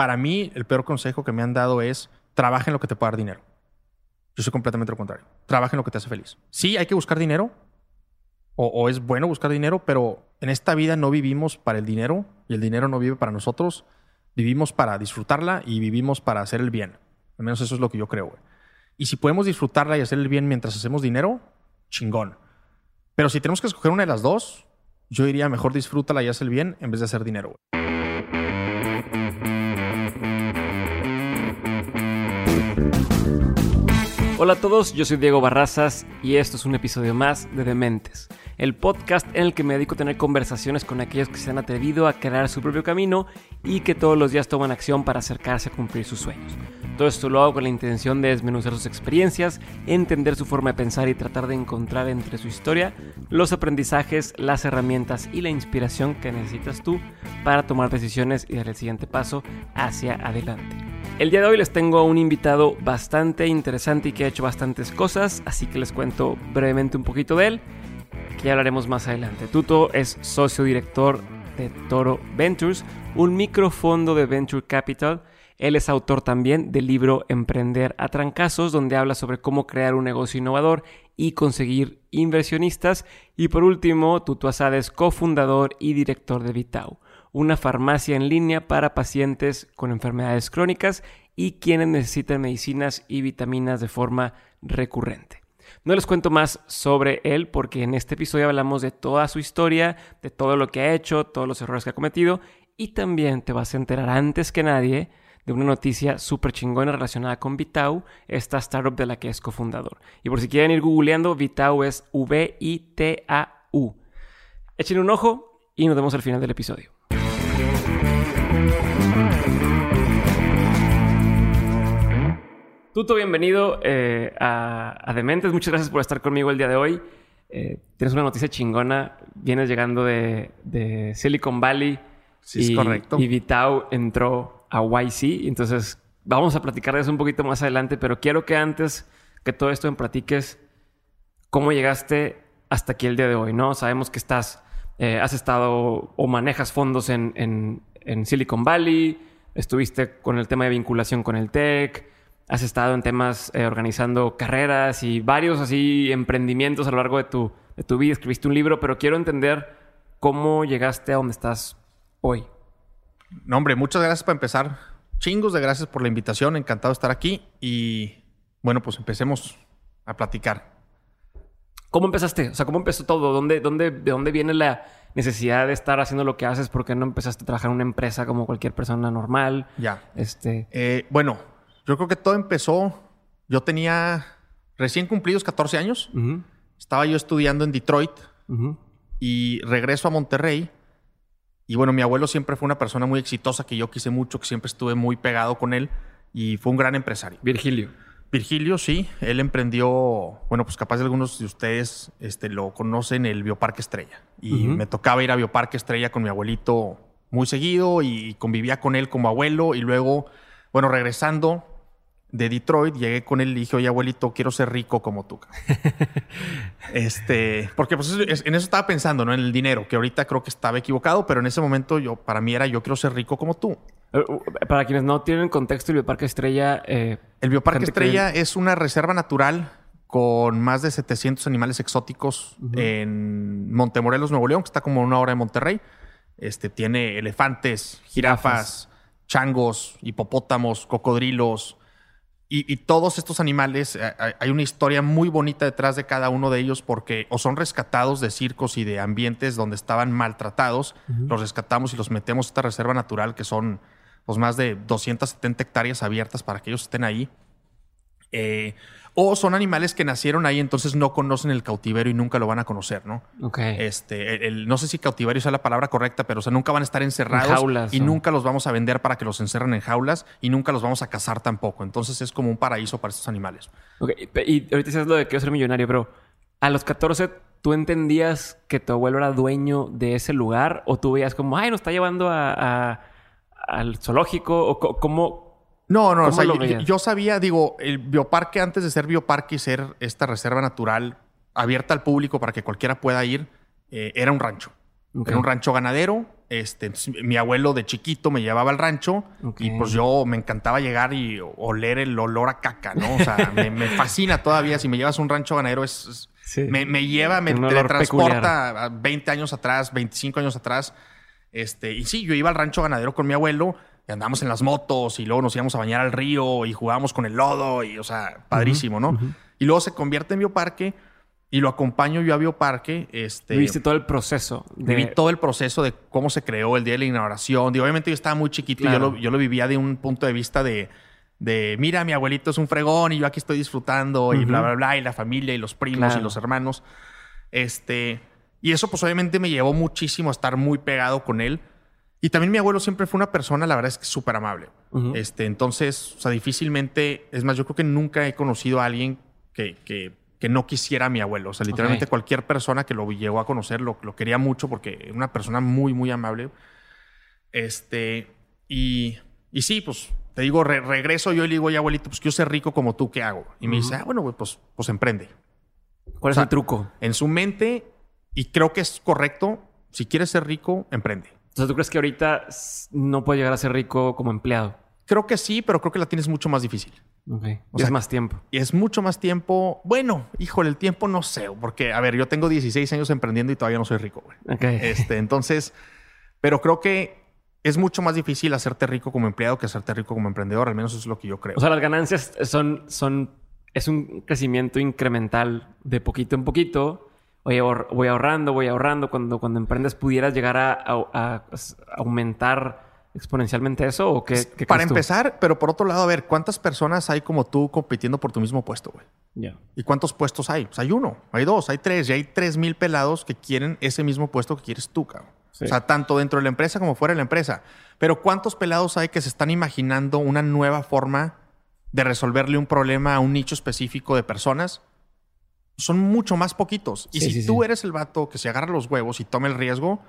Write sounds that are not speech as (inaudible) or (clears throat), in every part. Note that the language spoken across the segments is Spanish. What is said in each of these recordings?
para mí, el peor consejo que me han dado es trabaja en lo que te pueda dar dinero. Yo soy completamente lo contrario. Trabaja en lo que te hace feliz. Sí, hay que buscar dinero. O, es bueno buscar dinero, pero en esta vida no vivimos para el dinero y el dinero no vive para nosotros. Vivimos para disfrutarla y vivimos para hacer el bien. Al menos eso es lo que yo creo. Y si podemos disfrutarla y hacer el bien mientras hacemos dinero, chingón. Pero si tenemos que escoger una de las dos, yo diría mejor disfrútala y haz el bien en vez de hacer dinero. Hola a todos, yo soy Diego Barrazas y esto es un episodio más de Dementes, el podcast en el que me dedico a tener conversaciones con aquellos que se han atrevido a crear su propio camino y que todos los días toman acción para acercarse a cumplir sus sueños. Todo esto lo hago con la intención de desmenuzar sus experiencias, entender su forma de pensar y tratar de encontrar entre su historia los aprendizajes, las herramientas y la inspiración que necesitas tú para tomar decisiones y dar el siguiente paso hacia adelante. El día de hoy les tengo un invitado bastante interesante y que ha hecho bastantes cosas, así que les cuento brevemente un poquito de él, que ya hablaremos más adelante. Tuto es socio director de Toro Ventures, un microfondo de Venture Capital. Él es autor también del libro Emprender a Trancazos, donde habla sobre cómo crear un negocio innovador y conseguir inversionistas. Y por último, Tuto Asada es cofundador y director de Vitao una farmacia en línea para pacientes con enfermedades crónicas y quienes necesitan medicinas y vitaminas de forma recurrente. No les cuento más sobre él porque en este episodio hablamos de toda su historia, de todo lo que ha hecho, todos los errores que ha cometido y también te vas a enterar antes que nadie de una noticia súper chingona relacionada con Vitau, esta startup de la que es cofundador. Y por si quieren ir googleando, Vitau es V-I-T-A-U. Echen un ojo y nos vemos al final del episodio. Tuto, bienvenido eh, a, Dementes. Muchas gracias por estar conmigo el día de hoy. Eh, tienes una noticia chingona. Vienes llegando de, Silicon Valley. Sí, es correcto. Y Vitao entró a YC. Entonces, vamos a platicar de eso un poquito más adelante. Pero quiero que antes que todo esto me platiques cómo llegaste hasta aquí el día de hoy, ¿no? Sabemos que estás, eh, has estado o manejas fondos en, en Silicon Valley. Estuviste con el tema de vinculación con el tech has estado en temas eh, organizando carreras y varios así emprendimientos a lo largo de tu, de tu vida. Escribiste un libro, pero quiero entender cómo llegaste a donde estás hoy. No, hombre, muchas gracias para empezar. Chingos de gracias por la invitación. Encantado de estar aquí. Y bueno, pues empecemos a platicar. ¿Cómo empezaste? O sea, ¿cómo empezó todo? ¿Dónde, dónde, ¿De dónde viene la necesidad de estar haciendo lo que haces? ¿Por qué no empezaste a trabajar en una empresa como cualquier persona normal? Ya. Este... Eh, bueno, yo creo que todo empezó. Yo tenía recién cumplidos 14 años. Estaba yo estudiando en Detroit y regreso a Monterrey. Y bueno, mi abuelo siempre fue una persona muy exitosa que yo quise mucho, que siempre estuve muy pegado con él y fue un gran empresario. Virgilio. Virgilio, sí. Él emprendió, bueno, pues capaz de algunos de ustedes este, lo conocen, el Bioparque Estrella. Y me tocaba ir a Bioparque Estrella con mi abuelito muy seguido y convivía con él como abuelo. Y luego, bueno, regresando, de Detroit, llegué con él y dije, oye, abuelito, quiero ser rico como tú. (laughs) este, porque pues en eso estaba pensando, ¿no? En el dinero, que ahorita creo que estaba equivocado, pero en ese momento yo, para mí era, yo quiero ser rico como tú. Eh, para quienes no tienen contexto, el Bioparque Estrella... Eh, el Bioparque Estrella es una reserva natural con más de 700 animales exóticos en Montemorelos, Nuevo León, que está como a una hora de Monterrey. Este, tiene elefantes, jirafas, changos, hipopótamos, cocodrilos, y, todos estos animales, eh, hay una historia muy bonita detrás de cada uno de ellos porque o son rescatados de circos y de ambientes donde estaban maltratados, los rescatamos y los metemos a esta reserva natural que son pues, más de 270 hectáreas abiertas para que ellos estén ahí. Eh, o son animales que nacieron ahí, entonces no conocen el cautiverio y nunca lo van a conocer, ¿no? Ok. Este, el, no sé si cautiverio sea la palabra correcta, pero o sea, nunca van a estar encerrados. y nunca los vamos a vender para que los encerren en jaulas y nunca los vamos a cazar tampoco. Entonces es como un paraíso para estos animales. Ok. Y ahorita dices lo de que quiero ser millonario, pero a los 14, ¿tú entendías que tu abuelo era dueño de ese lugar? ¿O tú veías como, ay, nos está llevando a, al zoológico? ¿O cómo, no, no, o sea, yo, sabía, digo, el bioparque antes de ser bioparque y ser esta reserva natural abierta al público para que cualquiera pueda ir, eh, era un rancho. Era un rancho ganadero Este, mi abuelo de chiquito me llevaba al rancho y pues yo me encantaba llegar y oler el olor a caca, ¿no? O sea, (laughs) me, fascina todavía. Si me llevas a un rancho ganadero, es, me, lleva, me transporta a 20 años atrás, 25 años atrás. Este, y sí, yo iba al rancho ganadero con mi abuelo y andábamos en las motos y luego nos íbamos a bañar al río y jugábamos con el lodo y, o sea, padrísimo, ¿no? Y luego se convierte en bioparque y lo acompaño yo a Bioparque. Este, Viste todo el proceso. De... Viví todo el proceso de cómo se creó el día de la inauguración. Y obviamente yo estaba muy chiquito y yo lo, yo lo, vivía de un punto de vista de, de, mira, mi abuelito es un fregón y yo aquí estoy disfrutando y bla, bla, bla, y la familia y los primos y los hermanos. Este, y eso pues obviamente me llevó muchísimo a estar muy pegado con él. Y también mi abuelo siempre fue una persona, la verdad es que súper amable. este, entonces, o sea, difícilmente, es más, yo creo que nunca he conocido a alguien que, que que no quisiera a mi abuelo. O sea, literalmente cualquier persona que lo llegó a conocer lo, lo quería mucho porque era una persona muy, muy amable. Este, y, y sí, pues te digo, regreso yo y le digo, oye, abuelito, pues quiero ser rico como tú, ¿qué hago? Y me dice, ah, bueno, pues, pues emprende. ¿Cuál es el truco? En su mente, y creo que es correcto, si quieres ser rico, emprende. Entonces, ¿tú crees que ahorita no puedes llegar a ser rico como empleado? Creo que sí, pero creo que la tienes mucho más difícil. Ok. y es más tiempo. Y es mucho más tiempo. Bueno, híjole, el tiempo no sé, porque, a ver, yo tengo 16 años emprendiendo y todavía no soy rico, güey. Ok. Este, entonces, pero creo que es mucho más difícil hacerte rico como empleado que hacerte rico como emprendedor. Al menos eso es lo que yo creo. O sea, las ganancias son, son, es un crecimiento incremental de poquito en poquito. Oye, voy ahorrando, voy ahorrando. Cuando, cuando emprendes pudieras llegar a, a aumentar exponencialmente eso o qué? Para empezar, pero por otro lado, a ver, ¿cuántas personas hay como tú compitiendo por tu mismo puesto, güey? Ya. ¿Y cuántos puestos hay? Pues hay uno, hay dos, hay tres, y hay tres mil pelados que quieren ese mismo puesto que quieres tú, cabrón. O sea, tanto dentro de la empresa como fuera de la empresa. Pero ¿cuántos pelados hay que se están imaginando una nueva forma de resolverle un problema a un nicho específico de personas? Son mucho más poquitos. Y si tú eres el vato que se agarra los huevos y toma el riesgo,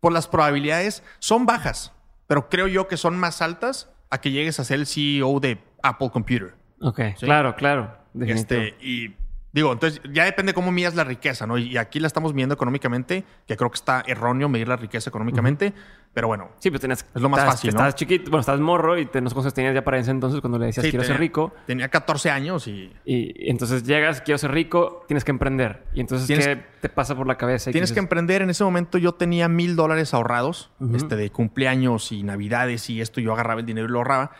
pues las probabilidades son bajas pero creo yo que son más altas a que llegues a ser el CEO de Apple Computer. Ok, claro, claro. Este, y digo, entonces ya depende cómo midas la riqueza, ¿no? Y aquí la estamos midiendo económicamente, que creo que está erróneo medir la riqueza económicamente, pero bueno. Sí, pero tenías, es lo más fácil. ¿no? Estás chiquito, bueno, estás morro y te, no sé cuántos tenías ya para ese entonces cuando le decías quiero ser rico. Tenía 14 años y... y... entonces llegas, quiero ser rico, tienes que emprender. Y entonces, ¿qué te pasa por la cabeza? tienes que emprender. En esse momento yo tenía mil dólares ahorrados, este, de cumpleaños y navidades y esto. Yo agarraba el dinero y lo ahorraba.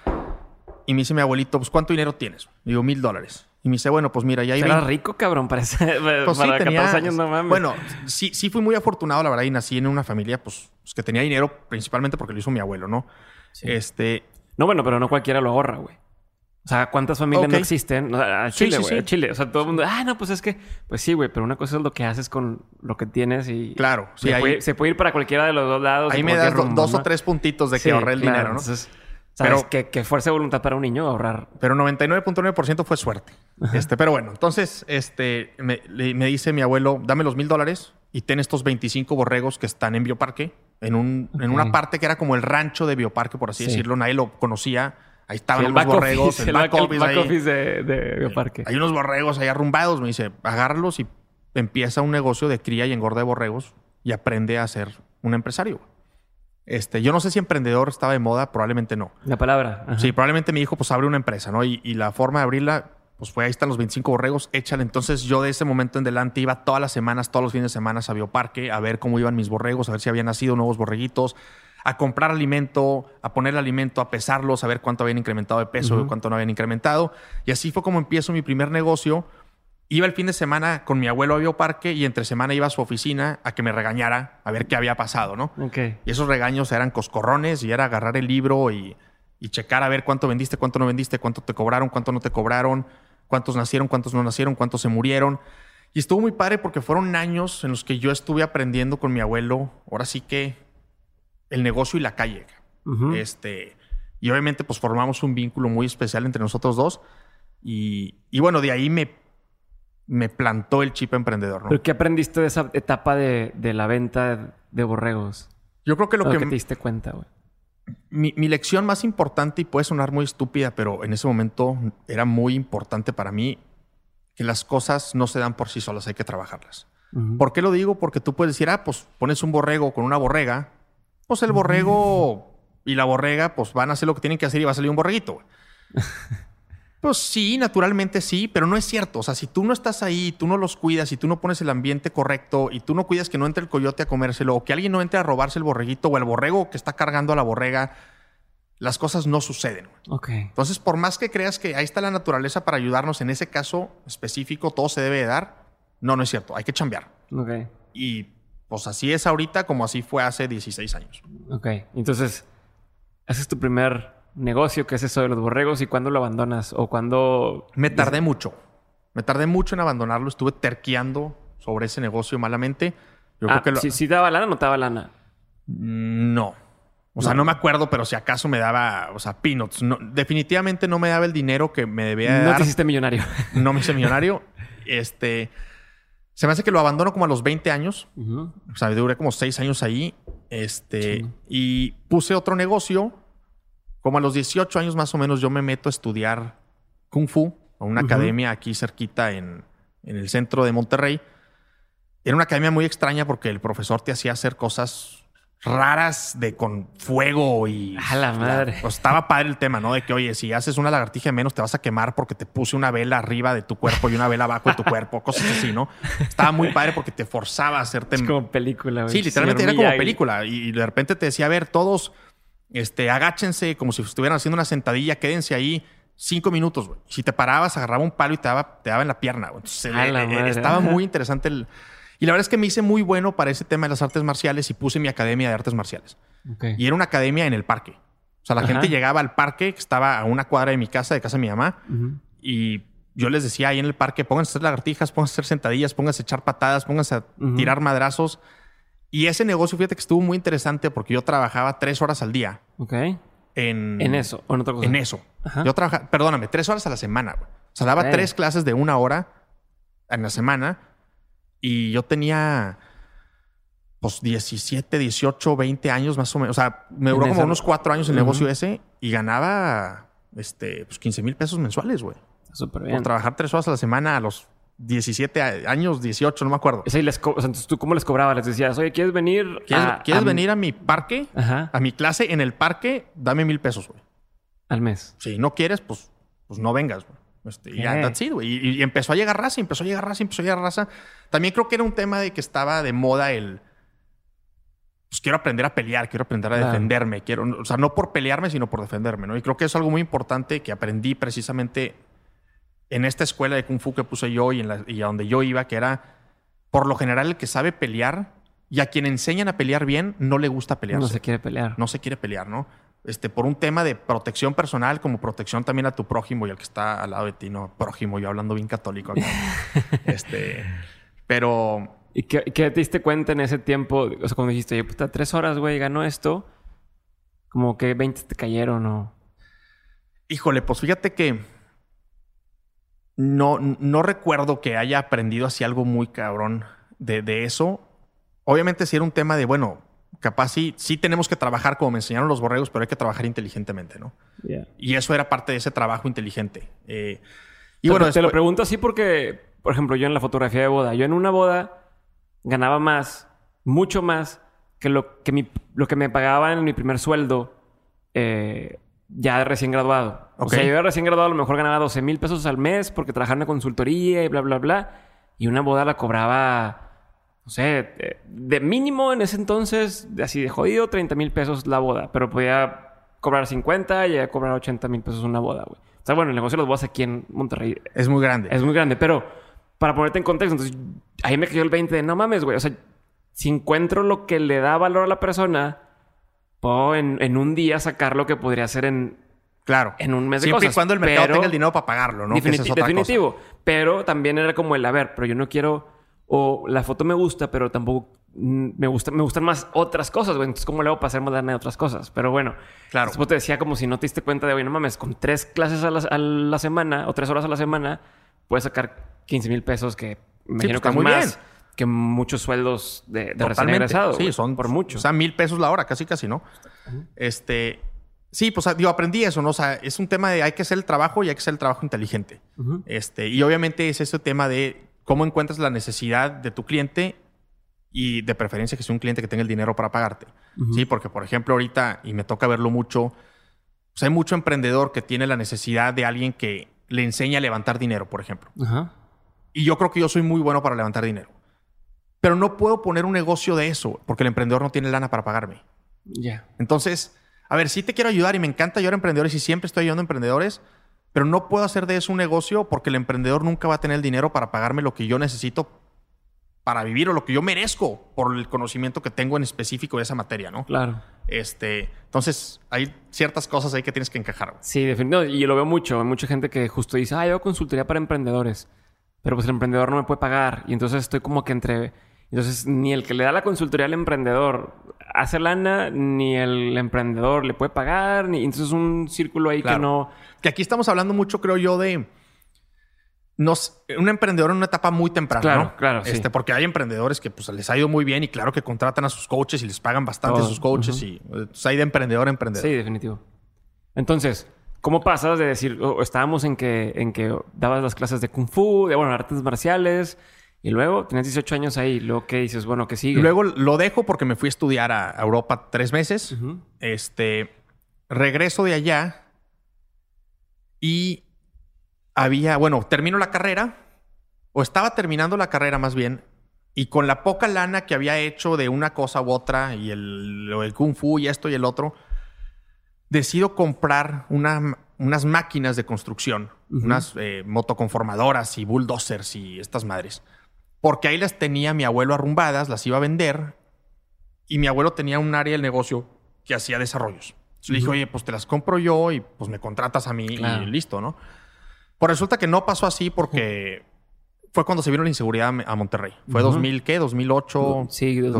Y me dice mi abuelito, pues ¿cuánto dinero tienes? Digo, mil dólares. Y me dice, bueno, pues mira, ya hay... Era rico, cabrón, parece. (laughs) Pues para 14 años, no mames. Bueno, sí, sí fui muy afortunado, la verdad, y nací en una familia, pues, que tenía dinero, principalmente porque lo hizo mi abuelo, ¿no? Este... No, bueno, pero no cualquiera lo ahorra, güey. O sea, ¿cuántas familias no existen? a Chile, güey. Sí, Chile. O sea, todo el mundo, ah, no, pues es que, pues sí, güey, pero una cosa es lo que haces con lo que tienes y. Claro, sí. Se, puede, se puede, ir para cualquiera de los dos lados. Ahí me das dos o tres puntitos de que ahorré el dinero, ¿no? Entonces, pero, que, fuerza de voluntad para un niño ahorrar. Pero 99.9% fue suerte. Este, pero bueno, entonces este, me, dice mi abuelo, dame los mil dólares y ten estos 25 borregos que están en Bioparque, en, un, en una parte que era como el rancho de Bioparque, por así decirlo. Nadie lo conocía. Ahí estaban los borregos, el back, office, de, Bioparque. Hay unos borregos ahí arrumbados. Me dice, agárralos y empieza un negocio de cría y engorda de borregos y aprende a ser un empresario. Este, yo no sé si emprendedor estaba de moda, probablemente no. La palabra. Sí, probablemente mi hijo pues abre una empresa, ¿no? Y, la forma de abrirla, pues fue ahí están los 25 borregos, échale. Entonces yo de ese momento en adelante iba todas las semanas, todos los fines de semana a Bioparque a ver cómo iban mis borregos, a ver si habían nacido nuevos borreguitos, a comprar alimento, a poner alimento, a pesarlos, a ver cuánto habían incrementado de peso, cuánto no habían incrementado. Y así fue como empiezo mi primer negocio Iba el fin de semana con mi abuelo a Bioparque y entre semana iba a su oficina a que me regañara a ver qué había pasado, ¿no? Y esos regaños eran coscorrones y era agarrar el libro y, checar a ver cuánto vendiste, cuánto no vendiste, cuánto te cobraron, cuánto no te cobraron, cuántos nacieron, cuántos no nacieron, cuántos se murieron. Y estuvo muy padre porque fueron años en los que yo estuve aprendiendo con mi abuelo, ahora sí que el negocio y la calle. Este, y obviamente pues formamos un vínculo muy especial entre nosotros dos. Y, y bueno, de ahí me me plantó el chip emprendedor. ¿no? ¿Pero qué aprendiste de esa etapa de, la venta de borregos? Yo creo que lo que, te diste cuenta, güey. Mi, lección más importante, y puede sonar muy estúpida, pero en ese momento era muy importante para mí que las cosas no se dan por sí solas, hay que trabajarlas. ¿Por qué lo digo? Porque tú puedes decir, ah, pues pones un borrego con una borrega pues el borrego y la borrega, pues van a hacer lo que tienen que hacer y va a salir un borreguito. (laughs) Pues sí, naturalmente sí, pero no es cierto. O sea, si tú no estás ahí, tú no los cuidas, y tú no pones el ambiente correcto y tú no cuidas que no entre el coyote a comérselo o que alguien no entre a robarse el borreguito o el borrego que está cargando a la borrega, las cosas no suceden. güey. Ok. Entonces, por más que creas que ahí está la naturaleza para ayudarnos en ese caso específico, todo se debe de dar, no, no es cierto. Hay que chambear. Ok. Y pues así es ahorita como así fue hace 16 años. Ok. Entonces, haces tu primer negocio, que es eso de los borregos, y cuándo lo abandonas o cuándo. Me tardé mucho. Me tardé mucho en abandonarlo. Estuve terqueando sobre ese negocio malamente. Yo Ah, creo que lo... si, si daba lana o no daba lana. No. O sea, no me acuerdo, pero si acaso me daba, o sea, peanuts. No, definitivamente no me daba el dinero que me debía de No dar. te hiciste millonario. (laughs) No me hice millonario. Este... Se me hace que lo abandono como a los 20 años. Ujú. O sea, duré como seis años ahí. Este, y puse otro negocio. Como a los 18 años más o menos, yo me meto a estudiar Kung Fu a una academia aquí cerquita en, en el centro de Monterrey. Era una academia muy extraña porque el profesor te hacía hacer cosas raras de con fuego y A la madre. pues estaba padre el tema, ¿no? De que oye, si haces una lagartija menos te vas a quemar porque te puse una vela arriba de tu cuerpo y una vela abajo de tu cuerpo, cosas así, ¿no? Estaba muy padre porque te forzaba a hacerte Es como película, güey. Sí, literalmente era como película. Y de repente te decía, a ver, todos, este, agáchense como si estuvieran haciendo una sentadilla, quédense ahí cinco minutos, güey. Si te parabas, agarraba un palo y te daba, te daba en la pierna, güey. Entonces, eh, eh, estaba (laughs) muy interesante el... Y la verdad es que me hice muy bueno para ese tema de las artes marciales y puse mi academia de artes marciales. Y era una academia en el parque. O sea, la Ajá. gente llegaba al parque, que estaba a una cuadra de mi casa, de casa de mi mamá, y yo les decía ahí en el parque, pónganse a hacer lagartijas, pónganse a hacer sentadillas, pónganse a echar patadas, pónganse a tirar madrazos. Y ese negocio, fíjate que estuvo muy interesante porque yo trabajaba tres horas al día Ok. en, En eso, o en otra cosa. En eso. Ajá. Yo trabajaba, perdóname, tres horas a la semana. güey. O sea, daba tres clases de una hora en la semana y yo tenía pues 17, 18, 20 años más o menos. O sea, me duró como esa- unos cuatro años el negocio ese y ganaba este, pues 15 mil pesos mensuales, güey. Súper Por bien. trabajar tres horas a la semana a los 17 a- años, 18, no me acuerdo. Les o sea, entonces, ¿tú cómo les cobrabas? Les decías, oye, ¿quieres venir? ¿Quieres, a- ¿quieres a- venir a mi parque? Ajá. A mi clase en el parque, dame mil pesos, güey. Al mes. Si no quieres, pues, pues no vengas, güey. Este, y that's it, güey. Y, y empezó a llegar raza, empezó a llegar raza, empezó a llegar raza. También creo que era un tema de que estaba de moda el... Pues quiero aprender a pelear, quiero aprender a defenderme. Quiero, o sea, no por pelearme, sino por defenderme, ¿no? Y creo que es algo muy importante que aprendí precisamente en esta escuela de Kung Fu que puse yo y, en la, y a donde yo iba, que era, por lo general, el que sabe pelear y a quien enseñan a pelear bien, no le gusta pelearse No se quiere pelear. no se quiere pelear, ¿no? Este, por un tema de protección personal, como protección también a tu prójimo y al que está al lado de ti, no prójimo, yo hablando bien católico acá. (laughs) este, pero ¿Y qué, qué te diste cuenta en ese tiempo? O sea, cuando dijiste, oye, puta, tres horas, güey, ganó esto. Como que 20 te cayeron o... híjole, pues fíjate que no, no recuerdo que haya aprendido así algo muy cabrón de, de eso. Obviamente sí era un tema de, bueno, capaz sí, sí tenemos que trabajar como me enseñaron los borregos, pero hay que trabajar inteligentemente, ¿no? Y eso era parte de ese trabajo inteligente. Eh, y bueno, te lo pregunto así porque, por ejemplo, yo en la fotografía de boda, yo en una boda ganaba más, mucho más que lo que, mi- lo que me pagaban en mi primer sueldo eh, ya de recién graduado. O Ok. sea, yo de recién graduado a lo mejor ganaba 12 mil pesos al mes porque trabajaba en una consultoría y bla, bla, bla. Y una boda la cobraba, no sé, de, de mínimo en ese entonces, así de jodido, 30 mil pesos la boda. Pero podía cobrar 50 y a cobrar 80 mil pesos una boda, güey. O sea, bueno, el negocio de las bodas aquí en Monterrey es muy grande. es muy grande, pero para ponerte en contexto, entonces ahí me cayó el 20 de no mames, güey. O sea, si encuentro lo que le da valor a la persona, puedo en, en un día sacar lo que podría ser en, Claro. en un mes de Siempre cosas. y cuando el mercado pero- tenga el dinero para pagarlo, ¿no? Definiti- es definitivo. Pero también era como el, a ver, pero yo no quiero. O la foto me gusta, pero tampoco mm, me, gusta, me gustan más otras cosas, güey. Entonces, ¿cómo le hago para hacer moderna de otras cosas? Pero bueno, Claro. después te decía como si no te diste cuenta de, oye, no mames, con tres clases a la, a la semana o tres horas a la semana, puedes sacar 15 mil pesos que me imagino pues, que es muy más bien. que muchos sueldos de, de recién Totalmente. egresado. Sí, son por mucho. O sea, mil pesos la hora, casi, casi, ¿no? Este. Sí, pues digo, aprendí eso, ¿no? O sea, es un tema de hay que hacer el trabajo y hay que hacer el trabajo inteligente. Este, y obviamente es ese tema de cómo encuentras la necesidad de tu cliente y de preferencia que sea un cliente que tenga el dinero para pagarte. Sí, porque por ejemplo ahorita, y me toca verlo mucho, pues hay mucho emprendedor que tiene la necesidad de alguien que le enseñe a levantar dinero, por ejemplo. Y yo creo que yo soy muy bueno para levantar dinero. Pero no puedo poner un negocio de eso porque el emprendedor no tiene lana para pagarme. Ya. Entonces, a ver, sí te quiero ayudar y me encanta ayudar a emprendedores y siempre estoy ayudando a emprendedores, pero no puedo hacer de eso un negocio porque el emprendedor nunca va a tener el dinero para pagarme lo que yo necesito para vivir o lo que yo merezco por el conocimiento que tengo en específico de esa materia, ¿no? Claro. Este, entonces hay ciertas cosas ahí que tienes que encajar. güey. Sí, definitivamente. Y yo lo veo mucho. Hay mucha gente que justo dice, ah, yo consultoría para emprendedores. Pero pues el emprendedor no me puede pagar. Y entonces estoy como que entre... Entonces ni el que le da la consultoría al emprendedor hace lana, ni el emprendedor le puede pagar. Ni... Entonces es un círculo ahí Claro. que no... Que aquí estamos hablando mucho, creo yo, de nos, un emprendedor en una etapa muy temprana, Claro, ¿no? claro, sí. Este, porque hay emprendedores que pues, les ha ido muy bien y claro que contratan a sus coaches y les pagan bastante a sus coaches y eh, pues, hay de emprendedor a emprendedor. Sí, definitivo. Entonces, ¿cómo pasas de decir, o- estábamos en que, en que dabas las clases de kung fu, de bueno, artes marciales, y luego tenías 18 años ahí, luego qué dices, bueno, ¿qué sigue? Luego lo dejo porque me fui a estudiar a Europa tres meses. Este, regreso de allá y había, bueno, termino la carrera, o estaba terminando la carrera más bien, y con la poca lana que había hecho de una cosa u otra, y el, lo kung fu y esto y el otro, decido comprar una- unas máquinas de construcción, unas eh, motoconformadoras y bulldozers y estas madres. Porque ahí las tenía mi abuelo arrumbadas, las iba a vender, y mi abuelo tenía un área del negocio que hacía desarrollos. Entonces le dije, oye, pues te las compro yo y pues me contratas a mí Claro. y listo, ¿no? Pues resulta que no pasó así porque fue cuando se vino la inseguridad a Monterrey. Fue Ujú. 2000, ¿qué? 2008. Sí, 2000,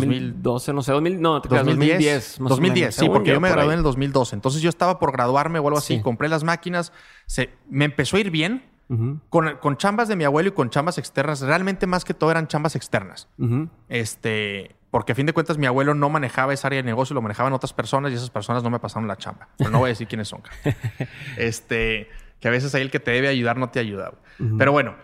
2012, no sé, 2000, no, te creas, 2010. 2010. más o 2010, menos. sí, porque yo me por gradué ahí. en el 2012. Entonces yo estaba por graduarme o algo así. Sí. Compré las máquinas. Se, me empezó a ir bien Con, con chambas de mi abuelo y con chambas externas. Realmente más que todo eran chambas externas. Este, porque a fin de cuentas mi abuelo no manejaba esa área de negocio, lo manejaban otras personas y esas personas no me pasaron la chamba. Pero no voy a decir quiénes son. (laughs) este, que a veces ahí el que te debe ayudar no te ayuda. Pero bueno,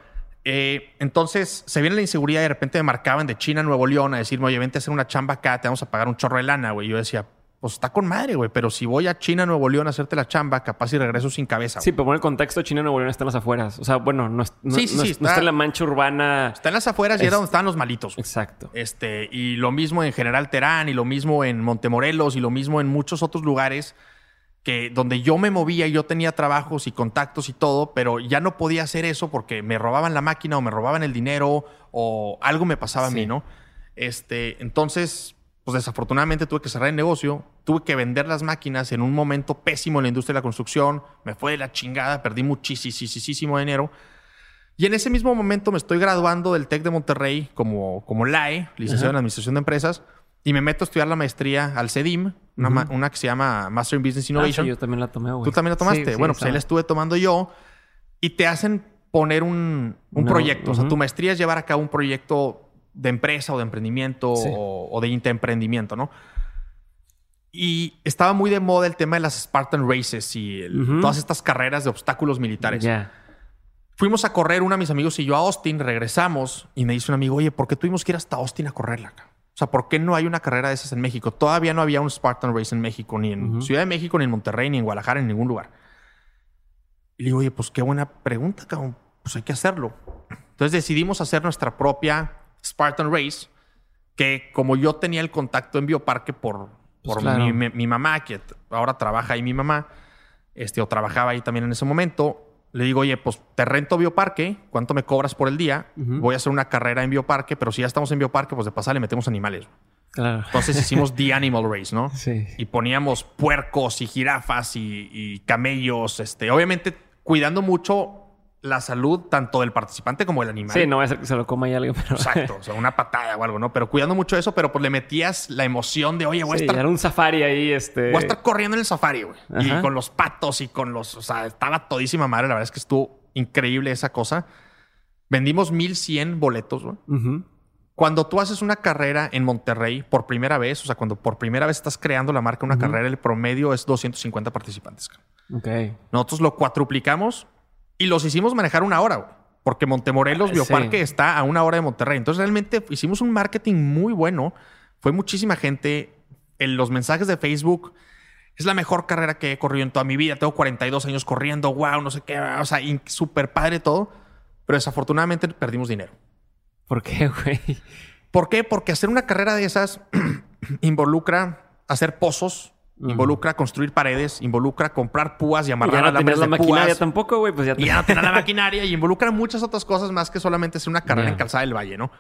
eh, entonces se viene la inseguridad y de repente me marcaban de China a Nuevo León a decirme, oye, vente a hacer una chamba acá, te vamos a pagar un chorro de lana, güey. Y yo decía, pues está con madre, güey, pero si voy a China, Nuevo León a hacerte la chamba, capaz y regreso sin cabeza. Sí, pero pon el contexto, China y Nuevo León están en las afueras. O sea, bueno, no, es- no, Sí, sí, no sí, es- no está- está en la mancha urbana. Está en las afueras y Es- era donde estaban los malitos. güey. Exacto. Este, y lo mismo en General Terán, y lo mismo en Montemorelos, y lo mismo en muchos otros lugares que donde yo me movía y yo tenía trabajos y contactos y todo, pero ya no podía hacer eso porque me robaban la máquina o me robaban el dinero o algo me pasaba a mí, ¿no? Este, entonces, pues desafortunadamente tuve que cerrar el negocio, tuve que vender las máquinas en un momento pésimo en la industria de la construcción, me fue de la chingada, perdí muchísimo dinero. Y en ese mismo momento me estoy graduando del TEC de Monterrey como, como LAE, licenciado Ajá. en Administración de Empresas, y me meto a estudiar la maestría al CEDIM, una, ma- Ujú. una que se llama Master in Business Ah, sí, Innovation. yo también la tomé, güey. Tú también la tomaste. Sí, sí, bueno, pues ahí la estuve tomando yo. Y te hacen poner un, un Una- proyecto. O sea, tu maestría es llevar a cabo un proyecto de empresa o de emprendimiento Sí. o, o de intraemprendimiento, ¿no? Y estaba muy de moda el tema de las Spartan Races y el- todas estas carreras de obstáculos militares. Ya. Fuimos a correr, una de mis amigos y yo a Austin, regresamos y me dice un amigo, oye, ¿por qué tuvimos que ir hasta Austin a correrla? O sea, ¿por qué no hay una carrera de esas en México? Todavía no había un Spartan Race en México, ni en Ujú. Ciudad de México, ni en Monterrey, ni en Guadalajara, en ningún lugar. Y le digo, oye, pues qué buena pregunta, cabrón. Pues hay que hacerlo. Entonces decidimos hacer nuestra propia Spartan Race, que como yo tenía el contacto en Bioparque por, Pues por claro. mi, mi- mi mamá, que ahora trabaja ahí mi mamá, este, o trabajaba ahí también en ese momento, le digo, oye, pues te rento Bioparque, ¿cuánto me cobras por el día? Voy a hacer una carrera en Bioparque, pero si ya estamos en Bioparque, pues de pasada le metemos animales. Claro. Entonces hicimos The Animal Race, ¿no? Sí. Y poníamos puercos y jirafas y, y camellos, este, obviamente cuidando mucho la salud tanto del participante como del animal. Sí, no va a ser que se lo coma ahí alguien, pero... Exacto, o sea, una patada o algo, ¿no? Pero cuidando mucho eso, pero pues le metías la emoción de, oye, voy, Sí, a, estar, era un safari ahí, este... voy a estar corriendo en el safari, güey. Y con los patos y con los, o sea, estaba todísima madre, la verdad es que estuvo increíble esa cosa. Vendimos 1100 boletos, güey. Cuando tú haces una carrera en Monterrey por primera vez, o sea, cuando por primera vez estás creando la marca, una carrera, el promedio es 250 participantes. Ok. Nosotros lo cuatruplicamos y los hicimos manejar una hora, güey. Porque Montemorelos Ah, Bioparque sí. está a una hora de Monterrey. Entonces realmente hicimos un marketing muy bueno. Fue muchísima gente. en los mensajes de Facebook, es la mejor carrera que he corrido en toda mi vida. Tengo 42 años corriendo, wow, no sé qué, o sea, súper padre todo. Pero desafortunadamente perdimos dinero. ¿Por qué, güey? ¿Por qué? Porque hacer una carrera de esas (clears throat) involucra hacer pozos, involucra construir paredes, involucra comprar púas y amarrar ya no la maquinaria tampoco, güey, pues ya, y ya no tener la maquinaria y involucra muchas otras cosas más que solamente hacer una carrera en Calzada del Valle, ¿no?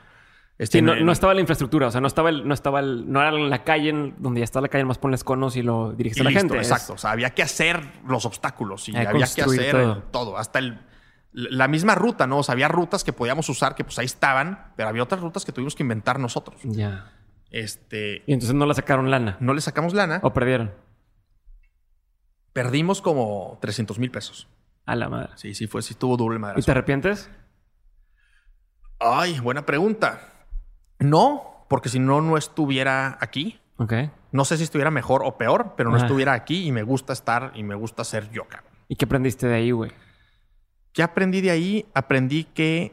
Este, sí, no, estaba la infraestructura, o sea, no estaba el, no estaba el, no era la calle donde ya está la calle, más pones conos y lo diriges a la gente. Exacto, o sea, había que hacer los obstáculos y había que hacer todo. hasta el, la misma ruta, ¿no? O sea, había rutas que podíamos usar que pues ahí estaban, pero había otras rutas que tuvimos que inventar nosotros. Ya. Este. Y entonces no la sacaron lana. No le sacamos lana. ¿O perdieron? Perdimos como 300 mil pesos. A la madre. Sí, sí, fue, sí, tuvo doble madre. ¿Y te arrepientes? Ay, buena pregunta. No, porque si no, no estuviera aquí. Ok. No sé si estuviera mejor o peor, pero no estuviera aquí y me gusta estar y me gusta ser yo, cabrón. ¿Y qué aprendiste de ahí, güey? ¿Qué aprendí de ahí? Aprendí que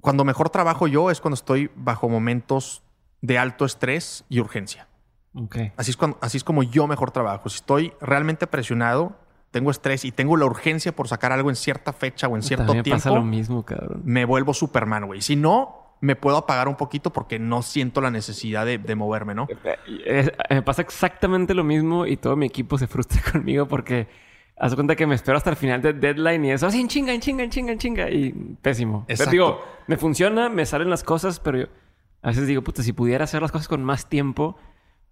cuando mejor trabajo yo es cuando estoy bajo momentos de alto estrés y urgencia. Okay. Así, es cuando, así es como yo mejor trabajo. Si estoy realmente presionado, tengo estrés y tengo la urgencia por sacar algo en cierta fecha o en cierto También tiempo. pasa lo mismo, cabrón. Me vuelvo Superman, güey. Si no, me puedo apagar un poquito porque no siento la necesidad de, moverme, ¿no? me pasa exactamente lo mismo y todo mi equipo se frustra (laughs) conmigo porque haz cuenta que me espero hasta el final de deadline y eso así en chinga, en chinga, en chinga, en chinga y pésimo. Pero digo, me funciona, me salen las cosas, pero yo a veces digo, puta, si pudiera hacer las cosas con más tiempo,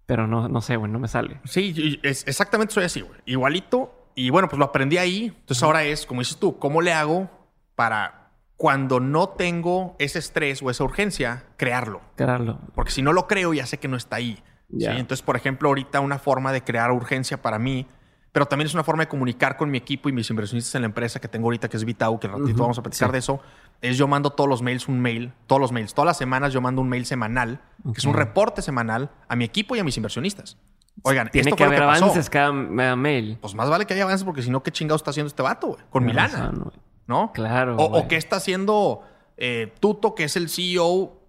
pero no, no sé, güey, no me sale. Sí, es, exactamente soy así, güey. Igualito. Y bueno, pues lo aprendí ahí. Entonces ahora es, como dices tú, ¿cómo le hago para cuando no tengo ese estrés o esa urgencia, crearlo? Crearlo. Porque si no lo creo, ya sé que no está ahí. ¿sí? Entonces, por ejemplo, ahorita una forma de crear urgencia para mí pero también es una forma de comunicar con mi equipo y mis inversionistas en la empresa que tengo ahorita, que es Vitao, que ratito vamos a platicar de eso. Es yo mando todos los mails, un mail, todos los mails, todas las semanas yo mando un mail semanal, que es un reporte semanal a mi equipo y a mis inversionistas. Oigan, tiene esto que haber avances cada mail. Pues más vale que haya avances porque si no, ¿qué chingado está haciendo este vato, güey? Con mi lana. ¿No? Claro. O, qué está haciendo eh, Tuto, que es el CEO,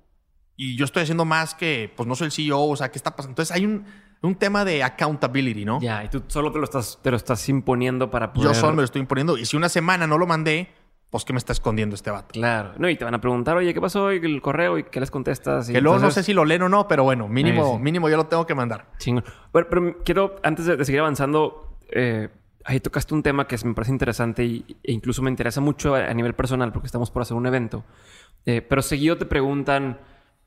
y yo estoy haciendo más que, pues no soy el CEO, o sea, ¿qué está pasando? Entonces hay un un tema de accountability, ¿no? Ya, y tú solo te lo estás, te lo estás imponiendo para poder... Yo solo me lo estoy imponiendo. Y si una semana no lo mandé, pues ¿qué me está escondiendo este vato? Claro. No, y te van a preguntar, oye, ¿qué pasó? Y el correo, ¿y qué les contestas? que luego no sé si lo leen o no, pero bueno, mínimo, mínimo yo lo tengo que mandar. Chingo. Bueno, pero quiero, antes de, seguir avanzando, eh, ahí tocaste un tema que me parece interesante y, e incluso me interesa mucho a, nivel personal porque estamos por hacer un evento. Eh, pero seguido te preguntan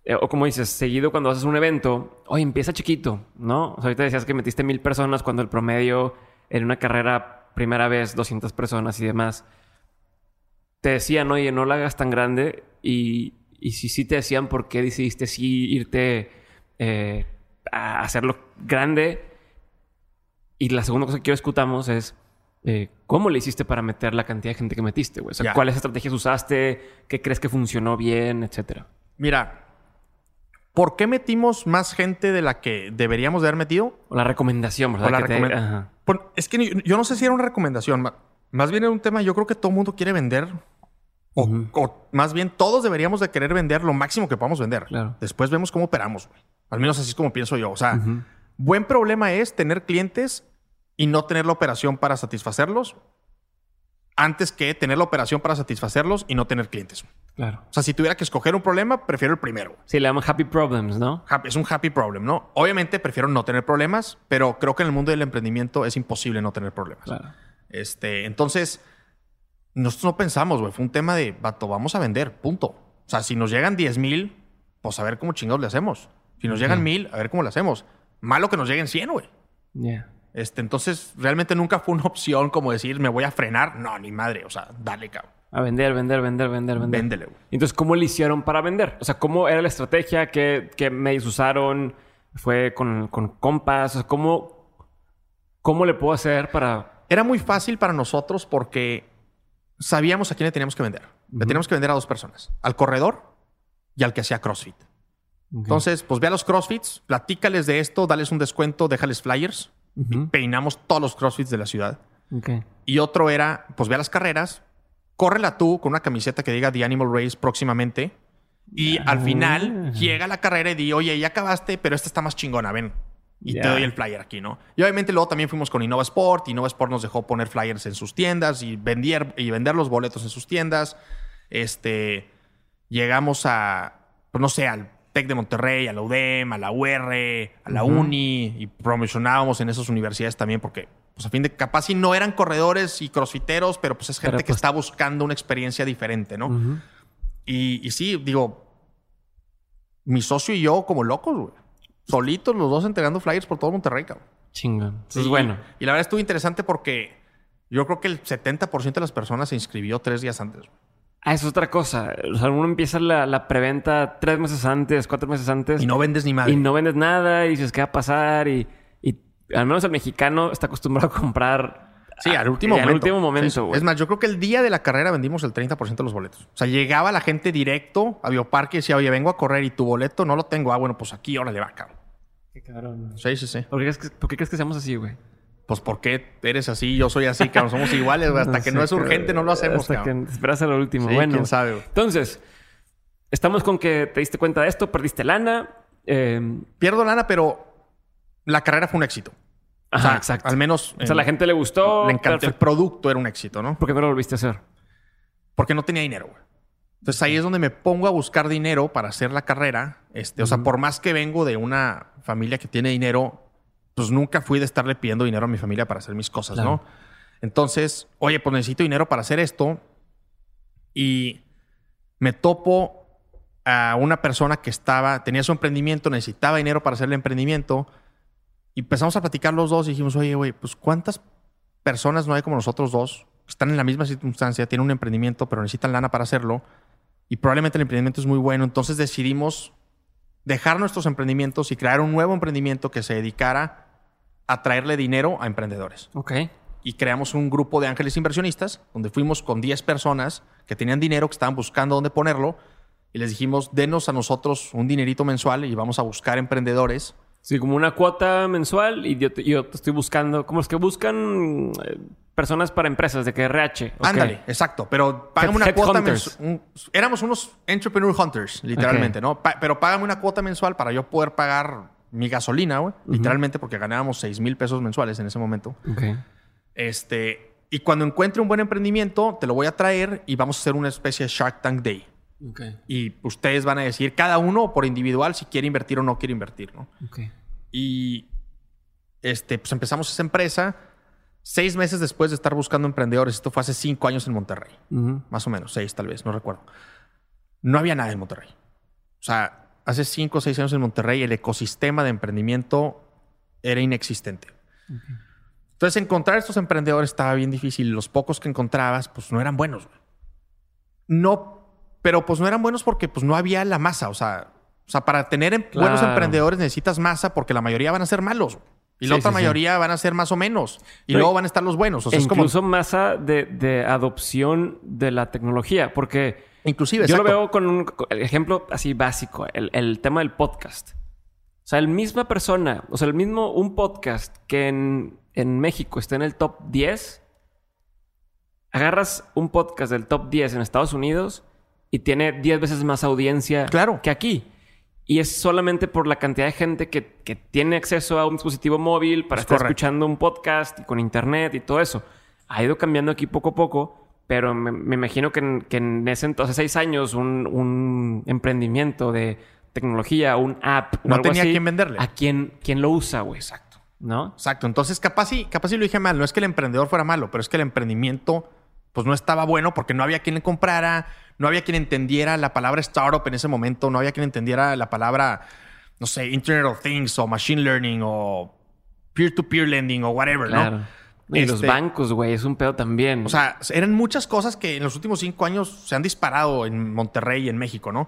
eh, o como dices, seguido cuando haces un evento, oye, empieza chiquito, ¿no? O sea, ahorita decías que metiste mil personas cuando el promedio en una carrera, primera vez, 200 personas y demás. Te decían, oye, no la hagas tan grande. Y, y si sí te decían por qué decidiste sí irte eh, a hacerlo grande. Y la segunda cosa que quiero escutamos es eh, cómo le hiciste para meter la cantidad de gente que metiste, güey. O sea, cuáles estrategias usaste, qué crees que funcionó bien, etcétera. Mira, ¿Por qué metimos más gente de la que deberíamos de haber metido? O la recomendación, ¿verdad? Es que yo no sé si era una recomendación. Más bien era un tema, yo creo que todo el mundo quiere vender. O, más bien todos deberíamos de querer vender lo máximo que podamos vender. Después vemos cómo operamos. Al menos así es como pienso yo. O sea, buen problema es tener clientes y no tener la operación para satisfacerlos antes que tener la operación para satisfacerlos y no tener clientes. Claro. O sea, si tuviera que escoger un problema, prefiero el primero. Sí, le llaman happy problems, ¿no? es un happy problem, ¿no? Obviamente prefiero no tener problemas, pero creo que en el mundo del emprendimiento es imposible no tener problemas. Claro. Este, entonces, nosotros no pensamos, güey. Fue un tema de, vato, vamos a vender, punto. O sea, si nos llegan 10 mil, pues a ver cómo chingados le hacemos. Si nos llegan mil, a ver cómo le hacemos. Malo que nos lleguen 100, güey. Yeah. Este, entonces, realmente nunca fue una (laughs) opción como decir, me voy a frenar. No, ni madre. O sea, dale, cabrón. A vender, vender, vender, vender, vender. Véndele, güey. Entonces, ¿cómo le hicieron para vender? O sea, ¿cómo era la estrategia? ¿Qué, qué medios usaron? ¿Fue con, con compas? O sea, ¿cómo, ¿cómo le puedo hacer para...? Era muy fácil para nosotros porque sabíamos a quién le teníamos que vender. Le teníamos que vender a dos personas. Al corredor y al que hacía CrossFit. Entonces, pues ve a los CrossFits, platícales de esto, dales un descuento, déjales flyers peinamos todos los CrossFits de la ciudad. Y otro era, pues ve a las carreras, córrela tú con una camiseta que diga The Animal Race próximamente. Y al final llega la carrera y di, oye, ya acabaste, pero esta está más chingona, ven. Y te doy el flyer aquí, ¿no? Y obviamente luego también fuimos con Innova Sport. Innova Sport nos dejó poner flyers en sus tiendas y vender, y vender los boletos en sus tiendas. Este, llegamos a, pues no sé, al TEC de Monterrey, a la UDEM, a la UR, a la. UNI y promocionábamos en esas universidades también porque, pues a fin de capaz si no eran corredores y crossfiteros, pero pues es gente Pero, que pues- está buscando una experiencia diferente, ¿no? Ujú. Y, y sí, digo, mi socio y yo como locos, güey. Solitos los dos entregando flyers por todo Monterrey, cabrón. Chingón. Eso es Sí, bueno. Y, la verdad estuvo interesante porque yo creo que el 70% de las personas se inscribió tres días antes. Ah, eso es otra cosa. O sea, uno empieza la, la preventa tres meses antes, cuatro meses antes. Y no vendes ni madre. y no vendes nada y dices, ¿qué va a pasar? Y, y al menos el mexicano está acostumbrado a comprar. Sí, al último momento. Al último Sí, momento, sí. Es más, yo creo que el día de la carrera vendimos el 30% de los boletos. O sea, llegaba la gente directo a Bioparque y decía, oye, vengo a correr y tu boleto no lo tengo. Ah, bueno, pues aquí, órale, va, cabrón. Qué cabrón. Sí, sí, sí. ¿Por qué crees que, por qué crees que seamos así, güey? Pues, ¿por qué eres así? Yo soy así, cabrón. Somos iguales, güey. Hasta (laughs) que no es urgente, no lo hacemos, Hasta cabrón. que esperas a lo último. Sí, bueno, quién sabe, güey. entonces, estamos con que te diste cuenta de esto, perdiste lana. eh, Pierdo lana, pero la carrera fue un éxito. O ajá, sea, exacto. Al menos. o sea, a la gente le gustó. Le encantó. El producto era un éxito, ¿no? ¿Por qué no lo volviste a hacer? Porque no tenía dinero, güey. Entonces ahí es donde me pongo a buscar dinero para hacer la carrera. Este, O sea, por más que vengo de una familia que tiene dinero, pues nunca fui de estarle pidiendo dinero a mi familia para hacer mis cosas, Claro. ¿no? Entonces, oye, pues necesito dinero para hacer esto. Y me topo a una persona que estaba, tenía su emprendimiento, necesitaba dinero para hacer el emprendimiento. Y empezamos a platicar los dos y dijimos, oye, güey, pues ¿cuántas personas no hay como nosotros dos? que Están en la misma circunstancia, tienen un emprendimiento, pero necesitan lana para hacerlo. Y probablemente el emprendimiento es muy bueno. Entonces decidimos dejar nuestros emprendimientos y crear un nuevo emprendimiento que se dedicara a traerle dinero a emprendedores. Ok. Y creamos un grupo de ángeles inversionistas, donde fuimos con 10 personas que tenían dinero, que estaban buscando dónde ponerlo. Y les dijimos, denos a nosotros un dinerito mensual y vamos a buscar emprendedores Sí, como una cuota mensual y yo te, yo te estoy buscando. ¿Cómo es que buscan eh, personas para empresas de que RH? Ok. Ándale, exacto. Pero págame Head- una cuota mensual. Éramos unos entrepreneur hunters, literalmente, ¿no? Pa- pero págame una cuota mensual para yo poder pagar mi gasolina, güey. Literalmente porque ganábamos 6 mil pesos mensuales en ese momento. Ok. Este, y cuando encuentre un buen emprendimiento, te lo voy a traer y vamos a hacer una especie de Shark Tank Day. Y ustedes van a decir, cada uno por individual, si quiere invertir o no quiere invertir, ¿no? Y este, pues empezamos esa empresa seis meses después de estar buscando emprendedores. Esto fue hace cinco años en Monterrey. Más o menos, seis tal vez, no recuerdo. No había nada en Monterrey. O sea, hace cinco o seis años en Monterrey el ecosistema de emprendimiento era inexistente. Entonces encontrar estos emprendedores estaba bien difícil. Los pocos que encontrabas, pues no eran buenos. güey. No, pero pues no eran buenos porque pues no había la masa. O sea, o sea para tener em- buenos emprendedores necesitas masa porque la mayoría van a ser malos. güey. Y Sí, la otra sí, sí. mayoría van a ser más o menos. Y luego van a estar los buenos. O sea, E es como... incluso masa de, de adopción de la tecnología, porque Inclusive, yo lo veo con un el ejemplo así básico, el, el tema del podcast. O sea, el misma persona, o sea, el mismo, un podcast que en, en México está en el top 10, agarras un podcast del top 10 en Estados Unidos y tiene 10 veces más audiencia Claro. que aquí. Y es solamente por la cantidad de gente que, que tiene acceso a un dispositivo móvil para Es estar correcto. escuchando un podcast y con internet y todo eso. Ha ido cambiando aquí poco a poco, pero me, me imagino que en, que en ese entonces, seis años, un, un emprendimiento de tecnología, un app, o No algo tenía así, a quién venderle. ¿A quién, quién lo usa, güey? Exacto. ¿No? Exacto. Entonces, capaz sí, capaz sí lo dije mal. No es que el emprendedor fuera malo, pero es que el emprendimiento pues no estaba bueno porque no había quien le comprara, no había quien entendiera la palabra startup en ese momento, no había quien entendiera la palabra, no sé, Internet of Things o Machine Learning o Peer-to-Peer Lending o whatever, Claro. ¿no? Y los Este, bancos, güey, es un pedo también. O sea, eran muchas cosas que en los últimos cinco años se han disparado en Monterrey y en México, ¿no?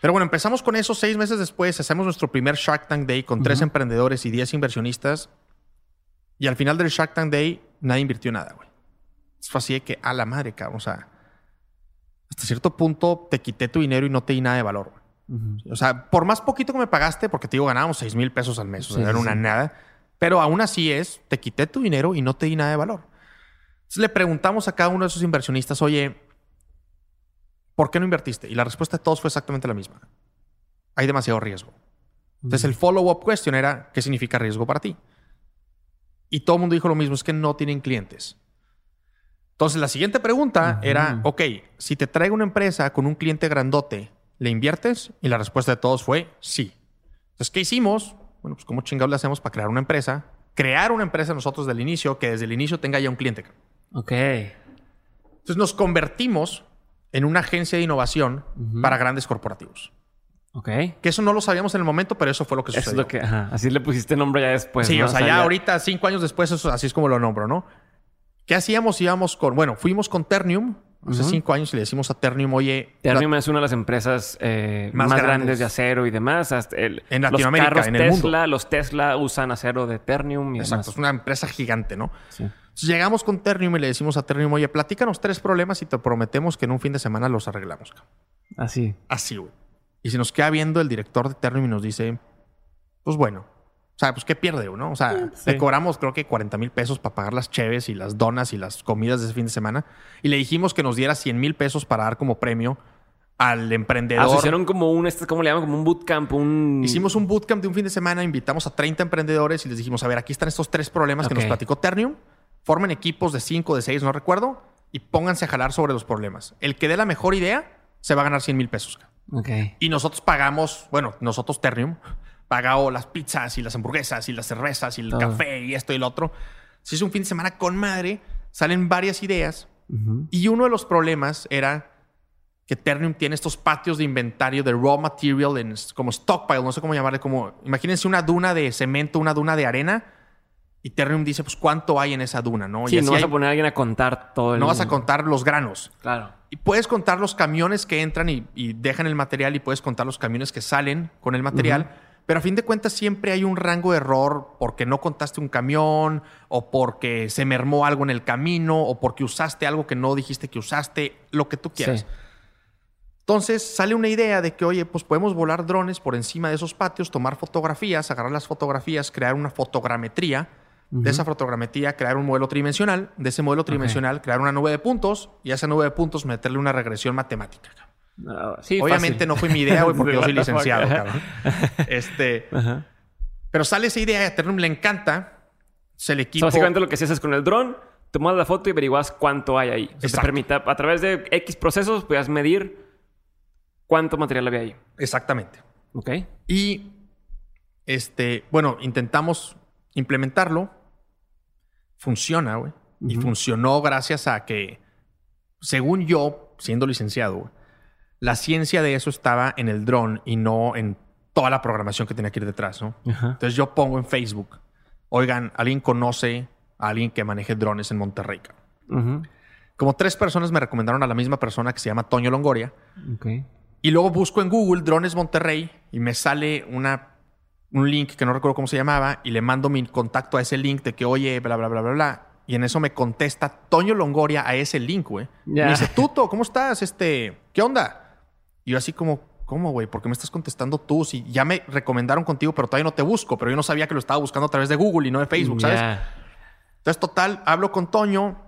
Pero bueno, empezamos con eso seis meses después. Hacemos nuestro primer Shark Tank Day con tres emprendedores y diez inversionistas. Y al final del Shark Tank Day, nadie invirtió nada, güey. Fue así de que, a la madre, cabrón. O sea, hasta cierto punto te quité tu dinero y no te di nada de valor. O sea, por más poquito que me pagaste, porque te digo, ganábamos seis mil pesos al mes. O sea, Sí, era sí, una nada. Pero aún así es, te quité tu dinero y no te di nada de valor. Entonces le preguntamos a cada uno de esos inversionistas, oye, ¿por qué no invertiste? Y la respuesta de todos fue exactamente la misma. Hay demasiado riesgo. Entonces el follow-up question era, ¿qué significa riesgo para ti? Y todo el mundo dijo lo mismo, es que no tienen clientes. Entonces la siguiente pregunta era, ok, si te traigo una empresa con un cliente grandote, ¿le inviertes? Y la respuesta de todos fue sí. Entonces, ¿qué hicimos? Bueno, pues ¿cómo chingados le hacemos para crear una empresa? Crear una empresa nosotros del inicio, que desde el inicio tenga ya un cliente. Ok. Entonces nos convertimos en una agencia de innovación para grandes corporativos. Ok. Que eso no lo sabíamos en el momento, pero eso fue lo que Eso sucedió. es lo que, ajá, así le pusiste nombre ya después. sí, ¿no? o sea, ya ahorita, cinco años después, eso así es como lo nombro, ¿no? ¿Qué hacíamos? Íbamos con, bueno, fuimos con Ternium hace cinco años y le decimos a Ternium, oye, Ternium es una de las empresas eh, Más más, grandes. grandes. de acero y demás. Hasta el- En Latinoamérica, los carros en el mundo. Tesla, Los Tesla usan acero de Ternium y exacto, es una empresa gigante, ¿no? Sí. Entonces llegamos con Ternium y le decimos a Ternium, oye, platícanos tres problemas y te prometemos que en un fin de semana los arreglamos. cabrón". Así. Así, güey. Y se nos queda viendo el director de Ternium y nos dice, pues bueno, o sea, pues qué pierde, güey, ¿no? O sea, Sí. le cobramos creo que 40 mil pesos para pagar las cheves y las donas y las comidas de ese fin de semana. Y le dijimos que nos diera 100 mil pesos para dar como premio al emprendedor. Ah, se hicieron como un, este, ¿cómo le llaman? Como un bootcamp, un... Hicimos un bootcamp de un fin de semana, invitamos a 30 emprendedores y les dijimos, a ver, aquí están estos tres problemas que Ok. nos platicó Ternium. Formen equipos de 5, de 6, no recuerdo, y pónganse a jalar sobre los problemas. El que dé la mejor idea se va a ganar 100 mil pesos. cabrón. Ok. Y nosotros pagamos, bueno, nosotros Ternium, pagado las pizzas y las hamburguesas y las cervezas y el café y esto y lo otro. Se hizo un fin de semana con madre, salen varias ideas y uno de los problemas era que Ternium tiene estos patios de inventario de raw material en, como stockpile, no sé cómo llamarle, como imagínense una duna de cemento, una duna de arena y Ternium dice, pues cuánto hay en esa duna, ¿no? Sí, y así no vas hay- a poner a alguien a contar todo el... no vas a contar los granos. Claro. Y puedes contar los camiones que entran y, y dejan el material y puedes contar los camiones que salen con el material. Pero a fin de cuentas siempre hay un rango de error porque no contaste un camión o porque se mermó algo en el camino o porque usaste algo que no dijiste que usaste, lo que tú quieras. Sí. Entonces sale una idea de que, oye, pues podemos volar drones por encima de esos patios, tomar fotografías, agarrar las fotografías, crear una fotogrametría. De esa fotogrametría, crear un modelo tridimensional. De ese modelo tridimensional, crear una nube de puntos. Y a esa nube de puntos meterle una regresión matemática. Ah, sí, Obviamente fácil. no fue mi idea, güey, porque yo soy (laughs) licenciado, cabrón. Este, Ajá. pero sale esa idea, a Ternium le encanta. Se le equipo. básicamente lo que haces es con el dron, tomas la foto y averiguas cuánto hay ahí. O sea, te Exacto. permite, a través de X procesos, puedas medir cuánto material había ahí. Exactamente. ¿Ok? Y este, bueno, intentamos implementarlo. Funciona, güey. Y funcionó gracias a que, según yo, siendo licenciado, güey, la ciencia de eso estaba en el dron y no en toda la programación que tenía que ir detrás, ¿no? Ajá. Entonces yo pongo en Facebook, oigan, ¿alguien conoce a alguien que maneje drones en Monterrey? cabrón?" Ujú. Como tres personas me recomendaron a la misma persona que se llama Toño Longoria. Y luego busco en Google Drones Monterrey y me sale una, un link que no recuerdo cómo se llamaba y le mando mi contacto a ese link de que, oye, bla, bla, bla, bla, bla. Y en eso me contesta Toño Longoria a ese link, güey. Me dice, Tuto, ¿cómo estás? Este, ¿qué onda? Y yo así como, ¿cómo, güey? ¿Por qué me estás contestando tú? Si ya me recomendaron contigo, pero todavía no te busco. Pero yo no sabía que lo estaba buscando a través de Google y no de Facebook, ¿sabes? Entonces, total, hablo con Toño.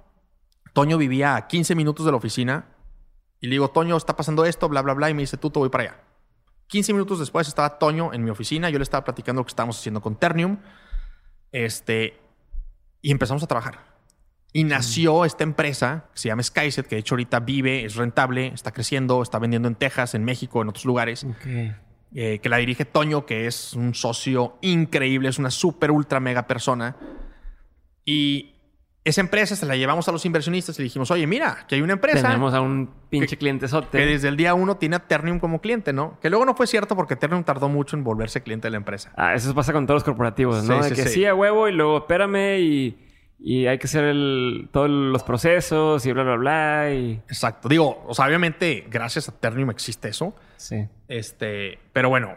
Toño vivía a 15 minutos de la oficina. Y le digo, Toño, está pasando esto, bla, bla, bla. Y me dice, tú te voy para allá. 15 minutos después estaba Toño en mi oficina. Yo le estaba platicando lo que estábamos haciendo con Ternium. Este, y empezamos a trabajar. Y nació esta empresa que se llama Skyset, que de hecho ahorita vive, es rentable, está creciendo, está vendiendo en Texas, en México, en otros lugares eh, que la dirige Toño, que es un socio increíble, es una super ultra mega persona. Y esa empresa se la llevamos a los inversionistas y le dijimos, oye, mira, que hay una empresa Tenemos a un pinche cliente que desde el día uno tiene a Ternium como cliente, ¿no? Que luego no fue cierto porque Ternium tardó mucho en volverse cliente de la empresa. Ah, eso pasa con todos los corporativos, ¿no? Sí, de sí, que sí. sí. a huevo y luego espérame y, y hay que hacer el, todos los procesos y bla, bla, bla. Y... Exacto. Digo, o sea, obviamente, gracias a Ternium existe eso. Sí. Este, pero bueno,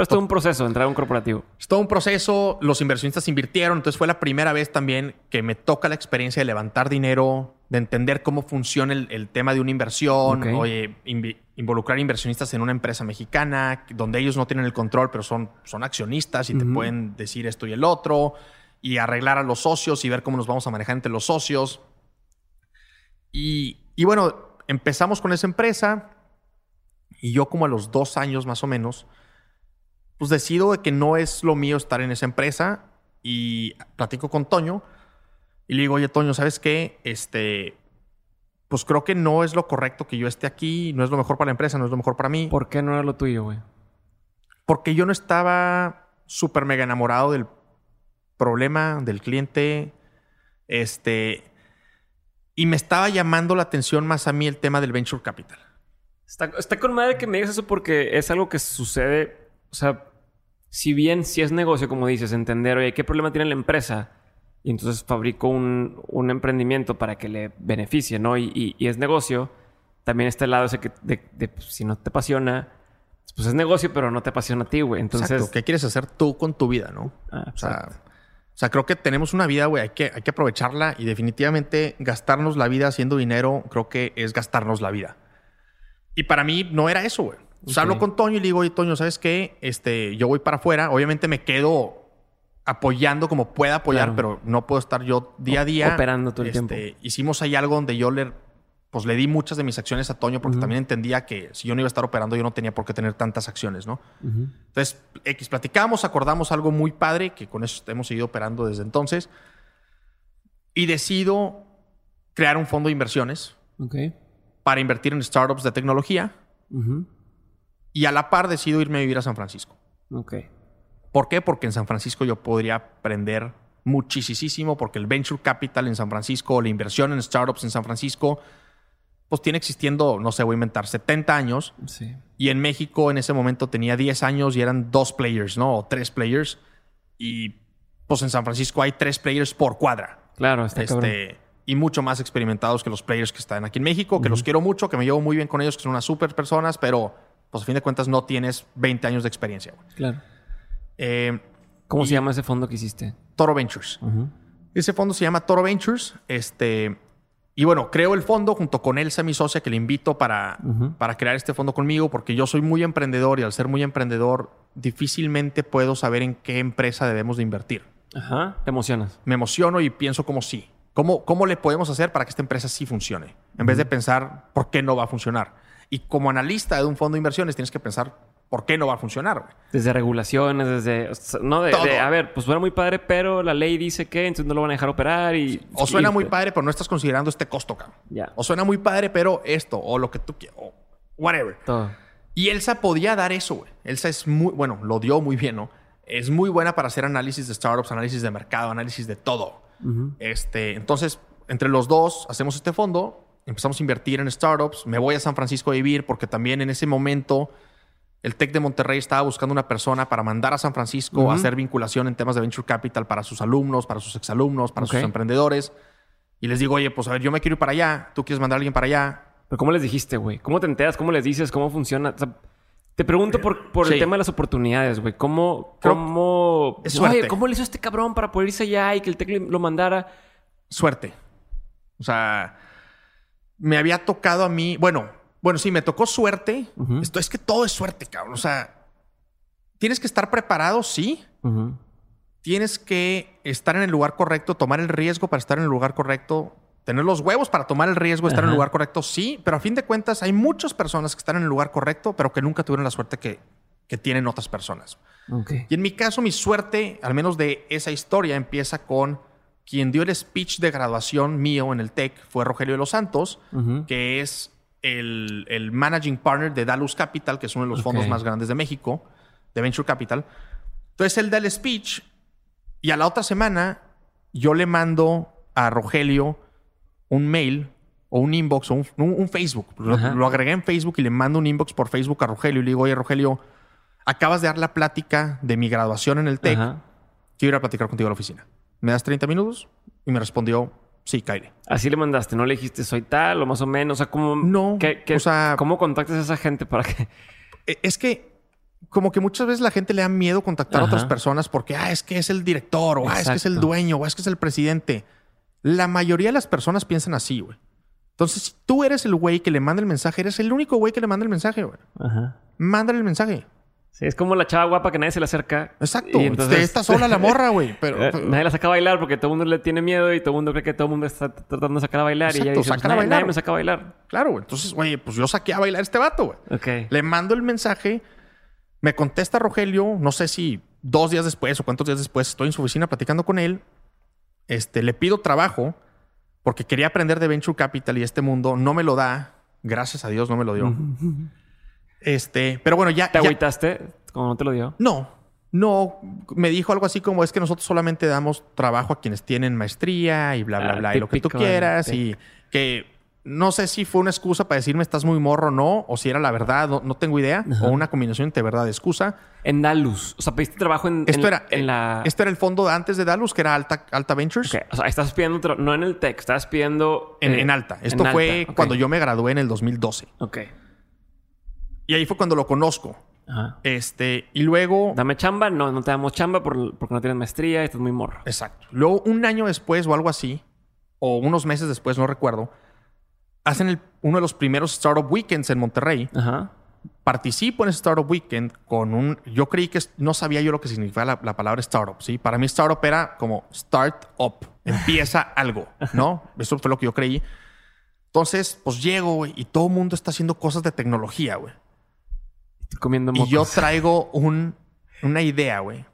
Pero es todo un proceso, entrar a un corporativo. Es todo un proceso, los inversionistas invirtieron, entonces fue la primera vez también que me toca la experiencia de levantar dinero, de entender cómo funciona el, el tema de una inversión, oye, involucrar inversionistas en una empresa mexicana, donde ellos no tienen el control, pero son, son accionistas y te pueden decir esto y el otro, y arreglar a los socios y ver cómo nos vamos a manejar entre los socios. Y, y bueno, empezamos con esa empresa y yo como a los dos años más o menos pues decido de que no es lo mío estar en esa empresa y platico con Toño y le digo, oye, Toño, ¿sabes qué? Este, pues creo que no es lo correcto que yo esté aquí, no es lo mejor para la empresa, no es lo mejor para mí. ¿Por qué no era lo tuyo, güey? Porque yo no estaba súper mega enamorado del problema, del cliente, este, y me estaba llamando la atención más a mí el tema del venture capital. Está, está con madre que me digas eso porque es algo que sucede, o sea, si bien si es negocio, como dices, entender, oye, ¿qué problema tiene la empresa? Y entonces fabrico un, un emprendimiento para que le beneficie, ¿no? Y, y, y, es negocio. También está el lado ese que de, de, pues, si no te apasiona, pues es negocio, pero no te apasiona a ti, güey. Entonces, Exacto. ¿qué quieres hacer tú con tu vida, no? Ah, o, sea, o sea, creo que tenemos una vida, güey, hay que, hay que aprovecharla y definitivamente gastarnos la vida haciendo dinero, creo que es gastarnos la vida. Y para mí no era eso, güey. O sea, okay. hablo con Toño y le digo, oye, Toño, ¿sabes qué? Este, yo voy para afuera. Obviamente me quedo apoyando como pueda apoyar, claro. pero no puedo estar yo día a día. Operando todo el este, tiempo. Hicimos ahí algo donde yo le, pues, le di muchas de mis acciones a Toño porque uh -huh. también entendía que si yo no iba a estar operando, yo no tenía por qué tener tantas acciones, ¿no? Uh -huh. Entonces, X, platicamos, acordamos algo muy padre, que con eso hemos seguido operando desde entonces. Y decido crear un fondo de inversiones okay. para invertir en startups de tecnología. Uh -huh. Y a la par decido irme a vivir a San Francisco. ¿Por qué? Porque en San Francisco yo podría aprender muchísimo, porque el venture capital en San Francisco, la inversión en startups en San Francisco, pues tiene existiendo, no sé, voy a inventar, 70 años. Sí. Y en México en ese momento tenía 10 años y eran dos players, ¿no? O tres players. Y pues en San Francisco hay tres players por cuadra. Claro, está este, Y mucho más experimentados que los players que están aquí en México, que uh -huh. los quiero mucho, que me llevo muy bien con ellos, que son unas super personas, pero pues a fin de cuentas no tienes 20 años de experiencia. Güey. Claro. Eh, ¿Cómo se llama ese fondo que hiciste? Toro Ventures. Uh -huh. Ese fondo se llama Toro Ventures. Este, y bueno, creo el fondo junto con Elsa, mi socia, que le invito para, uh -huh. para crear este fondo conmigo, porque yo soy muy emprendedor y al ser muy emprendedor, difícilmente puedo saber en qué empresa debemos de invertir. Ajá. Te emocionas. Me emociono y pienso como sí. ¿Cómo, ¿Cómo le podemos hacer para que esta empresa sí funcione? En uh -huh. vez de pensar por qué no va a funcionar. Y como analista de un fondo de inversiones tienes que pensar por qué no va a funcionar. Güey. Desde regulaciones, desde... No, de, de, a ver, pues suena muy padre, pero la ley dice que entonces no lo van a dejar operar y... O suena y, muy padre, pero no estás considerando este costo, cabrón. Ya. O suena muy padre, pero esto, o lo que tú quieras, o whatever. Todo. Y Elsa podía dar eso, güey. Elsa es muy... Bueno, lo dio muy bien, ¿no? Es muy buena para hacer análisis de startups, análisis de mercado, análisis de todo. Uh -huh. este, entonces, entre los dos hacemos este fondo, empezamos a invertir en startups. Me voy a San Francisco a vivir porque también en ese momento el TEC de Monterrey estaba buscando una persona para mandar a San Francisco uh -huh. a hacer vinculación en temas de venture capital para sus alumnos, para sus exalumnos, para okay. sus emprendedores. Y les digo, oye, pues a ver, yo me quiero ir para allá. ¿Tú quieres mandar a alguien para allá? Pero ¿cómo les dijiste, güey? ¿Cómo te enteras? ¿Cómo les dices? ¿Cómo funciona? O sea, te pregunto por, por sí. el tema de las oportunidades, güey. ¿Cómo, cómo, oye, ¿Cómo le hizo este cabrón para poder irse allá y que el TEC lo mandara? Suerte. O sea, me había tocado a mí, bueno, bueno, sí, me tocó suerte. Uh -huh. Esto es que todo es suerte, cabrón. O sea, tienes que estar preparado, sí. Uh -huh. Tienes que estar en el lugar correcto, tomar el riesgo para estar en el lugar correcto, tener los huevos para tomar el riesgo estar Ajá. en el lugar correcto, sí. Pero a fin de cuentas, hay muchas personas que están en el lugar correcto, pero que nunca tuvieron la suerte que, que tienen otras personas. Okay. Y en mi caso, mi suerte, al menos de esa historia, empieza con quien dio el speech de graduación mío en el TEC fue Rogelio de los Santos, uh -huh. que es el, el, managing partner de Dalus Capital, que es uno de los okay. fondos más grandes de México, de Venture Capital. Entonces él da el speech y a la otra semana yo le mando a Rogelio un mail o un inbox o un Facebook. Lo, lo, agregué en Facebook y le mando un inbox por Facebook a Rogelio y le digo, oye Rogelio, acabas de dar la plática de mi graduación en el TEC. Quiero ir a platicar contigo a la oficina. ¿Me das 30 minutos? Y me respondió, sí, Kylie. Así le mandaste, ¿no le dijiste soy tal o más o menos? O sea, ¿cómo, no, qué, qué, o sea, ¿cómo contactas a esa gente para que...? E, es que como que muchas veces la gente le da miedo contactar Ajá. a otras personas porque, ah, es que es el director, o ah, es que es el dueño, o es que es el presidente. La mayoría de las personas piensan así, güey. Entonces, si tú eres el güey que le manda el mensaje, eres el único güey que le manda el mensaje, güey. Mándale el mensaje. Sí, es como la chava guapa que nadie se le acerca. Exacto. Y entonces... Está (laughs) sola la morra, güey. Pero, eh, nadie la saca a bailar porque todo el mundo le tiene miedo y todo el mundo cree que todo el mundo está tratando de sacar a bailar. Exacto, y ella dice, saca pues, a bailar. nadie me saca a bailar. Claro, güey. Entonces, güey, pues yo saqué a bailar a este vato, güey. Le mando el mensaje Me contesta Rogelio, no sé si dos días después o cuántos días después, estoy en su oficina platicando con él. Este, le pido trabajo porque quería aprender de Venture Capital y este mundo no me lo da. Gracias a Dios no me lo dio. Este, pero bueno, ya. ¿Te agüitaste como no te lo dio? no, no. Me dijo algo así como es que nosotros solamente damos trabajo a quienes tienen maestría y bla, bla, Ah, bla, y lo que tú del quieras. Y que no sé si fue una excusa para decirme estás muy morro o no, o si era la verdad, no, no tengo idea, Ajá. o una combinación entre verdad y excusa. En Dalus. O sea, pediste trabajo en, Esto en- era, en la. esto era el fondo de antes de Dalus, que era Alta, Alta Ventures. Ok, O sea, estás pidiendo. No en el tech, estás pidiendo. En, eh, en Alta. Esto fue Alta, cuando yo me gradué en el 2012. Ok. Y ahí fue cuando lo conozco. Ajá. Este, y luego. Dame chamba. No, no te damos chamba por- porque no tienes maestría estás muy morro. Exacto. Luego, un año después o algo así, o unos meses después, no recuerdo, hacen el- uno de los primeros Startup Weekends en Monterrey. Ajá. Participo en ese Startup Weekend con un... Yo creí que no sabía yo lo que significaba la, la palabra startup, ¿sí? Para mí startup era como start up. Empieza (laughs) algo, ¿no? Eso fue lo que yo creí. Entonces, pues llego, güey, y todo el mundo está haciendo cosas de tecnología, güey. Estoy comiendo Y mocos. yo traigo un, una idea, güey,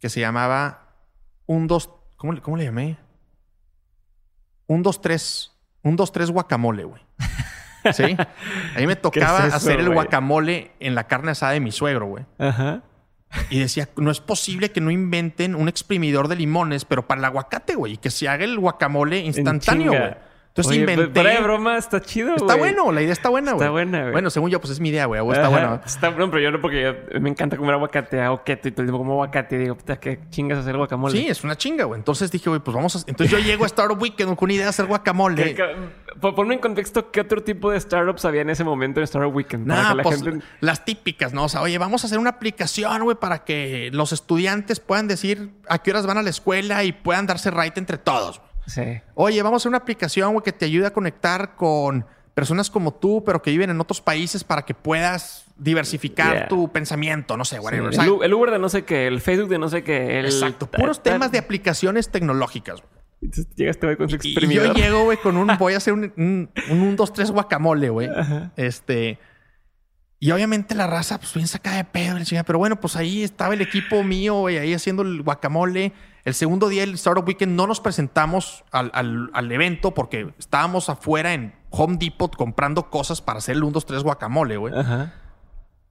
que se llamaba un dos... ¿Cómo, le- cómo le llamé? Un dos tres... Un dos tres guacamole, güey. (laughs) ¿Sí? A mí me tocaba eso, hacer el guacamole en la carne asada de mi suegro, güey. Ajá. Y decía, no es posible que no inventen un exprimidor de limones, pero para el aguacate, güey. Y que se haga el guacamole instantáneo, güey. Entonces Oye, inventé... fuera de broma, está chido, Está bueno, la idea está buena, güey. Está buena, güey. Bueno, según yo, pues es mi idea, güey. Está buena. Está bueno, pero yo no, porque yo- me encanta comer aguacate, hago keto y todo el tiempo como aguacate. Y digo, puta, qué chingas hacer guacamole. Sí, es una chinga, güey. Entonces dije, güey, pues vamos a... Entonces yo llego a Startup Weekend con una idea de hacer guacamole. ¿Qué- qué- po- Ponme en contexto qué otro tipo de startups había en ese momento en Startup Weekend. para la pues gente... las típicas, ¿no? O sea, oye, vamos a hacer una aplicación, güey, para que los estudiantes puedan decir a qué horas van a la escuela y puedan darse right entre todos. Sí. Oye, vamos a hacer una aplicación, güey, que te ayude a conectar con personas como tú, pero que viven en otros países para que puedas diversificar Yeah. tu pensamiento, no sé, whatever. Sí, O sea, el, Uber de no sé qué, el Facebook de no sé qué. El... exacto. Puros ta- temas de aplicaciones tecnológicas. güey. Entonces llega este güey con su Y yo llego, güey, con un... (laughs) Voy a hacer un 1, un, un 2, 3 guacamole, güey. Este... Y obviamente la raza, pues bien sacada de pedo. Pero bueno, pues ahí estaba el equipo mío, güey, ahí haciendo el guacamole. El segundo día del Startup Weekend no nos presentamos al, al- al evento porque estábamos afuera en Home Depot comprando cosas para hacer el 1, 2, 3 guacamole, güey.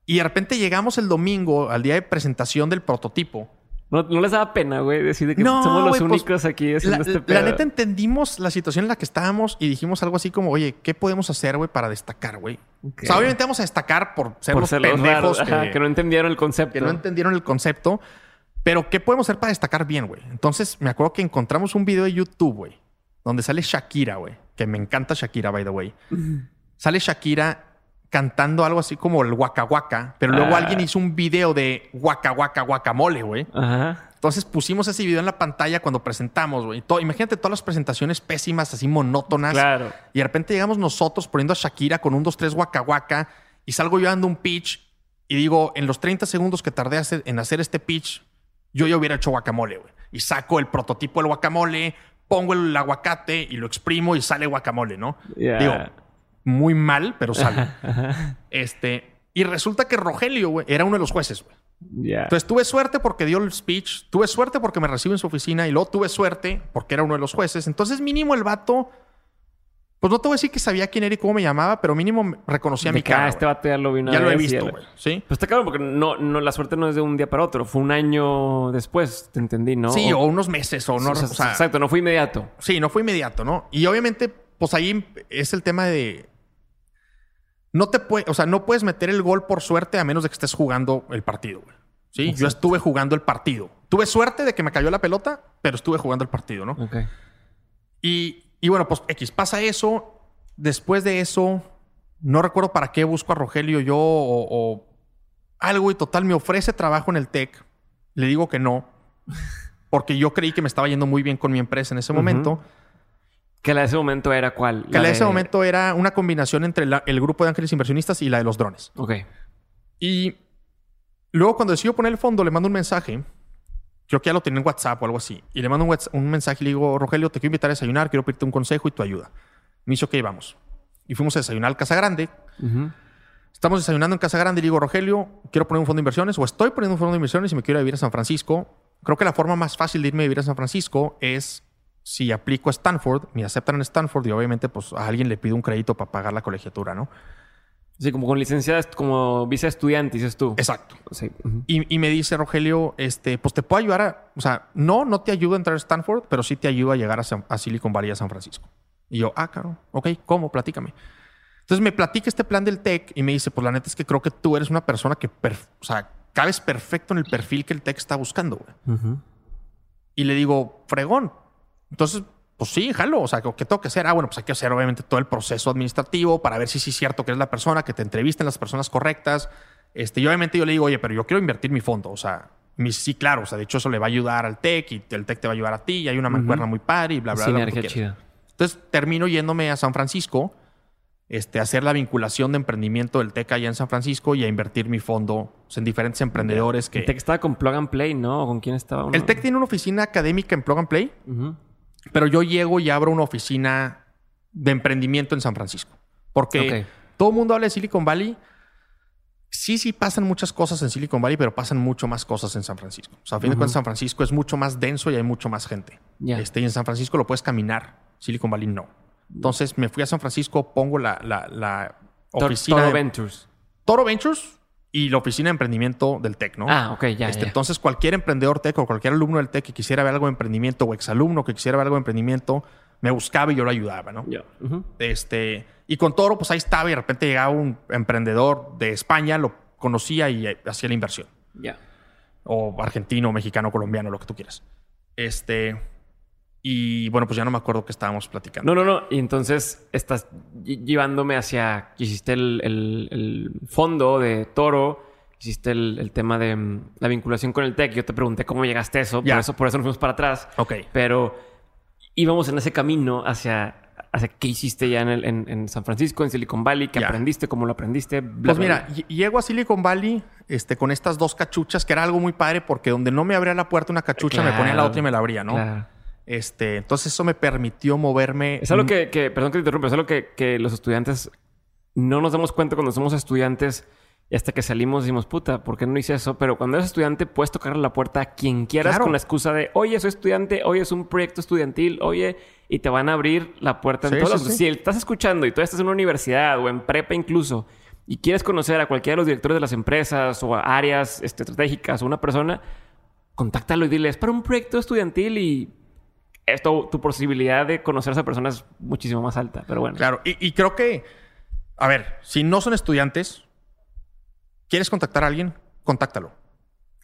Y de repente llegamos el domingo al día de presentación del prototipo. No, no les daba pena, güey, decir de que No, somos los pues, únicos aquí haciendo La, este la pedo. neta entendimos la situación en la que estábamos y dijimos algo así como, oye, ¿qué podemos hacer, güey, para destacar, güey? O sea, obviamente vamos a destacar por ser Por los ser los pendejos raros, ajá, que, no entendieron el concepto. que no entendieron el concepto. Pero, ¿qué podemos hacer para destacar bien, güey? Entonces, me acuerdo que encontramos un video de YouTube, güey, donde sale Shakira, güey, que me encanta Shakira, by the way. Sale Shakira cantando algo así como el Waka Waka, pero luego Ah. alguien hizo un video de Waka Waka Guacamole, güey. Ajá. Entonces pusimos ese video en la pantalla cuando presentamos, güey. Imagínate todas las presentaciones pésimas, así monótonas. Claro. Y de repente llegamos nosotros poniendo a Shakira con un 2, 3 Waka Waka y salgo yo dando un pitch y digo, en los 30 segundos que tardé en hacer este pitch, yo ya hubiera hecho guacamole, güey. Y saco el prototipo del guacamole, pongo el aguacate y lo exprimo y sale guacamole, ¿no? Digo, muy mal, pero (laughs) sale. Este, y resulta que Rogelio, güey, era uno de los jueces, güey. Ya. Entonces tuve suerte porque dio el speech, tuve suerte porque me recibe en su oficina y luego tuve suerte porque era uno de los jueces. Entonces mínimo el vato, pues no te voy a decir que sabía quién era y cómo me llamaba, pero mínimo reconocía De mi ah, cara. este vato ya lo vi una ya lo he visto, güey. ¿Sí? Pues está claro, porque no, no, la suerte no es de un día para otro. Fue un año después, te entendí, ¿no? Sí, o unos meses o no. o sea, o sea, exacto, no fue inmediato. Sí, no fue inmediato, ¿no? Y obviamente, pues ahí es el tema de. No te puede, o sea, no puedes meter el gol por suerte a menos de que estés jugando el partido, güey. Sí, yo estuve jugando el partido. Tuve suerte de que me cayó la pelota, pero estuve jugando el partido, ¿no? Ok. Y, y bueno, pues X, pasa eso. Después de eso, no recuerdo para qué busco a Rogelio yo o, o algo y total me ofrece trabajo en el TEC. Le digo que no, porque yo creí que me estaba yendo muy bien con mi empresa en ese momento. Que la de ese momento era cuál? Que la de ese momento era una combinación entre la- el grupo de ángeles inversionistas y la de los drones. Ok. Y luego cuando decido poner el fondo, le mando un mensaje. Creo que ya lo tenía en WhatsApp o algo así. Y le mando un, whats- un mensaje y le digo, Rogelio, te quiero invitar a desayunar, quiero pedirte un consejo y tu ayuda. Me dice, ok, vamos. Y fuimos a desayunar al Casa Grande. Estamos desayunando en Casa Grande y digo, Rogelio, quiero poner un fondo de inversiones o estoy poniendo un fondo de inversiones y me quiero ir a vivir a San Francisco. Creo que la forma más fácil de irme a vivir a San Francisco es si aplico a Stanford, me aceptan en Stanford y obviamente pues a alguien le pido un crédito para pagar la colegiatura, ¿no? Sí, como con licencia, como visa estudiante, dices tú. Exacto. Sí. Y, y me dice Rogelio, este, pues te puedo ayudar a, o sea, no, no te ayuda a entrar a Stanford, pero sí te ayuda a llegar a, San- a Silicon Valley, a San Francisco. Y yo, ah, claro, ok, ¿cómo? Platícame. Entonces me platica este plan del TEC y me dice, pues la neta es que creo que tú eres una persona que, o sea, cabes perfecto en el perfil que el TEC está buscando, güey. Y le digo, fregón. Entonces, pues sí, jalo. O sea, ¿qué tengo que hacer? Ah, bueno, pues hay que hacer obviamente todo el proceso administrativo para ver si sí es cierto que es la persona, que te entrevisten las personas correctas. Este, y obviamente yo le digo, oye, pero yo quiero invertir mi fondo. O sea, mi- sí, claro. O sea, de hecho, eso le va a ayudar al TEC y el TEC te va a ayudar a ti. Y hay una mancuerna muy padre y bla, bla, bla. Sinergia quieras. chida. Entonces termino yéndome a San Francisco este, a hacer la vinculación de emprendimiento del TEC allá en San Francisco y a invertir mi fondo en diferentes emprendedores que... El Tech estaba con Plug and Play, ¿no? ¿O ¿Con quién estaba? uno? El TEC tiene una oficina académica en Plug and Play, Ujú. Pero yo llego y abro una oficina de emprendimiento en San Francisco. Porque todo el mundo habla de Silicon Valley. Sí, sí pasan muchas cosas en Silicon Valley, pero pasan mucho más cosas en San Francisco. O sea, a fin de cuentas, San Francisco es mucho más denso y hay mucho más gente. Ya. Este, y en San Francisco lo puedes caminar. Silicon Valley no. Entonces me fui a San Francisco, pongo la, la, la oficina Toro de Ventures. Toro Ventures y la oficina de emprendimiento del TEC, ¿no? Ah, ok, ya, Este, ya. Entonces, cualquier emprendedor TEC o cualquier alumno del TEC que quisiera ver algo de emprendimiento o exalumno que quisiera ver algo de emprendimiento, me buscaba y yo lo ayudaba, ¿no? Ya. Ujú. Este, y con Toro, pues ahí estaba y de repente llegaba un emprendedor de España, lo conocía y eh, hacía la inversión. Ya. O argentino, mexicano, colombiano, lo que tú quieras. Este, y bueno, pues ya no me acuerdo qué estábamos platicando. No, no, no. Y entonces estás ll- llevándome hacia. Hiciste el, el- el fondo de Toro, hiciste el, el tema de mm, la vinculación con el tech. Yo te pregunté cómo llegaste a eso. Ya. Por eso, por eso nos fuimos para atrás. Ok. Pero íbamos en ese camino hacia, hacia qué hiciste ya en, el- en- en San Francisco, en Silicon Valley, qué aprendiste, cómo lo aprendiste. bla, Pues mira, bla. ll- llego a Silicon Valley este, con estas dos cachuchas, que era algo muy padre porque donde no me abría la puerta una cachucha, me ponía la otra y me la abría, ¿no? Claro. Este, entonces eso me permitió moverme. Es algo que, que- perdón que te interrumpa, es algo que, que los estudiantes no nos damos cuenta cuando somos estudiantes y hasta que salimos decimos, puta, ¿por qué no hice eso? Pero cuando eres estudiante puedes tocarle la puerta a quien quieras Claro. con la excusa de, oye, soy estudiante, oye, es un proyecto estudiantil, oye, y te van a abrir la puerta en Sí, todos sí, sí. Si estás escuchando y tú estás en una universidad o en prepa incluso y quieres conocer a cualquiera de los directores de las empresas o a áreas este, estratégicas o una persona, contáctalo y dile, es para un proyecto estudiantil y esto, tu posibilidad de conocer a esa persona es muchísimo más alta. Pero bueno. Claro, y, y creo que, a ver, si no son estudiantes, quieres contactar a alguien, contáctalo.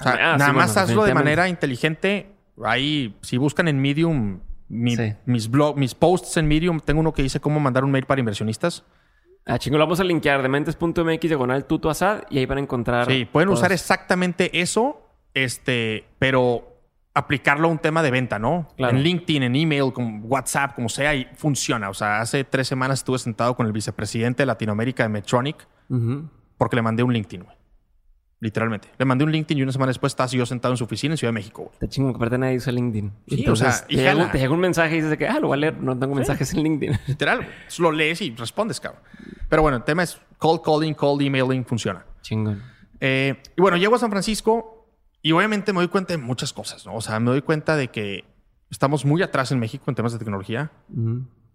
O sea, Ah, sí, nada bueno, más hazlo de manera inteligente. Ahí, si buscan en Medium, mi- Sí. mis blog, mis posts en Medium, tengo uno que dice cómo mandar un mail para inversionistas. Ah, chingo, lo vamos a linkear de mentes.mx diagonal tuto asad y ahí van a encontrar. Sí, pueden usar exactamente eso, este, pero aplicarlo a un tema de venta, ¿no? Claro. En LinkedIn, en email, con WhatsApp, como sea, y funciona. O sea, hace tres semanas estuve sentado con el vicepresidente de Latinoamérica de Medtronic porque le mandé un LinkedIn, güey. Literalmente. Le mandé un LinkedIn y una semana después estás yo sentado en su oficina en Ciudad de México, güey. Está chingo que aparte nadie usa LinkedIn. Sí, Entonces, o sea, te, llega, jala. te llega un mensaje y dices que, ah, lo voy a leer. No tengo mensajes en LinkedIn. (laughs) Literal, Lo lees y respondes, cabrón. Pero bueno, el tema es cold calling, cold emailing, funciona. Chingón. Eh, y bueno, llego a San Francisco y obviamente me doy cuenta de muchas cosas, ¿no? O sea, me doy cuenta de que estamos muy atrás en México en temas de tecnología.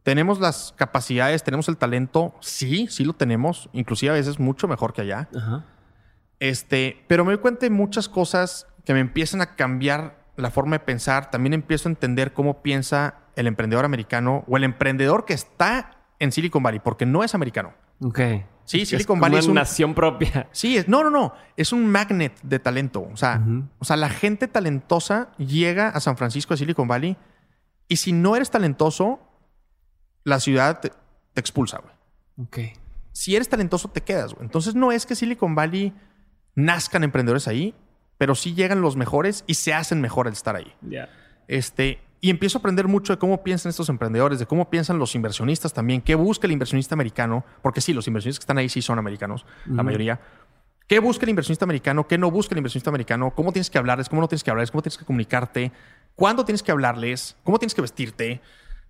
Tenemos las capacidades, tenemos el talento, sí, sí lo tenemos, inclusive a veces mucho mejor que allá. Este, pero me doy cuenta de muchas cosas que me empiezan a cambiar la forma de pensar. También empiezo a entender cómo piensa el emprendedor americano o el emprendedor que está en Silicon Valley, porque no es americano. Ok. Sí, Silicon Valley es una un- nación propia. (laughs) Sí, es, no, no, no. Es un magnet de talento. O sea, o sea, la gente talentosa llega a San Francisco de Silicon Valley y si no eres talentoso, la ciudad te, te expulsa, güey. Ok. Si eres talentoso, te quedas, güey. Entonces no es que Silicon Valley nazcan emprendedores ahí, pero sí llegan los mejores y se hacen mejor al estar ahí. Ya. Este, y empiezo a aprender mucho de cómo piensan estos emprendedores, de cómo piensan los inversionistas también, qué busca el inversionista americano, porque sí, los inversionistas que están ahí sí son americanos, la mayoría. ¿Qué busca el inversionista americano? ¿Qué no busca el inversionista americano? ¿Cómo tienes que hablarles? ¿Cómo no tienes que hablarles? ¿Cómo tienes que comunicarte? ¿Cuándo tienes que hablarles? ¿Cómo tienes que vestirte?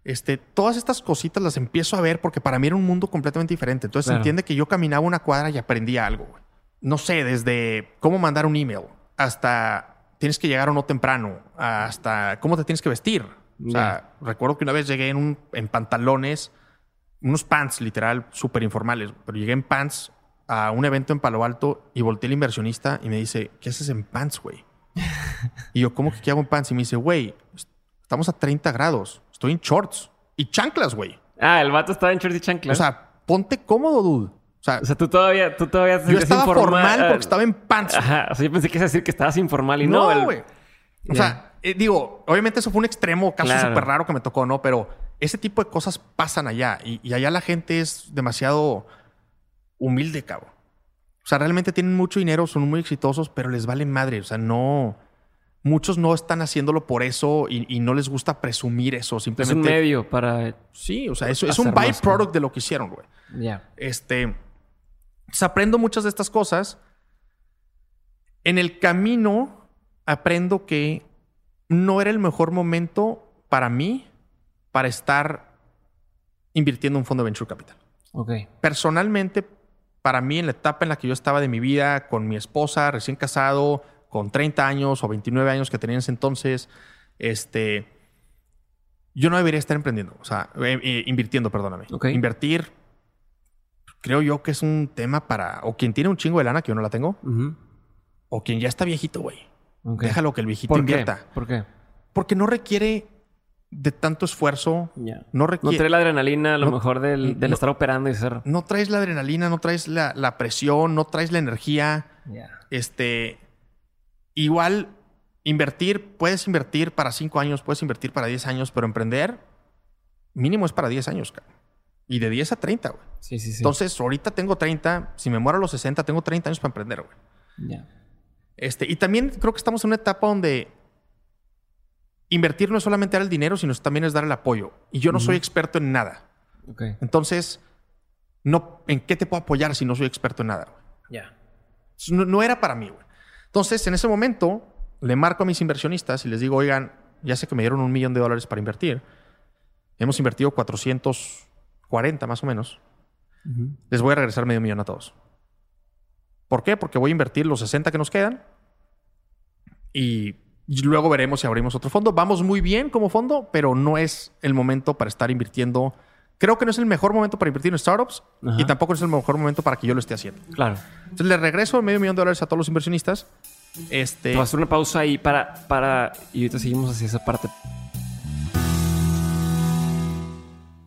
Este, todas estas cositas las empiezo a ver porque para mí era un mundo completamente diferente. Entonces Claro. se entiende que yo caminaba una cuadra y aprendía algo. No sé, desde cómo mandar un email hasta tienes que llegar o no temprano, hasta cómo te tienes que vestir. O sea, recuerdo que una vez llegué en, un, en pantalones, unos pants literal súper informales, pero llegué en pants a un evento en Palo Alto y volteé al inversionista y me dice, ¿qué haces en pants, güey? (laughs) y yo, ¿cómo que qué hago en pants? Y me dice, güey, estamos a 30 grados, estoy en shorts y chanclas, güey. Ah, el vato estaba en shorts y chanclas. O sea, ponte cómodo, dude. O sea, O sea, tú todavía, tú todavía te yo estaba informal. formal porque estaba en pants. Ajá. O sea, yo pensé que ibas a decir que estabas informal y no. No, el- güey. O sea, eh, digo, obviamente eso fue un extremo, caso Claro. súper raro que me tocó, ¿no? Pero ese tipo de cosas pasan allá y, y allá la gente es demasiado humilde, cabrón. O sea, realmente tienen mucho dinero, son muy exitosos, pero les vale madre. O sea, no. Muchos no están haciéndolo por eso y, y no les gusta presumir eso. Es Simplemente. un medio para. Sí, o sea, eso es un byproduct de lo que hicieron, güey. Ya. Este. Pues, aprendo muchas de estas cosas. En el camino aprendo que no era el mejor momento para mí para estar invirtiendo en un fondo de venture capital. Ok. Personalmente, para mí, en la etapa en la que yo estaba de mi vida, con mi esposa, recién casado, con 30 años o 29 años que tenía en ese entonces, este, yo no debería estar emprendiendo, o sea, eh, eh, invirtiendo, perdóname. Ok. Invertir, creo yo que es un tema para, o quien tiene un chingo de lana, que yo no la tengo, o quien ya está viejito, güey. Ok. Déjalo que el viejito ¿Por qué? invierta. ¿Por qué? Porque no requiere de tanto esfuerzo, no No requiere... trae la adrenalina, a lo No- mejor del, del no- estar operando y ser. no traes la adrenalina, no traes la, la presión, no traes la energía. Este, igual invertir, puedes invertir para 5 años, puedes invertir para 10 años, pero emprender mínimo es para 10 años, cabrón. Y de 10 a 30, güey. Sí, sí, sí. Entonces, ahorita tengo 30, si me muero a los 60, tengo 30 años para emprender, güey. Ya. Este, y también creo que estamos en una etapa donde invertir no es solamente dar el dinero, sino también es dar el apoyo. Y yo no soy experto en nada. Ok. Entonces, no, ¿en qué te puedo apoyar si no soy experto en nada, güey? Ya. No, no era para mí, güey. Entonces, en ese momento, le marco a mis inversionistas y les digo, oigan, ya sé que me dieron un millón de dólares para invertir. Hemos invertido 440 más o menos. Les voy a regresar medio millón a todos. ¿Por qué? Porque voy a invertir los 60 que nos quedan y luego veremos si abrimos otro fondo. Vamos muy bien como fondo, pero no es el momento para estar invirtiendo. Creo que no es el mejor momento para invertir en startups Ajá. y tampoco es el mejor momento para que yo lo esté haciendo. Claro. Entonces le regreso medio millón de dólares a todos los inversionistas. Este, Te voy a hacer una pausa ahí para, para. Y ahorita seguimos hacia esa parte.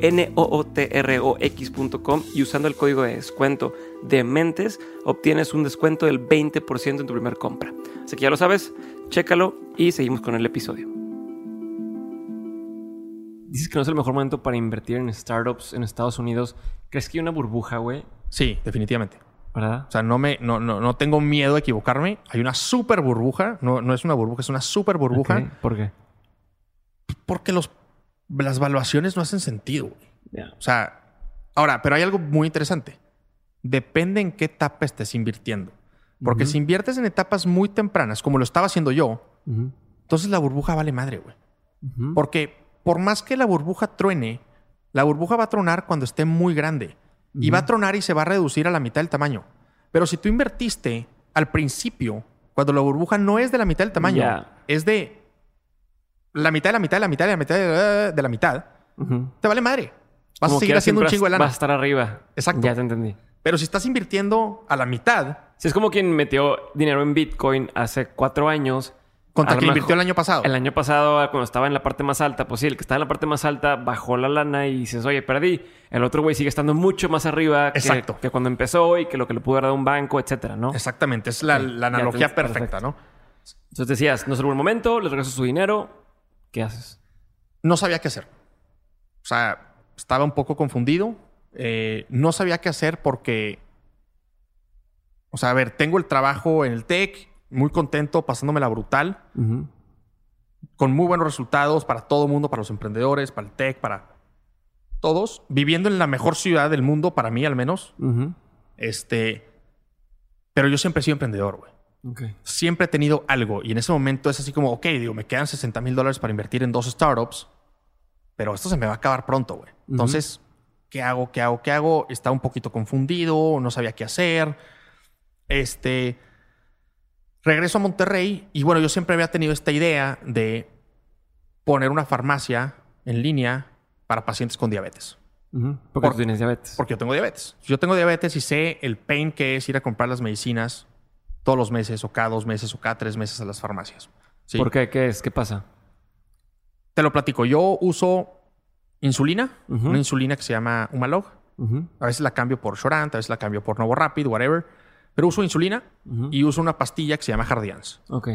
N-O-O-T-R-O-X.com y usando el código de descuento de mentes obtienes un descuento del 20% en tu primer compra. Así que ya lo sabes, chécalo y seguimos con el episodio. Dices que no es el mejor momento para invertir en startups en Estados Unidos. ¿Crees que hay una burbuja, güey? sí, definitivamente. ¿Verdad? O sea, no, me, no, no, no tengo miedo de equivocarme. Hay una super burbuja. No, no es una burbuja, es una super burbuja. ¿Por qué? Porque los, las valuaciones no hacen sentido. güey. Ya. O sea, ahora, pero hay algo muy interesante. Depende en qué etapa estés invirtiendo. Porque si inviertes en etapas muy tempranas, como lo estaba haciendo yo, entonces la burbuja vale madre, güey. Porque por más que la burbuja truene, la burbuja va a tronar cuando esté muy grande. Y va a tronar y se va a reducir a la mitad del tamaño. Pero si tú invertiste al principio, cuando la burbuja no es de la mitad del tamaño, es de la mitad de la mitad de la mitad de la mitad de la, mitad, te vale madre. Vas Como a seguir haciendo un chingo de lana. Vas a estar arriba. Exacto. Ya te entendí. Pero si estás invirtiendo a la mitad, Si es como quien metió dinero en Bitcoin hace cuatro años, Contra mejor- invirtió el año pasado. El año pasado, cuando estaba en la parte más alta, pues sí, el que estaba en la parte más alta bajó la lana y dices, oye, perdí. El otro güey sigue estando mucho más arriba que, Exacto. que cuando empezó y que lo que le pudo haber dado un banco, etcétera, ¿no? Exactamente, es la, Sí, la ya analogía perfecta, ¿no? Entonces decías, no es el buen momento, les regreso su dinero. ¿Qué haces? No sabía qué hacer. O sea, estaba un poco confundido. Eh, no sabía qué hacer porque. O sea, a ver, tengo el trabajo en el tech, muy contento, pasándome la brutal, con muy buenos resultados para todo el mundo, para los emprendedores, para el tech, para todos, viviendo en la mejor ciudad del mundo, para mí al menos. Este. Pero yo siempre he sido emprendedor, güey. Ok. siempre he tenido algo. Y en ese momento es así como, ok, digo, me quedan 60 mil dólares para invertir en dos startups, pero esto se me va a acabar pronto, güey. Entonces, ¿qué hago? ¿Qué hago? ¿Qué hago? Estaba un poquito confundido, no sabía qué hacer. Este. Regreso a Monterrey y bueno, yo siempre había tenido esta idea de poner una farmacia en línea para pacientes con diabetes. Ujú. Porque Por- tú tienes diabetes. Porque yo tengo diabetes. Yo tengo diabetes y sé el pain que es ir a comprar las medicinas todos los meses o cada dos meses o cada tres meses a las farmacias. Sí. ¿Por qué? ¿Qué es? ¿Qué pasa? Te lo platico. Yo uso insulina, una insulina que se llama Humalog. A veces la cambio por Shorant, a veces la cambio por Novo Rapid, whatever. Pero uso insulina y uso una pastilla que se llama Jardiance. Ok.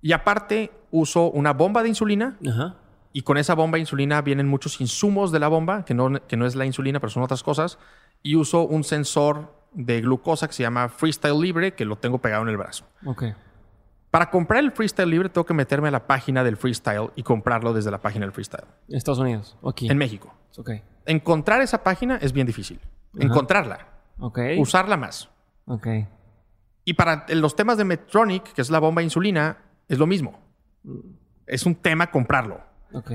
Y aparte uso una bomba de insulina y con esa bomba de insulina vienen muchos insumos de la bomba, que no, que no es la insulina, pero son otras cosas. Y uso un sensor de glucosa que se llama Freestyle Libre, que lo tengo pegado en el brazo. Para comprar el Freestyle Libre tengo que meterme a la página del Freestyle y comprarlo desde la página del Freestyle. En Estados Unidos. Aquí. En México. Ok. Encontrar esa página es bien difícil. Encontrarla. Ok. Usarla más. Ok. Y para los temas de Medtronic, que es la bomba de insulina, es lo mismo. Es un tema comprarlo. Ok.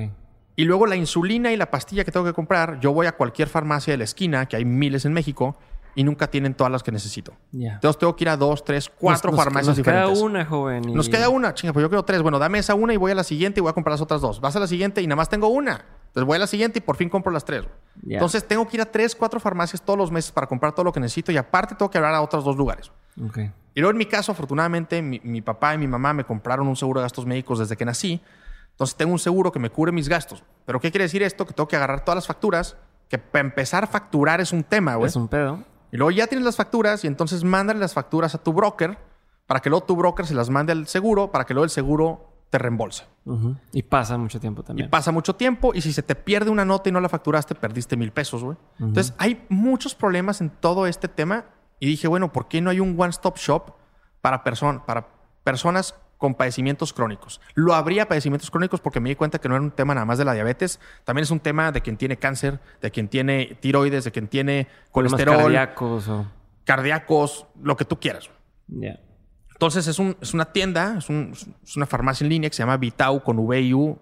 Y luego la insulina y la pastilla que tengo que comprar, yo voy a cualquier farmacia de la esquina, que hay miles en México, y nunca tienen todas las que necesito. Ya. Entonces tengo que ir a dos, tres, cuatro Nos- nos- farmacias nos queda diferentes. una, joven. y- Nos queda una, chinga, pues yo quiero tres. Bueno, dame esa una y voy a la siguiente y voy a comprar las otras dos. Vas a la siguiente y nada más tengo una. Entonces voy a la siguiente y por fin compro las tres. güey. Ya. Entonces tengo que ir a tres, cuatro farmacias todos los meses para comprar todo lo que necesito y aparte tengo que hablar a otros dos lugares. Ok. Y luego en mi caso, afortunadamente, mi, mi papá y mi mamá me compraron un seguro de gastos médicos desde que nací. Entonces tengo un seguro que me cubre mis gastos. ¿Pero qué quiere decir esto? Que tengo que agarrar todas las facturas, que para empezar a facturar es un tema, güey. Es un pedo. Y luego ya tienes las facturas y entonces mándale las facturas a tu broker para que luego tu broker se las mande al seguro para que luego el seguro te reembolse. Y pasa mucho tiempo Y también. pasa mucho tiempo y si se te pierde una nota y no la facturaste, perdiste mil pesos, güey. Entonces hay muchos problemas en todo este tema y dije, bueno, ¿por qué no hay un one-stop shop para, person- para personas con padecimientos crónicos? Lo habría padecimientos crónicos porque me di cuenta que no era un tema nada más de la diabetes, también es un tema de quien tiene cáncer, de quien tiene tiroides, de quien tiene colesterol, cardíacos o... cardíacos, lo que tú quieras. Ya. Entonces es, un- es una tienda, es, un- es una farmacia en línea que se llama Vitau con V I U,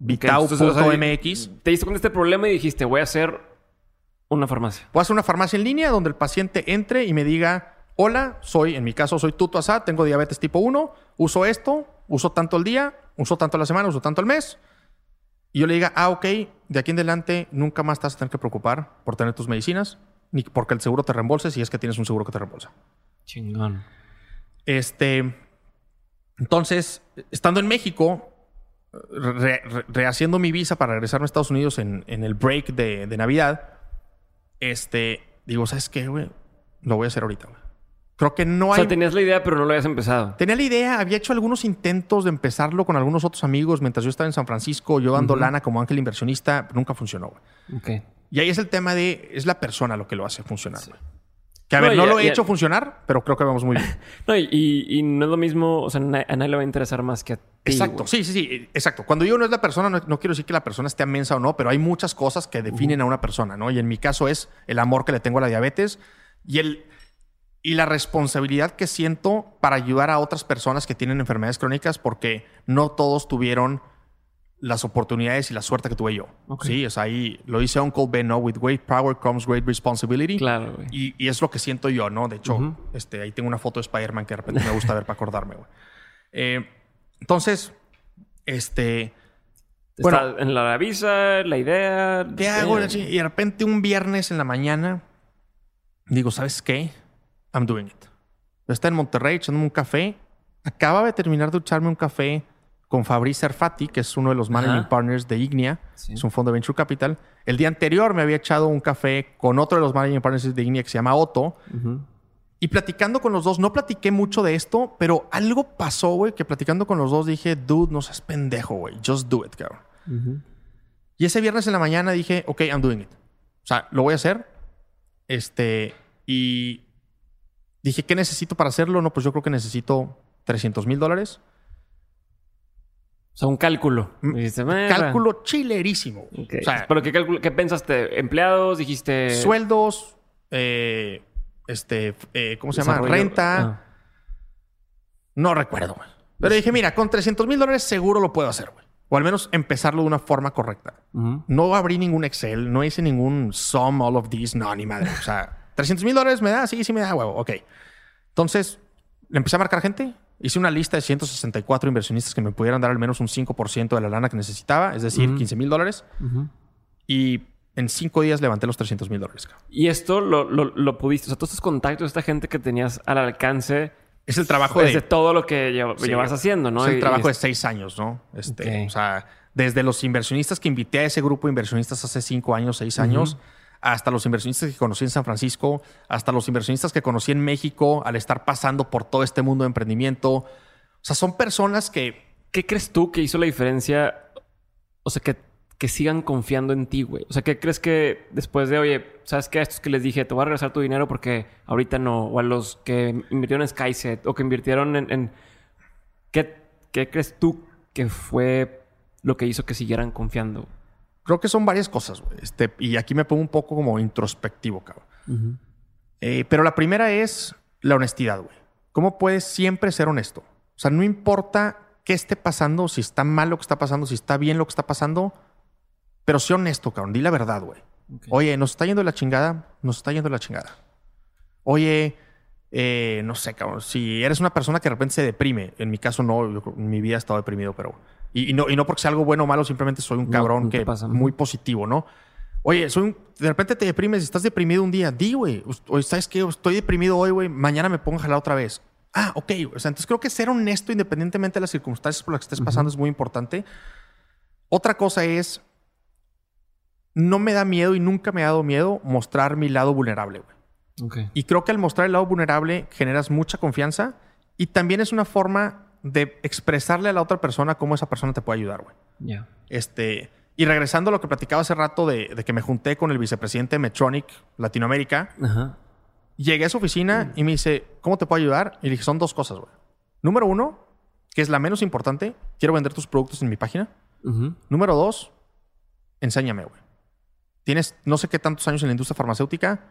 entonces, o sea, Vitau.mx. Te diste con este problema y dijiste, voy a hacer una farmacia. Puedo hacer una farmacia en línea donde el paciente entre y me diga, hola, soy, en mi caso soy Tuto Asad, tengo diabetes tipo 1, uso esto, uso tanto al día, uso tanto a la semana, uso tanto al mes. Y yo le diga, ah, ok, de aquí en adelante nunca más te vas a tener que preocupar por tener tus medicinas, ni porque el seguro te reembolse si es que tienes un seguro que te reembolsa. Chingón. Este, entonces, estando en México, re- re- rehaciendo mi visa para regresarme a Estados Unidos en, en el break de, de Navidad, este, digo, ¿sabes qué, güey? Lo voy a hacer ahorita, güey. Creo que no O hay... sea, tenías la idea, pero no lo habías empezado. Tenía la idea, había hecho algunos intentos de empezarlo con algunos otros amigos mientras yo estaba en San Francisco, yo dando lana como ángel inversionista, pero nunca funcionó, güey. Ok. Y ahí es el tema de, es la persona lo que lo hace funcionar, güey. Que a No, ver, no y- lo he y- hecho funcionar, pero creo que vamos muy bien. (laughs) No, y, no es lo mismo, o sea, a nadie le va a interesar más que a ti. Exacto, sí, sí, sí, exacto. Cuando digo no es la persona, no, no quiero decir que la persona esté mensa o no, pero hay muchas cosas que definen a una persona, ¿no? Y en mi caso es el amor que le tengo a la diabetes y el y la responsabilidad que siento para ayudar a otras personas que tienen enfermedades crónicas porque no todos tuvieron las oportunidades y la suerte que tuve yo. Sí, es ahí lo dice Uncle Ben, ¿no? With great power comes great responsibility. Claro, güey. Y, y es lo que siento yo, ¿no? De hecho, este, ahí tengo una foto de Spider-Man que de repente me gusta ver para acordarme, güey. Eh, entonces, este, bueno. En la visa, la idea. ¿qué hago? eh, Y de repente un viernes en la mañana digo, ¿sabes qué? I'm doing it. Yo estaba en Monterrey echándome un café. Acababa de terminar de echarme un café con Fabrice Serfati, que es uno de los managing Ajá. partners de Ignea, Sí. es un fondo de Venture Capital. El día anterior me había echado un café con otro de los managing partners de Ignea que se llama Otto. Ujú. Y platicando con los dos, no platiqué mucho de esto, pero algo pasó, güey, que platicando con los dos dije, dude, no seas pendejo, güey. Just do it, cabrón. Ujú. Y ese viernes en la mañana dije, ok, I'm doing it. O sea, lo voy a hacer. Este, y dije, ¿qué necesito para hacerlo? No, pues yo creo que necesito 300 mil dólares. O sea, un cálculo. Mm, Dijiste, "Eh, Cálculo chilerísimo. güey. ok". O sea, ¿Pero qué, cálculo, qué pensaste? ¿Empleados? Dijiste... sueldos, eh, este, eh, ¿cómo se llama? Renta. Ah. No recuerdo, güey. Pero dije, mira, con 300 mil dólares seguro lo puedo hacer, güey. O al menos empezarlo de una forma correcta. No abrí ningún Excel, no hice ningún sum all of these, no, ni madre. O sea, 300 mil dólares me da, sí, sí me da, huevo, ok. Entonces, le empecé a marcar gente. Hice una lista de 164 inversionistas que me pudieran dar al menos un 5% de la lana que necesitaba, es decir, Ujú. 15 mil dólares. Y en cinco días levanté los 300 mil dólares. Y esto lo, lo, lo pudiste... O sea, todos estos contactos, esta gente que tenías al alcance... Es el trabajo de, de todo lo que Sí, llevas haciendo, ¿no? Es el trabajo y de seis años, ¿no? Este. O sea, desde los inversionistas que invité a ese grupo de inversionistas hace cinco años, seis años, hasta los inversionistas que conocí en San Francisco, hasta los inversionistas que conocí en México al estar pasando por todo este mundo de emprendimiento. O sea, son personas que ¿Qué crees tú que hizo la diferencia? O sea, que, que sigan confiando en ti, güey. O sea, ¿qué crees que después de, oye, ¿sabes qué? A estos que les dije, te voy a regresar tu dinero porque ahorita no. O a los que invirtieron en SkySet o que invirtieron en... en- ¿Qué, ¿Qué crees tú que fue lo que hizo que siguieran confiando? Creo que son varias cosas. güey. Este, y aquí me pongo un poco como introspectivo, cabrón. Eh, pero la primera es la honestidad, güey. ¿Cómo puedes siempre ser honesto? O sea, no importa qué esté pasando, si está mal lo que está pasando, si está bien lo que está pasando, pero sé honesto, cabrón. Di la verdad, güey. Oye, nos está yendo la chingada, nos está yendo la chingada. Oye, eh, no sé, cabrón. Si eres una persona que de repente se deprime, en mi caso no, yo en mi vida he estado deprimido, pero. Y, y no, y no porque sea algo bueno o malo, simplemente soy un No, cabrón no que pasa, muy positivo, ¿no? Oye, soy un- de repente te deprimes estás deprimido un día. Di, güey. ¿sabes qué? Estoy deprimido hoy, güey. Mañana me pongo a jalar otra vez. Ah, ok. O sea, entonces creo que ser honesto independientemente de las circunstancias por las que estés pasando es muy importante. Otra cosa es, no me da miedo y nunca me ha dado miedo mostrar mi lado vulnerable, güey. Ok. Y creo que al mostrar el lado vulnerable generas mucha confianza y también es una forma de expresarle a la otra persona cómo esa persona te puede ayudar, güey. Ya. Este, y regresando a lo que platicaba hace rato de, de que me junté con el vicepresidente de Medtronic Latinoamérica, Ajá. llegué a su oficina y me dice, ¿cómo te puedo ayudar? Y le dije, son dos cosas, güey. Número uno, que es la menos importante, quiero vender tus productos en mi página. Número dos, enséñame, güey. Tienes no sé qué tantos años en la industria farmacéutica,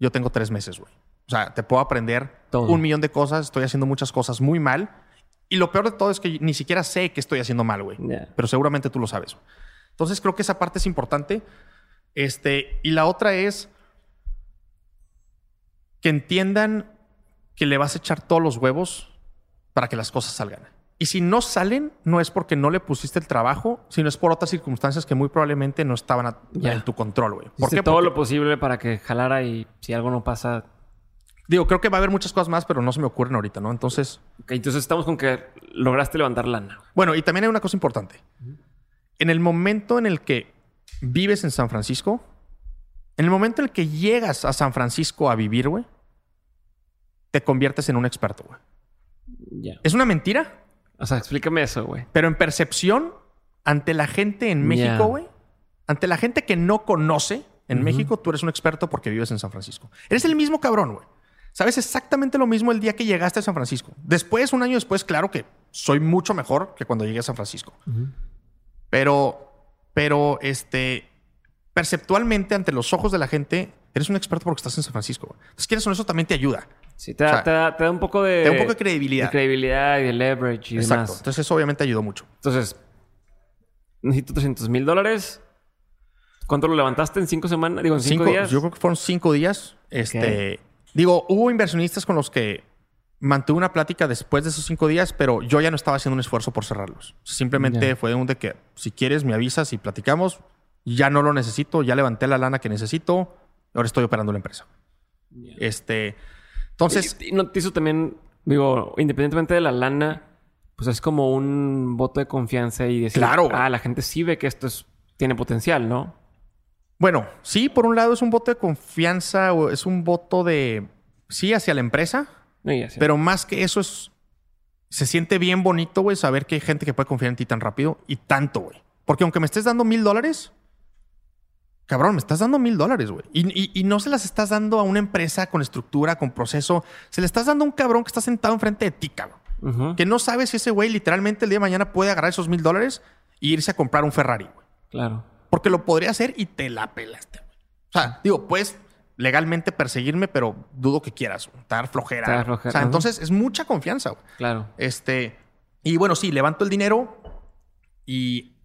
yo tengo tres meses, güey. O sea, te puedo aprender Todo. un millón de cosas, estoy haciendo muchas cosas muy mal. Y lo peor de todo es que ni siquiera sé que estoy haciendo mal, güey. Pero seguramente tú lo sabes. Entonces creo que esa parte es importante. Este, y la otra es que entiendan que le vas a echar todos los huevos para que las cosas salgan. Y si no salen, no es porque no le pusiste el trabajo, sino es por otras circunstancias que muy probablemente no estaban a- Ya. en tu control, güey. ¿Por Hiciste qué? todo Porque- lo posible para que jalara y si algo no pasa... Digo, creo que va a haber muchas cosas más, pero no se me ocurren ahorita, ¿no? Entonces, Ok, entonces estamos con que lograste levantar lana. bueno, y también hay una cosa importante. En el momento en el que vives en San Francisco, en el momento en el que llegas a San Francisco a vivir, güey, te conviertes en un experto, güey. Ya. Es una mentira, O sea, explícame eso, güey. pero en percepción, ante la gente en. México, güey, ante la gente que no conoce en. México, tú eres un experto porque vives en San Francisco. Eres el mismo cabrón, güey. Sabes exactamente lo mismo el día que llegaste a San Francisco. Después, un año después, claro que soy mucho mejor que cuando llegué a San Francisco. Pero, pero, este, perceptualmente, ante los ojos de la gente, eres un experto porque estás en San Francisco. Entonces, quieres o eso también te ayuda. Sí, te da, O sea, te da- te da un poco de... Te da un poco de credibilidad. De credibilidad y de leverage y Exacto. demás. Entonces, eso obviamente ayudó mucho. Entonces, necesito 300 mil dólares. ¿Cuánto lo levantaste en cinco semanas? Digo, en cinco, días. Yo creo que fueron cinco días. Este, Digo, hubo inversionistas con los que mantuve una plática después de esos cinco días, pero yo ya no estaba haciendo un esfuerzo por cerrarlos. Simplemente fue un de que si quieres me avisas y platicamos. Ya no lo necesito, ya levanté la lana que necesito. Ahora estoy operando la empresa. Este, entonces, Y, y no te hizo también, digo, independientemente de la lana, pues es como un voto de confianza y decir, Claro. ah, la gente sí ve que esto es, tiene potencial, ¿no? Bueno, sí, por un lado es un voto de confianza o es un voto de sí hacia la empresa, pero más que eso es se siente bien bonito, güey, saber que hay gente que puede confiar en ti tan rápido y tanto, güey. Porque aunque me estés dando mil dólares, cabrón, me estás dando mil dólares, güey. Y, y- y no se las estás dando a una empresa con estructura, con proceso. Se le estás dando a un cabrón que está sentado enfrente de ti, cabrón. Que no sabes si ese güey literalmente el día de mañana puede agarrar esos mil dólares e irse a comprar un Ferrari, güey. Claro. Porque lo podría hacer y te la pelaste, güey. O sea, digo, puedes legalmente perseguirme, pero dudo que quieras, güey. Dar flojera. O sea, ajá. entonces es mucha confianza, güey. Claro. Este, y bueno, sí, levanto el dinero y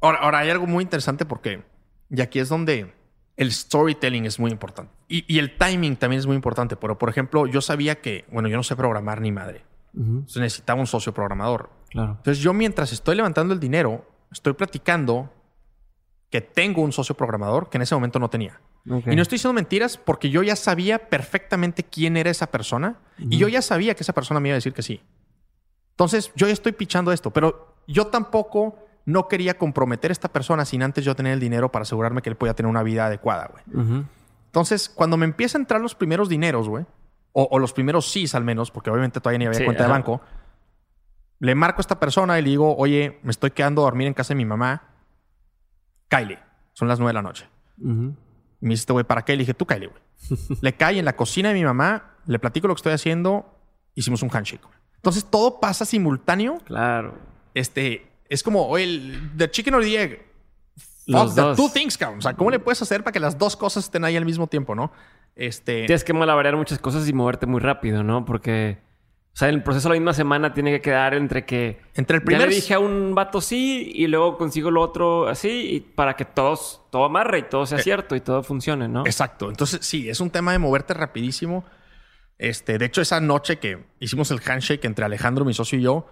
ahora, ahora hay algo muy interesante porque, y aquí es donde el storytelling es muy importante. Y, y el timing también es muy importante. Pero, por ejemplo, yo sabía que, bueno, yo no sé programar ni madre. Entonces necesitaba un socio programador. Claro. Entonces yo mientras estoy levantando el dinero, estoy platicando que tengo un socio programador que en ese momento no tenía. Y no estoy diciendo mentiras porque yo ya sabía perfectamente quién era esa persona y yo ya sabía que esa persona me iba a decir que sí. Entonces yo ya estoy pichando esto, pero yo tampoco no quería comprometer a esta persona sin antes yo tener el dinero para asegurarme que él podía tener una vida adecuada, güey. Entonces, cuando me empiezan a entrar los primeros dineros, güey, o, o los primeros sís al menos, porque obviamente todavía ni había Sí, cuenta de banco, le marco a esta persona y le digo, oye, me estoy quedando a dormir en casa de mi mamá. Kylie, son las nueve de la noche. me dice este güey, ¿para qué? Le dije, tú Kylie, güey. (laughs) le cae en la cocina de mi mamá, le platico lo que estoy haciendo, hicimos un handshake. Entonces, todo pasa simultáneo. Claro. Este, es como, oye, el the chicken or the egg. Los the dos. two things, cabrón. O sea, ¿cómo le puedes hacer para que las dos cosas estén ahí al mismo tiempo, no? Este... Tienes que malabarear muchas cosas y moverte muy rápido, ¿no? Porque, o sea, el proceso la misma semana tiene que quedar entre que Entre el ya primer le dije a un vato sí y luego consigo lo otro así y para que todos, todo amarre y todo sea Eh, cierto y todo funcione, ¿no? Exacto. Entonces, sí, es un tema de moverte rapidísimo. Este, de hecho, esa noche que hicimos el handshake entre Alejandro, mi socio y yo,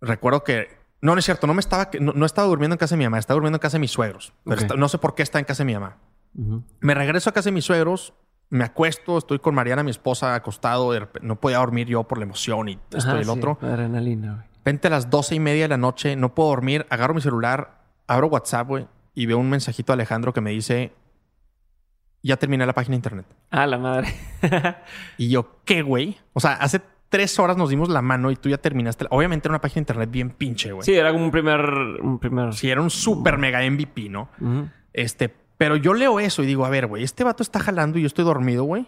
recuerdo que. No, no es cierto, no me estaba, no, no estaba durmiendo en casa de mi mamá, estaba durmiendo en casa de mis suegros. Pero Ok. está- no sé por qué está en casa de mi mamá. Ujú. Me regreso a casa de mis suegros, me acuesto, estoy con Mariana, mi esposa, acostado. no podía dormir yo por la emoción y esto Ajá, y el sí, otro. Adrenalina, güey. Repente a las doce y media de la noche, no puedo dormir, agarro mi celular, abro WhatsApp, güey, y veo un mensajito de Alejandro que me dice: Ya terminé la página de internet. Ah, la madre. (laughs) Y yo, ¿qué, güey? O sea, hace tres horas nos dimos la mano y tú ya terminaste. la- Obviamente era una página de internet bien pinche, güey. sí, era como un primer... Un primer... Sí, era un super mega MVP, ¿no? Este, pero yo leo eso y digo, a ver, güey, este vato está jalando y yo estoy dormido, güey.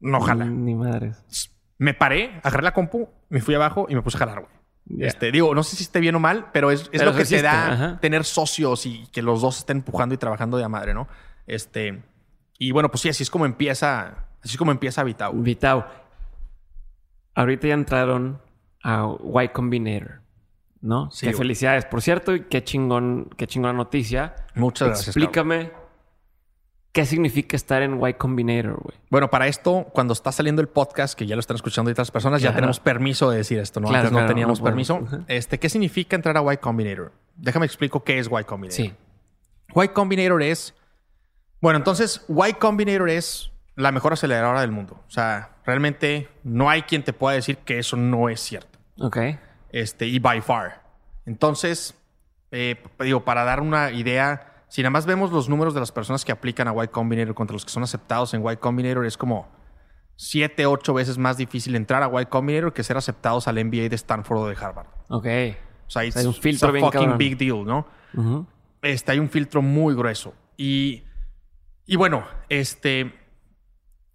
No jala. Ni madres. Me paré, agarré la compu, me fui abajo y me puse a jalar, güey. Este, digo, no sé si esté bien o mal, pero es, es Pero lo que existe, te da ajá. tener socios y que los dos estén empujando y trabajando de a madre, ¿no? Este, y bueno, pues sí, así es como empieza, así es como empieza Vitao. Vitao. Ahorita ya entraron a Y Combinator, ¿no? Sí, Qué güey. felicidades, por cierto, y qué chingón, qué chingona noticia. Muchas gracias. cabrón. Explícame qué significa estar en Y Combinator, güey. Bueno, para esto, cuando está saliendo el podcast, que ya lo están escuchando otras personas, ya tenemos permiso de decir esto, ¿no? Claro, Antes no teníamos no permiso. Este, ¿Qué significa entrar a Y Combinator? Déjame explico qué es Y Combinator. Sí. Y Combinator es. Bueno, entonces, Y Combinator es la mejor aceleradora del mundo. O sea, realmente no hay quien te pueda decir que eso no es cierto. Ok. Este, y by far. Entonces, eh, digo, para dar una idea, si nada más vemos los números de las personas que aplican a Y Combinator contra los que son aceptados en Y Combinator, es como 7, 8 veces más difícil entrar a Y Combinator que ser aceptados al MBA de Stanford o de Harvard. Ok. O sea, Hay un filtro bien fucking cabrón. big deal, ¿no? Este, hay un filtro muy grueso. Y, y bueno, este.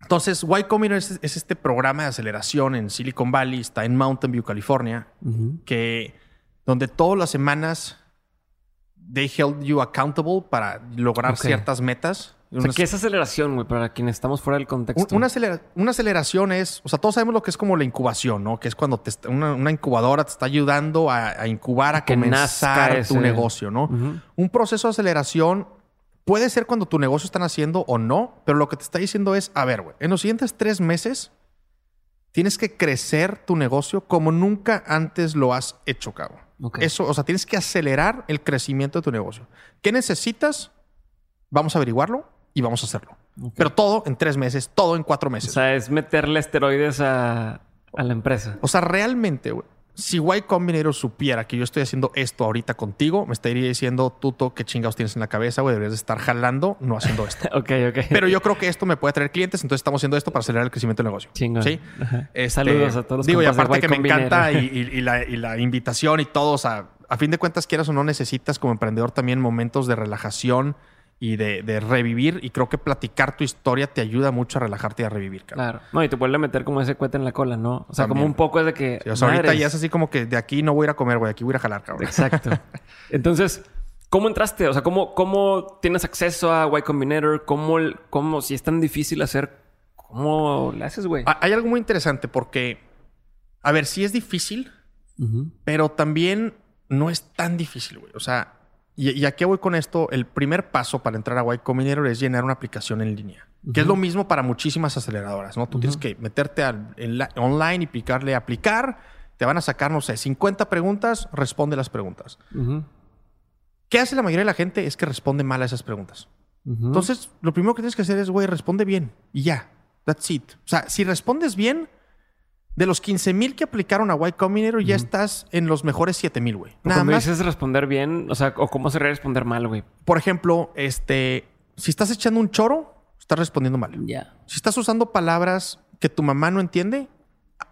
Entonces, Y Combinator es, es este programa de aceleración en Silicon Valley, está en Mountain View, California, que donde todas las semanas they held you accountable para lograr ciertas metas. O sea, ¿qué es aceleración, güey? Para quienes estamos fuera del contexto. una, acelera- una aceleración es, o sea, todos sabemos lo que es como la incubación, ¿no? Que es cuando te una, una incubadora te está ayudando a, a incubar, a Que comenzar tu negocio, ¿no? Un proceso de aceleración puede ser cuando tu negocio están haciendo o no, pero lo que te está diciendo es, a ver, güey, en los siguientes tres meses tienes que crecer tu negocio como nunca antes lo has hecho, cabrón. Eso, o sea, tienes que acelerar el crecimiento de tu negocio. ¿Qué necesitas? Vamos a averiguarlo y vamos a hacerlo. Pero todo en tres meses, todo en cuatro O meses. sea, es meterle esteroides a, a la empresa. O sea, realmente, güey, si Y Combinator supiera que yo estoy haciendo esto ahorita contigo, me estaría diciendo, Tuto, qué chingados tienes en la cabeza, güey, deberías de estar jalando, no haciendo esto. (laughs) ok, ok. Pero yo creo que esto me puede traer clientes, entonces estamos haciendo esto para acelerar el crecimiento del negocio. Chingón. ¿Sí? Este, Saludos a todos los Digo, y aparte que me encanta (laughs) y, y, la, y, la, invitación y todo, o sea, a fin de cuentas, quieras o no, necesitas como emprendedor también momentos de relajación y de, de, revivir. Y creo que platicar tu historia te ayuda mucho a relajarte y a revivir. Claro. No, y te vuelve a meter como ese cuete en la cola, ¿no? O sea, También. como un poco es de que. Sí, o sea, ahorita ya es así como que de aquí no voy a ir a comer, güey, aquí voy a ir a jalar, cabrón. Exacto. (laughs) Entonces, ¿cómo entraste? O sea, ¿cómo, cómo tienes acceso a Y Combinator? ¿Cómo, ¿Cómo, si es tan difícil hacer, cómo le haces, güey? Hay algo muy interesante porque, a ver, sí es difícil, uh -huh. pero también no es tan difícil, güey. O sea, y, y, a qué voy con esto? El primer paso para entrar a Y Combinator es llenar una aplicación en línea, uh -huh. que es lo mismo para muchísimas aceleradoras, ¿no? Tú uh -huh. tienes que meterte al, la, online y picarle aplicar, te van a sacar, no sé, 50 preguntas, responde las preguntas. ¿Qué hace la mayoría de la gente? Es que responde mal a esas preguntas. Entonces, lo primero que tienes que hacer es, güey, responde bien y ya. That's it. O sea, si respondes bien, de los 15 mil que aplicaron a Y Combinator, ya estás en los mejores 7 mil, güey. Nada Cuando más. dices responder bien, o sea, o cómo sería responder mal, güey. Por ejemplo, este, si estás echando un choro, estás respondiendo mal. Ya. Yeah. Si estás usando palabras que tu mamá no entiende,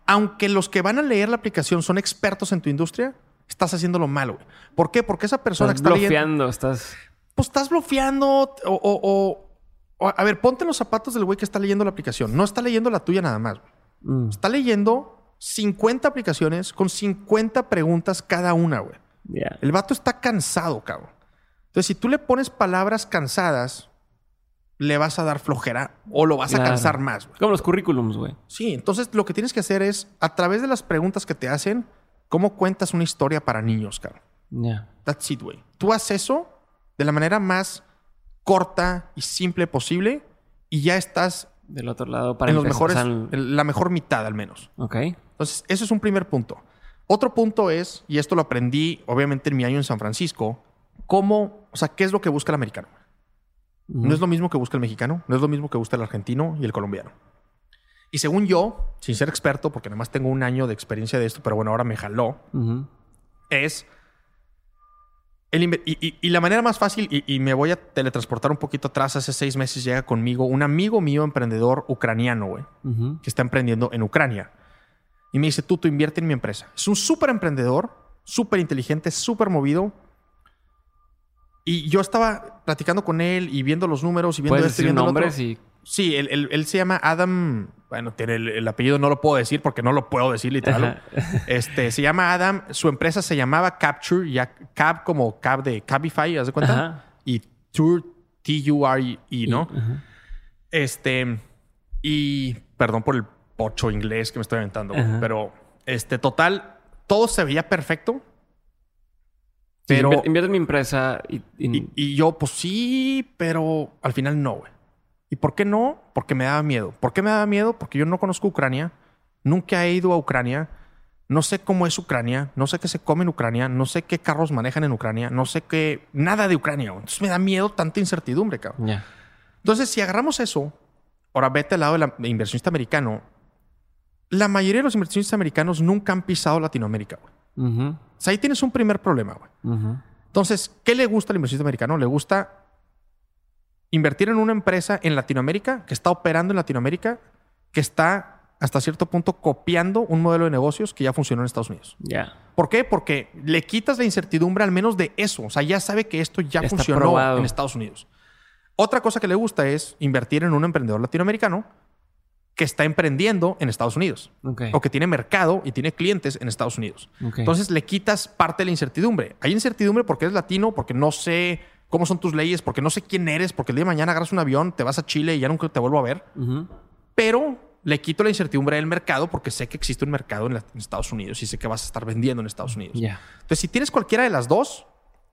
aunque los que van a leer la aplicación son expertos en tu industria, estás haciéndolo mal, güey. ¿Por qué? Porque esa persona estás que está bloqueando, leyendo... estás... Pues estás bloqueando o, o, o, o, A ver, ponte en los zapatos del güey que está leyendo la aplicación. No está leyendo la tuya nada más. Güey. Mm. Está leyendo 50 aplicaciones con 50 preguntas cada una, güey. Yeah. El vato está cansado, cabrón. Entonces, si tú le pones palabras cansadas, le vas a dar flojera o lo vas claro. a cansar más, güey. Como los currículums, güey. Sí, entonces lo que tienes que hacer es, a través de las preguntas que te hacen, ¿cómo cuentas una historia para niños, cabrón? Yeah. That's it, güey. Tú haces eso de la manera más corta y simple posible y ya estás del otro lado para en los mejores, la mejor mitad al menos. Ok. Entonces, eso es un primer punto. Otro punto es, y esto lo aprendí obviamente en mi año en San Francisco, cómo, o sea, ¿qué es lo que busca el americano? Uh -huh. No es lo mismo que busca el mexicano, no es lo mismo que busca el argentino y el colombiano. Y según yo, sin ser experto, porque nada más tengo un año de experiencia de esto, pero bueno, ahora me jaló, uh -huh. es el y, y, y, la manera más fácil, y, y, me voy a teletransportar un poquito atrás, hace seis meses llega conmigo un amigo mío emprendedor ucraniano, güey, uh -huh. que está emprendiendo en Ucrania. Y me dice, tú, tú invierte en mi empresa. Es un súper emprendedor, súper inteligente, súper movido. Y yo estaba platicando con él y viendo los números y viendo ¿Puedes este, decir viendo nombres Sí, él, él, él, se llama Adam. Bueno, tiene el, el, apellido no lo puedo decir porque no lo puedo decir literal. (laughs) este se llama Adam. Su empresa se llamaba Capture, ya Cab como Cab de Cabify, ¿haz de cuenta? Ajá. Y Tour T-U-R-E, ¿no? Ajá. Este. Y perdón por el pocho inglés que me estoy aventando, pero este, total, todo se veía perfecto. Pero. Sí, invierte en mi empresa y, y... y, y yo, pues sí, pero al final no, güey. ¿Y por qué no? Porque me daba miedo. ¿Por qué me daba miedo? Porque yo no conozco Ucrania. Nunca he ido a Ucrania. No sé cómo es Ucrania. No sé qué se come en Ucrania. No sé qué carros manejan en Ucrania. No sé qué... Nada de Ucrania. Entonces me da miedo tanta incertidumbre, cabrón. Yeah. Entonces, si agarramos eso, ahora vete al lado del inversionista americano. La mayoría de los inversionistas americanos nunca han pisado Latinoamérica, güey. Uh -huh. O sea, ahí tienes un primer problema, güey. Uh -huh. Entonces, ¿qué le gusta al inversionista americano? Le gusta invertir en una empresa en Latinoamérica, que está operando en Latinoamérica, que está hasta cierto punto copiando un modelo de negocios que ya funcionó en Estados Unidos. Yeah. ¿Por qué? Porque le quitas la incertidumbre al menos de eso. O sea, ya sabe que esto ya, ya funcionó en Estados Unidos. Otra cosa que le gusta es invertir en un emprendedor latinoamericano que está emprendiendo en Estados Unidos. Okay. O que tiene mercado y tiene clientes en Estados Unidos. Okay. Entonces le quitas parte de la incertidumbre. Hay incertidumbre porque eres latino, porque no sé cómo son tus leyes, porque no sé quién eres, porque el día de mañana agarras un avión, te vas a Chile y ya nunca te vuelvo a ver. Uh -huh. Pero le quito la incertidumbre del mercado porque sé que existe un mercado en, la, en, Estados Unidos y sé que vas a estar vendiendo en Estados Unidos. Yeah. Entonces, si tienes cualquiera de las dos,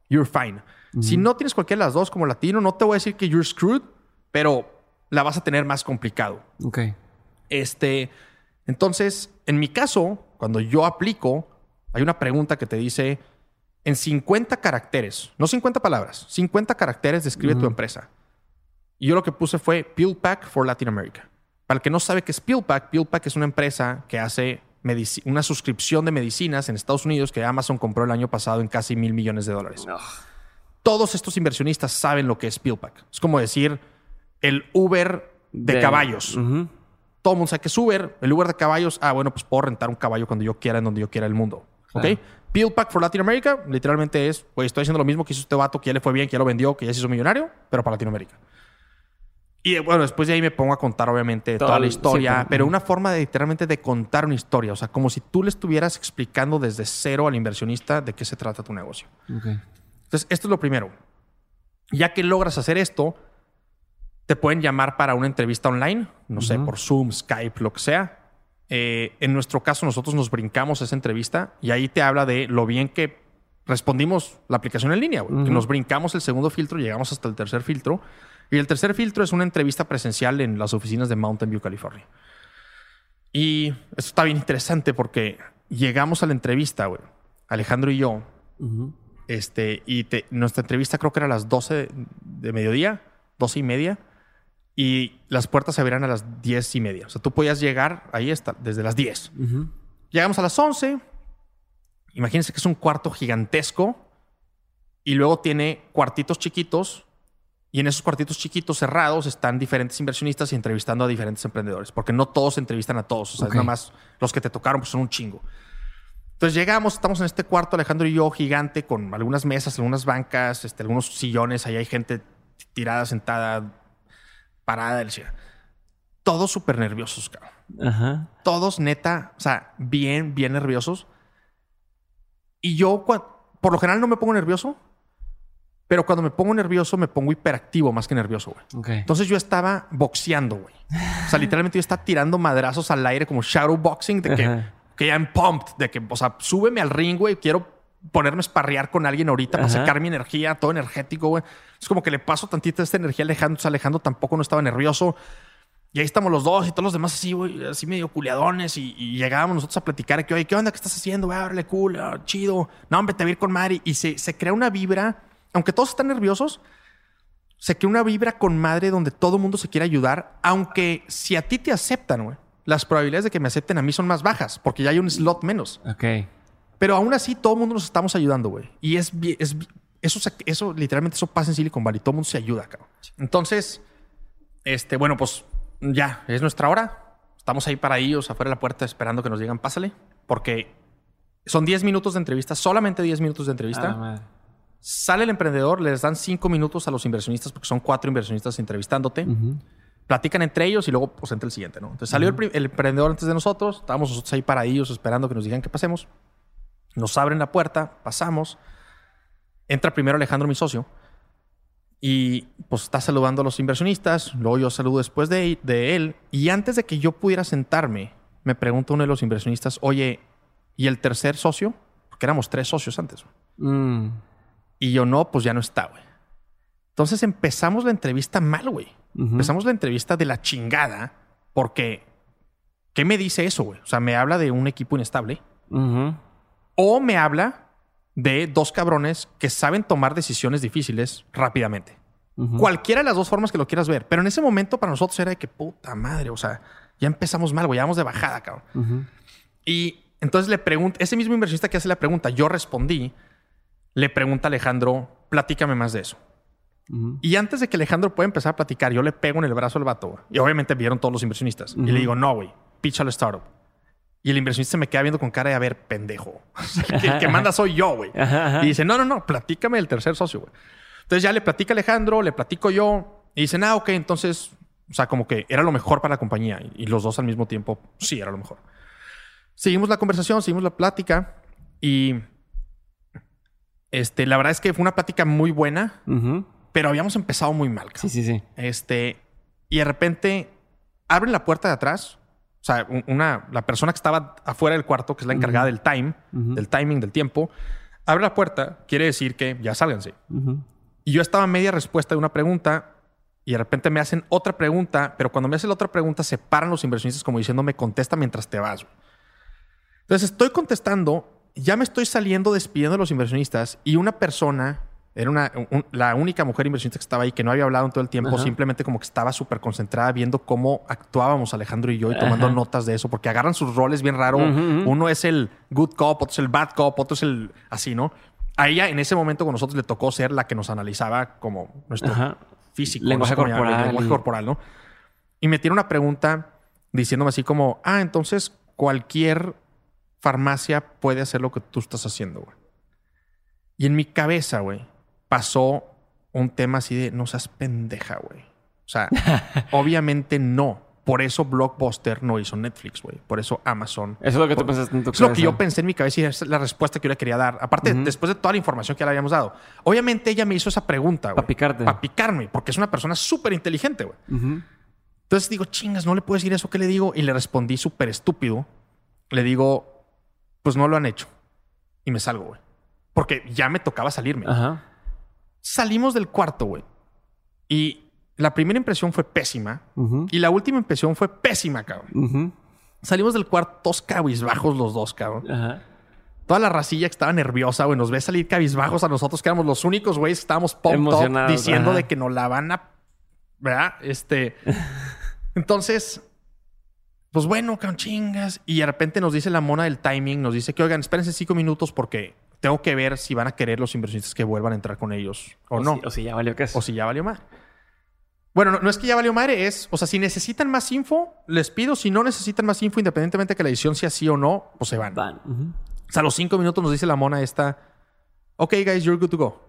you're fine. Uh -huh. Si no tienes cualquiera de las dos como latino, no te voy a decir que you're screwed, pero la vas a tener más complicado. Ok. Este, entonces, en mi caso, cuando yo aplico, hay una pregunta que te dice en 50 caracteres, no 50 palabras, 50 caracteres describe uh -huh. tu empresa. Y yo lo que puse fue PillPack for Latin America. Para el que no sabe qué es PillPack, PillPack es una empresa que hace una suscripción de medicinas en Estados Unidos que Amazon compró el año pasado en casi mil millones de dólares. Todos estos inversionistas saben lo que es PillPack. Es como decir el Uber de, caballos. Todo el mundo sabe que es Uber, el Uber de caballos. Ah, bueno, pues puedo rentar un caballo cuando yo quiera, en donde yo quiera el mundo. ¿Ok? PillPack for Latin America literalmente es, pues estoy haciendo lo mismo que hizo este vato, que ya le fue bien, que ya lo vendió, que ya se hizo millonario, pero para Latinoamérica. Y bueno, después de ahí me pongo a contar, obviamente, toda la historia, pero una forma de literalmente de contar una historia. O sea, como si tú le estuvieras explicando desde cero al inversionista de qué se trata tu negocio. Entonces, esto es lo primero. Ya que logras hacer esto, te pueden llamar para una entrevista online, no sé, por Zoom, Skype, lo que sea. Eh, en nuestro caso, nosotros nos brincamos esa entrevista y ahí te habla de lo bien que respondimos la aplicación en línea. Nos brincamos el segundo filtro, llegamos hasta el tercer filtro y el tercer filtro es una entrevista presencial en las oficinas de Mountain View, California. Y esto está bien interesante porque llegamos a la entrevista, güey. Alejandro y yo. Este, y nuestra entrevista creo que era a las 12 de mediodía, 12 y media. Y las puertas se abrían a las 10 y media. O sea, tú podías llegar ahí está, desde las 10. Llegamos a las 11. Imagínense que es un cuarto gigantesco. Y luego tiene cuartitos chiquitos y en esos cuartitos chiquitos cerrados están diferentes inversionistas y entrevistando a diferentes emprendedores, porque no todos entrevistan a todos. O sea, nada más los que te tocaron pues son un chingo. Entonces llegamos, estamos en este cuarto, Alejandro y yo, gigante, con algunas mesas, algunas bancas, este, algunos sillones. Ahí hay gente tirada, sentada, parada. Todos súper nerviosos, cabrón. Todos, neta, o sea, bien, bien nerviosos. Y yo, por lo general, no me pongo nervioso pero cuando me pongo nervioso, me pongo hiperactivo más que nervioso, güey. Entonces yo estaba boxeando, güey. O sea, literalmente yo estaba tirando madrazos al aire como shadow boxing, de que, que ya en pumped, de que, o sea, súbeme al ring, güey. Quiero ponerme a esparrear con alguien ahorita para sacar mi energía, todo energético, güey. Es como que le paso tantita esta energía a Alejandro. Entonces Alejandro tampoco no estaba nervioso. Y ahí estamos los dos y todos los demás así, güey, así medio culiadones. Y, llegábamos nosotros a platicar que, oye, ¿qué onda? ¿Qué estás haciendo? Güey, órale, cool, ah, chido. No, hombre, te voy a ir con Mari. Y se, se crea una vibra aunque todos están nerviosos, se crea una vibra con madre donde todo el mundo se quiere ayudar, aunque si a ti te aceptan, güey, las probabilidades de que me acepten a mí son más bajas, porque ya hay un slot menos. Ok. Pero aún así, todo el mundo nos estamos ayudando, güey. Y es, es eso, eso, literalmente, eso pasa en Silicon Valley. Todo el mundo se ayuda, cabrón. Entonces, este, bueno, pues ya, es nuestra hora. Estamos ahí para ellos, afuera de la puerta, esperando que nos digan, pásale. Porque son 10 minutos de entrevista, solamente 10 minutos de entrevista. Ah, Sale el emprendedor, les dan cinco minutos a los inversionistas, porque son cuatro inversionistas entrevistándote. Platican entre ellos y luego pues entra el siguiente, ¿no? Entonces salió el, emprendedor antes de nosotros, estábamos nosotros ahí para ellos esperando que nos digan que pasemos. Nos abren la puerta, pasamos. Entra primero Alejandro, mi socio, y pues está saludando a los inversionistas. Luego yo saludo después de, de él. Y antes de que yo pudiera sentarme, me pregunta uno de los inversionistas, oye, ¿y el tercer socio? Porque éramos tres socios antes. Mm. Y yo no, pues ya no está, güey. Entonces empezamos la entrevista mal, güey. Empezamos la entrevista de la chingada porque ¿qué me dice eso, güey? O sea, me habla de un equipo inestable o me habla de dos cabrones que saben tomar decisiones difíciles rápidamente. Cualquiera de las dos formas que lo quieras ver. Pero en ese momento para nosotros era de que puta madre, o sea, ya empezamos mal, güey, ya vamos de bajada, cabrón. Y entonces le pregunto, ese mismo inversionista que hace la pregunta, yo respondí le pregunta a Alejandro, platícame más de eso. Y antes de que Alejandro pueda empezar a platicar, yo le pego en el brazo al vato. Y obviamente vieron todos los inversionistas. Y le digo, no, güey, pitch al startup. Y el inversionista me queda viendo con cara de, a ver, pendejo. (laughs) el, que, manda soy yo, güey. Y dice, no, no, no, platícame el tercer socio, güey. Entonces ya le platica Alejandro, le platico yo. Y dicen, ah, ok, entonces, o sea, como que era lo mejor para la compañía. Y los dos al mismo tiempo, sí, era lo mejor. Seguimos la conversación, seguimos la plática. Y este, la verdad es que fue una plática muy buena, pero habíamos empezado muy mal. Sí, sí, sí. Este, y de repente abren la puerta de atrás. O sea, una, la persona que estaba afuera del cuarto, que es la encargada del time, del timing, del tiempo, abre la puerta, quiere decir que ya sálganse. Y yo estaba a media respuesta de una pregunta y de repente me hacen otra pregunta, pero cuando me hacen la otra pregunta se paran los inversionistas como diciéndome contesta mientras te vas. Entonces estoy contestando ya me estoy saliendo despidiendo a los inversionistas y una persona Era una, un- la única mujer inversionista que estaba ahí, que no había hablado en todo el tiempo, Ajá. simplemente como que estaba súper concentrada viendo cómo actuábamos Alejandro y yo y tomando Ajá. notas de eso, porque agarran sus roles bien raro. Ujú, ujú. Uno es el good cop, otro es el bad cop, otro es el así, ¿no? A ella en ese momento con nosotros le tocó ser la que nos analizaba como nuestro Ajá. físico. Lenguaje no sé corporal lenguaje y- corporal, ¿no? Y me tiene una pregunta diciéndome así como, ah, entonces cualquier farmacia puede hacer lo que tú estás haciendo, güey. Y en mi cabeza, güey, pasó un tema así de, no seas pendeja, güey. O sea, (laughs) obviamente no. Por eso Blockbuster no hizo Netflix, güey. Por eso Amazon. Eso es lo que tú Por- pensaste en tu Es lo que yo pensé en mi cabeza y es la respuesta que yo le quería dar. Aparte, después de toda la información que ya le habíamos dado. Obviamente ella me hizo esa pregunta, güey. Pa' picarte. Para picarme, porque es una persona súper inteligente, güey. Entonces digo, chingas, no le puedo decir eso. ¿Qué le digo? Y le respondí súper estúpido. Le digo, pues no lo han hecho. Y me salgo, güey. Porque ya me tocaba salirme. Ajá. Salimos del cuarto, güey. Y la primera impresión fue pésima. Y la última impresión fue pésima, cabrón. Salimos del cuarto todos cabizbajos los dos, cabrón. Ajá. Toda la racilla que estaba nerviosa, güey, nos ve salir cabizbajos a nosotros, que éramos los únicos güeyes que estábamos pumped up, Emocionados, diciendo ajá. de que nos la van a. ¿Verdad? Este. (laughs) Entonces, pues bueno, chingas. Y de repente nos dice la mona del timing, nos dice que, oigan, espérense cinco minutos porque tengo que ver si van a querer los inversionistas que vuelvan a entrar con ellos o, no. Si, o si ya valió que O si ya valió madre. Bueno, no, no es que ya valió madre, es, o sea, si necesitan más info, les pido. Si no necesitan más info, independientemente de que la edición sea sí o no, pues se van. Van. O sea, a los cinco minutos nos dice la mona esta, ok, guys, you're good to go.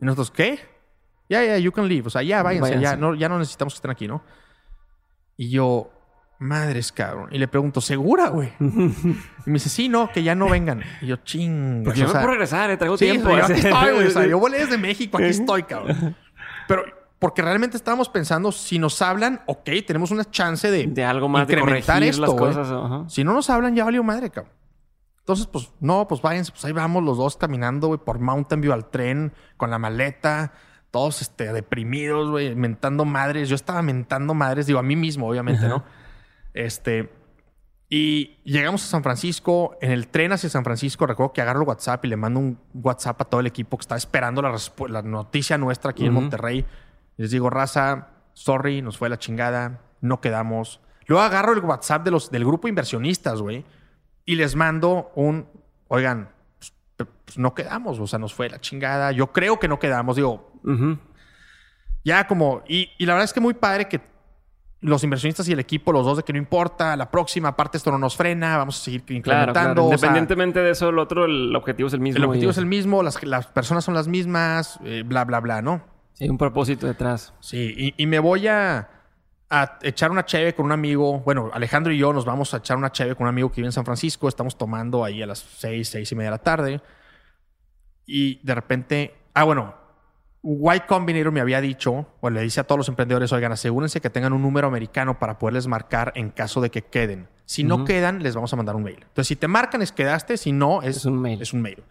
Y nosotros, ¿qué? Ya, ya, you can leave. O sea, ya váyanse, Váyanse. Ya, no, ya no necesitamos que estén aquí, ¿no? Y yo, madres, cabrón. Y le pregunto, ¿segura, güey? y me dice, sí, no, que ya no vengan. Y yo, ching. Porque yo me puedo regresar, eh, traigo Sí, tiempo. yo aquí estoy, güey. O sea, (laughs) yo volé desde México, aquí estoy, cabrón. Pero porque realmente estábamos pensando, si nos hablan, ok, tenemos una chance de, De algo más, de incrementar corregir esto, las cosas. Si no nos hablan, ya valió madre, cabrón. Entonces, pues, no, pues váyanse, pues ahí vamos los dos caminando, güey, por Mountain View al tren, con la maleta, todos este, deprimidos, güey, mentando madres. Yo estaba mentando madres, digo, a mí mismo, obviamente, ¿no? Este. Y llegamos a San Francisco. En el tren hacia San Francisco, recuerdo que agarro el WhatsApp y le mando un WhatsApp a todo el equipo que está esperando la, la noticia nuestra aquí en. Monterrey. Les digo, raza, sorry, nos fue la chingada, no quedamos. Luego agarro el WhatsApp de los, del grupo inversionistas, güey, y les mando un, oigan, pues, pues, no quedamos, o sea, nos fue la chingada. Yo creo que no quedamos, digo, ya como, y, y la verdad es que muy padre que los inversionistas y el equipo, los dos de que no importa, la próxima aparte esto no nos frena, vamos a seguir Claro, incrementando. claro. o sea, Independientemente de eso, el otro, el objetivo es el mismo. el objetivo y- es el mismo, las, las personas son las mismas, eh, bla, bla, bla, ¿no? Sí, un propósito detrás. Sí, y, y me voy a, a echar una cheve con un amigo. Bueno, Alejandro y yo nos vamos a echar una cheve con un amigo que vive en San Francisco. Estamos tomando ahí a las seis, seis y media de la tarde. Y de repente, ah, bueno, Y Combinator me había dicho, o le dice a todos los emprendedores, oigan, asegúrense que tengan un número americano para poderles marcar en caso de que queden. Si no quedan, les vamos a mandar un mail. Entonces, si te marcan es quedaste, si no, es, Es un mail. Es un mail.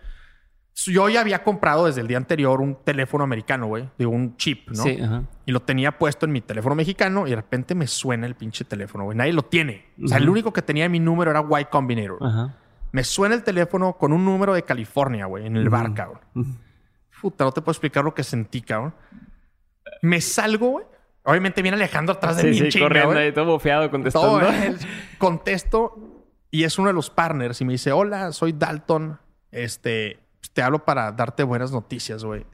Yo ya había comprado desde el día anterior un teléfono americano, güey, de un chip, ¿no? Sí, ajá. Y lo tenía puesto en mi teléfono mexicano y de repente me suena el pinche teléfono, güey. Nadie lo tiene. O sea, el único que tenía mi número era Y Combinator. Ajá. Me suena el teléfono con un número de California, güey, en el bar, Ujú. cabrón. Puta, no te puedo explicar lo que sentí, cabrón. Me salgo, güey. Obviamente viene Alejandro atrás de Sí, mí, sí, chinga, corriendo ahí, todo bofeado contestando. Todo, eh, contesto y es uno de los partners y me dice, hola, soy Dalton. Este, pues, te hablo para darte buenas noticias, güey.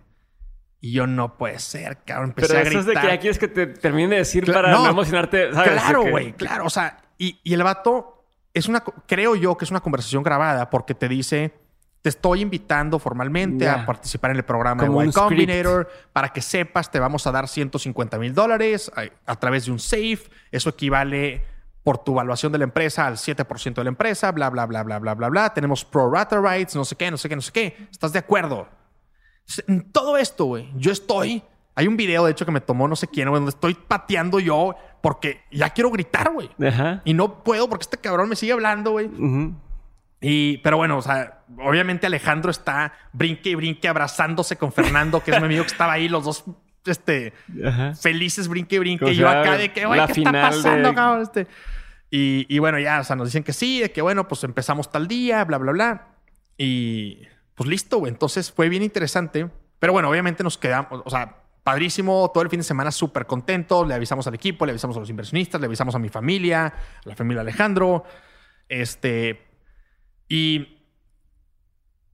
Y yo no puede ser, cabrón. Empecé Pero a eso gritar. es de que ya quieres que te termine de decir Cla- para no. no, emocionarte, ¿sabes? Claro, que- güey, claro. O sea, y, y el vato es una, creo yo que es una conversación grabada porque te dice, te estoy invitando formalmente a participar en el programa Como de Y Combinator para que sepas, te vamos a dar 150 mil dólares a, a través de un safe. Eso equivale por tu evaluación de la empresa al 7% de la empresa, bla, bla, bla, bla, bla, bla, bla. Tenemos pro rata rights, no sé qué, no sé qué, no sé qué. ¿Estás de acuerdo? En todo esto, güey, yo estoy. Hay un video, de hecho, que me tomó no sé quién, güey, donde estoy pateando yo porque ya quiero gritar, güey. Y no puedo porque este cabrón me sigue hablando, güey. Ujú. Y, pero bueno, o sea, obviamente Alejandro está brinque y brinque abrazándose con Fernando, que es mi amigo que estaba ahí, los dos, este, Ajá. felices, brinque y brinque. O Y yo acá de que, la ¿qué está pasando, de- cabrón? Este, y, y bueno, ya, o sea, nos dicen que sí, de que bueno, pues empezamos tal día, bla, bla, bla. Y pues listo, güey. Entonces fue bien interesante Pero bueno, obviamente nos quedamos, o sea, padrísimo, todo el fin de semana súper contentos, le avisamos al equipo, le avisamos a los inversionistas, le avisamos a mi familia, a la familia Alejandro, este, y